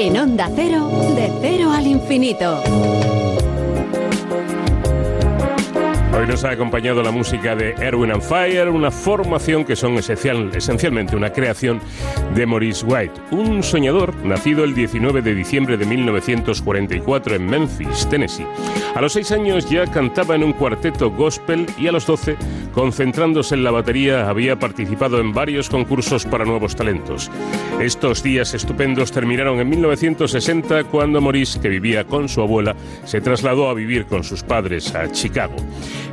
En Onda Cero, de cero al infinito. Hoy nos ha acompañado la música de Erwin and Fire, una formación que son esencial, esencialmente una creación de Maurice White, un soñador nacido el 19 de diciembre de 1944 en Memphis, Tennessee. A los seis años ya cantaba en un cuarteto gospel y a los 12, concentrándose en la batería, había participado en varios concursos para nuevos talentos. Estos días estupendos terminaron en 1960 cuando Maurice, que vivía con su abuela, se trasladó a vivir con sus padres a Chicago.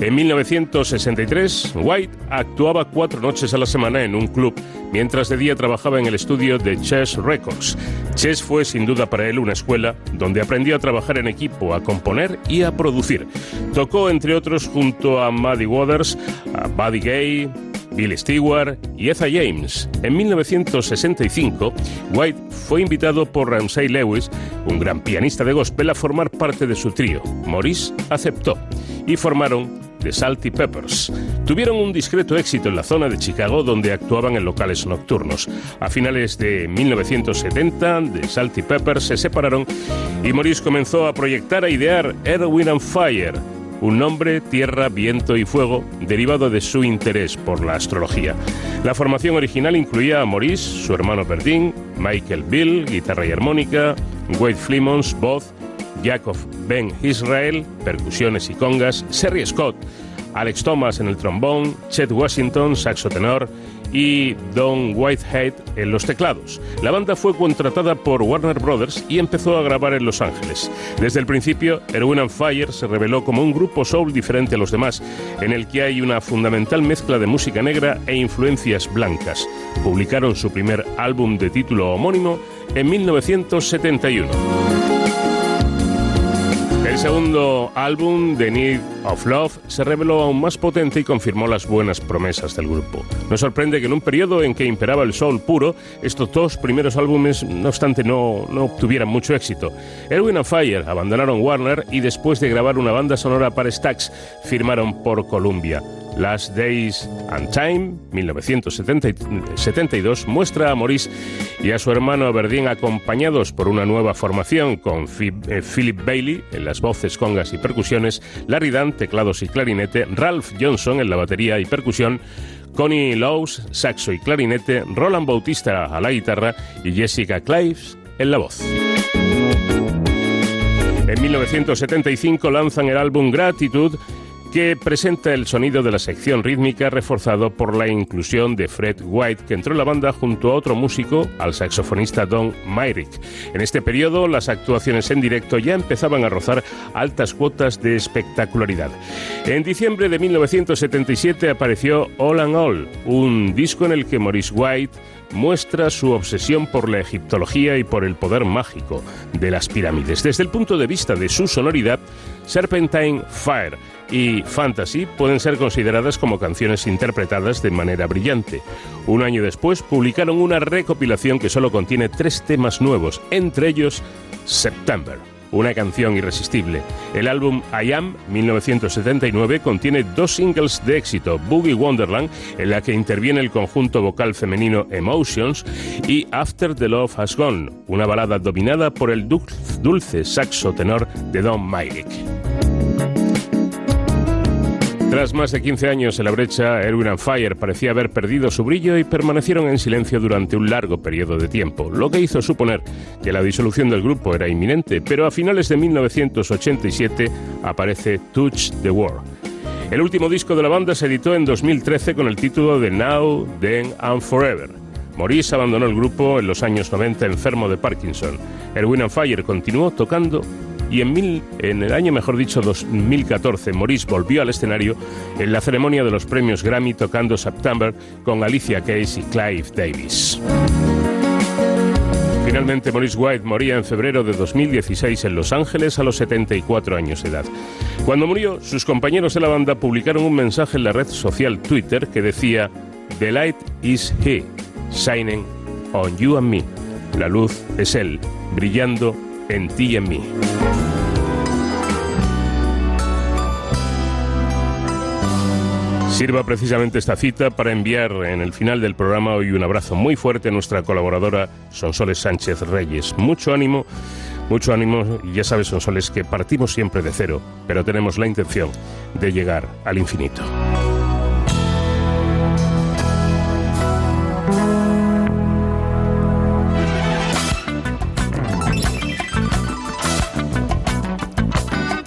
En 1963, White actuaba cuatro noches a la semana en un club, mientras de día trabajaba en el estudio de Chess Records. Chess fue sin duda para él una escuela donde aprendió a trabajar en equipo, a componer y a producir. Tocó, entre otros, junto a Muddy Waters, a Buddy Gay, Bill Stewart y Etha James. En 1965, White fue invitado por Ramsay Lewis, un gran pianista de gospel, a formar parte de su trío. Maurice aceptó y formaron The Salty Peppers. Tuvieron un discreto éxito en la zona de Chicago donde actuaban en locales nocturnos. A finales de 1970, The Salty Peppers se separaron y Maurice comenzó a proyectar, a idear Erwin and Fire, un nombre, tierra, viento y fuego derivado de su interés por la astrología. La formación original incluía a Maurice, su hermano Berdín, Michael Bill, guitarra y armónica, Wade Flemons, voz, Jacob Ben Israel, percusiones y congas, Serry Scott, Alex Thomas en el trombón, Chet Washington, saxo tenor y Don Whitehead en los teclados. La banda fue contratada por Warner Brothers y empezó a grabar en Los Ángeles. Desde el principio, Erwin and Fire se reveló como un grupo soul diferente a los demás, en el que hay una fundamental mezcla de música negra e influencias blancas. Publicaron su primer álbum de título homónimo en 1971. El segundo álbum, The Need of Love, se reveló aún más potente y confirmó las buenas promesas del grupo. No sorprende que en un periodo en que imperaba el soul puro, estos dos primeros álbumes, no obstante, no, no obtuvieran mucho éxito. Erwin and Fire abandonaron Warner y después de grabar una banda sonora para Stax, firmaron por Columbia. Last Days and Time, 1972, muestra a Maurice y a su hermano Aberdeen acompañados por una nueva formación con eh, Philip Bailey en las voces, congas y percusiones, Larry Dunn, teclados y clarinete, Ralph Johnson en la batería y percusión, Connie Lowes, saxo y clarinete, Roland Bautista a la guitarra y Jessica Clives en la voz. En 1975 lanzan el álbum Gratitude que presenta el sonido de la sección rítmica reforzado por la inclusión de Fred White, que entró en la banda junto a otro músico, al saxofonista Don Myrick. En este periodo, las actuaciones en directo ya empezaban a rozar altas cuotas de espectacularidad. En diciembre de 1977 apareció All and All, un disco en el que Maurice White muestra su obsesión por la egiptología y por el poder mágico de las pirámides. Desde el punto de vista de su sonoridad, Serpentine Fire y Fantasy pueden ser consideradas como canciones interpretadas de manera brillante. Un año después publicaron una recopilación que solo contiene tres temas nuevos, entre ellos September una canción irresistible. El álbum I Am 1979 contiene dos singles de éxito, Boogie Wonderland, en la que interviene el conjunto vocal femenino Emotions, y After the Love Has Gone, una balada dominada por el dulce saxo tenor de Don Myrick. Tras más de 15 años en la brecha, Erwin and Fire parecía haber perdido su brillo y permanecieron en silencio durante un largo periodo de tiempo, lo que hizo suponer que la disolución del grupo era inminente, pero a finales de 1987 aparece Touch the World. El último disco de la banda se editó en 2013 con el título de Now, Then and Forever. Maurice abandonó el grupo en los años 90 enfermo de Parkinson. Erwin and Fire continuó tocando y en, mil, en el año, mejor dicho, 2014, Maurice volvió al escenario en la ceremonia de los premios Grammy tocando September con Alicia Keys y Clive Davis. Finalmente, Maurice White moría en febrero de 2016 en Los Ángeles a los 74 años de edad. Cuando murió, sus compañeros de la banda publicaron un mensaje en la red social Twitter que decía: The light is he, shining on you and me. La luz es él, brillando en ti y en mí. Sirva precisamente esta cita para enviar en el final del programa hoy un abrazo muy fuerte a nuestra colaboradora Sonsoles Sánchez Reyes. Mucho ánimo, mucho ánimo ya sabes Sonsoles que partimos siempre de cero, pero tenemos la intención de llegar al infinito.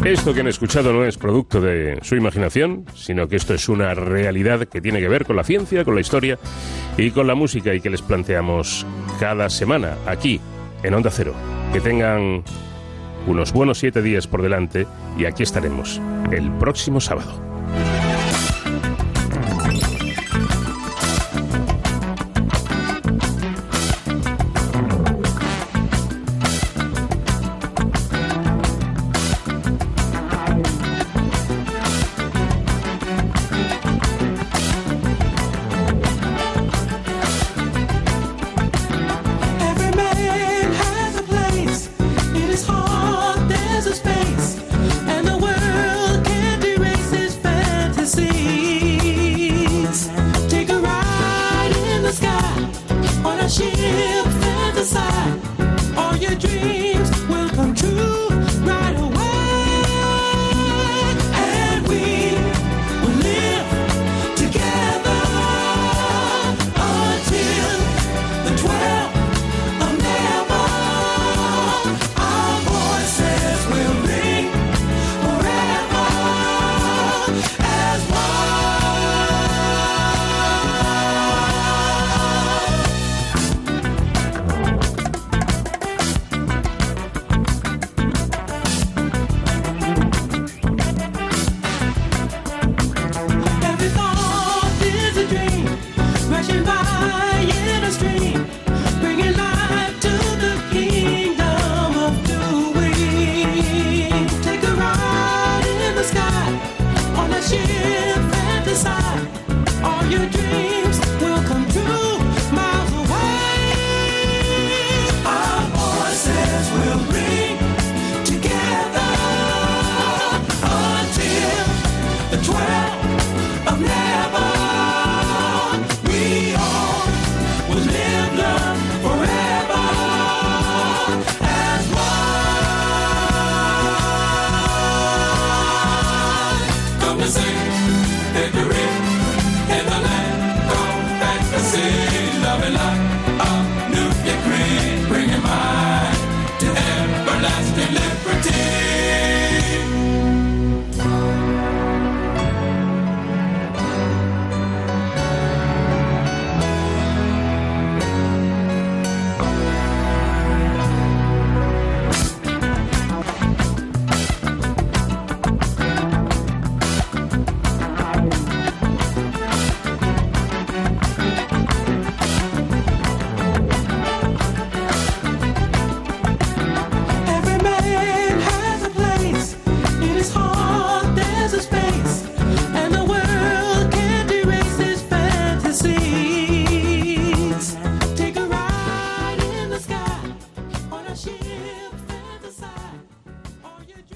Esto que han escuchado no es producto de su imaginación, sino que esto es una realidad que tiene que ver con la ciencia, con la historia y con la música y que les planteamos cada semana aquí en Onda Cero. Que tengan unos buenos siete días por delante y aquí estaremos el próximo sábado.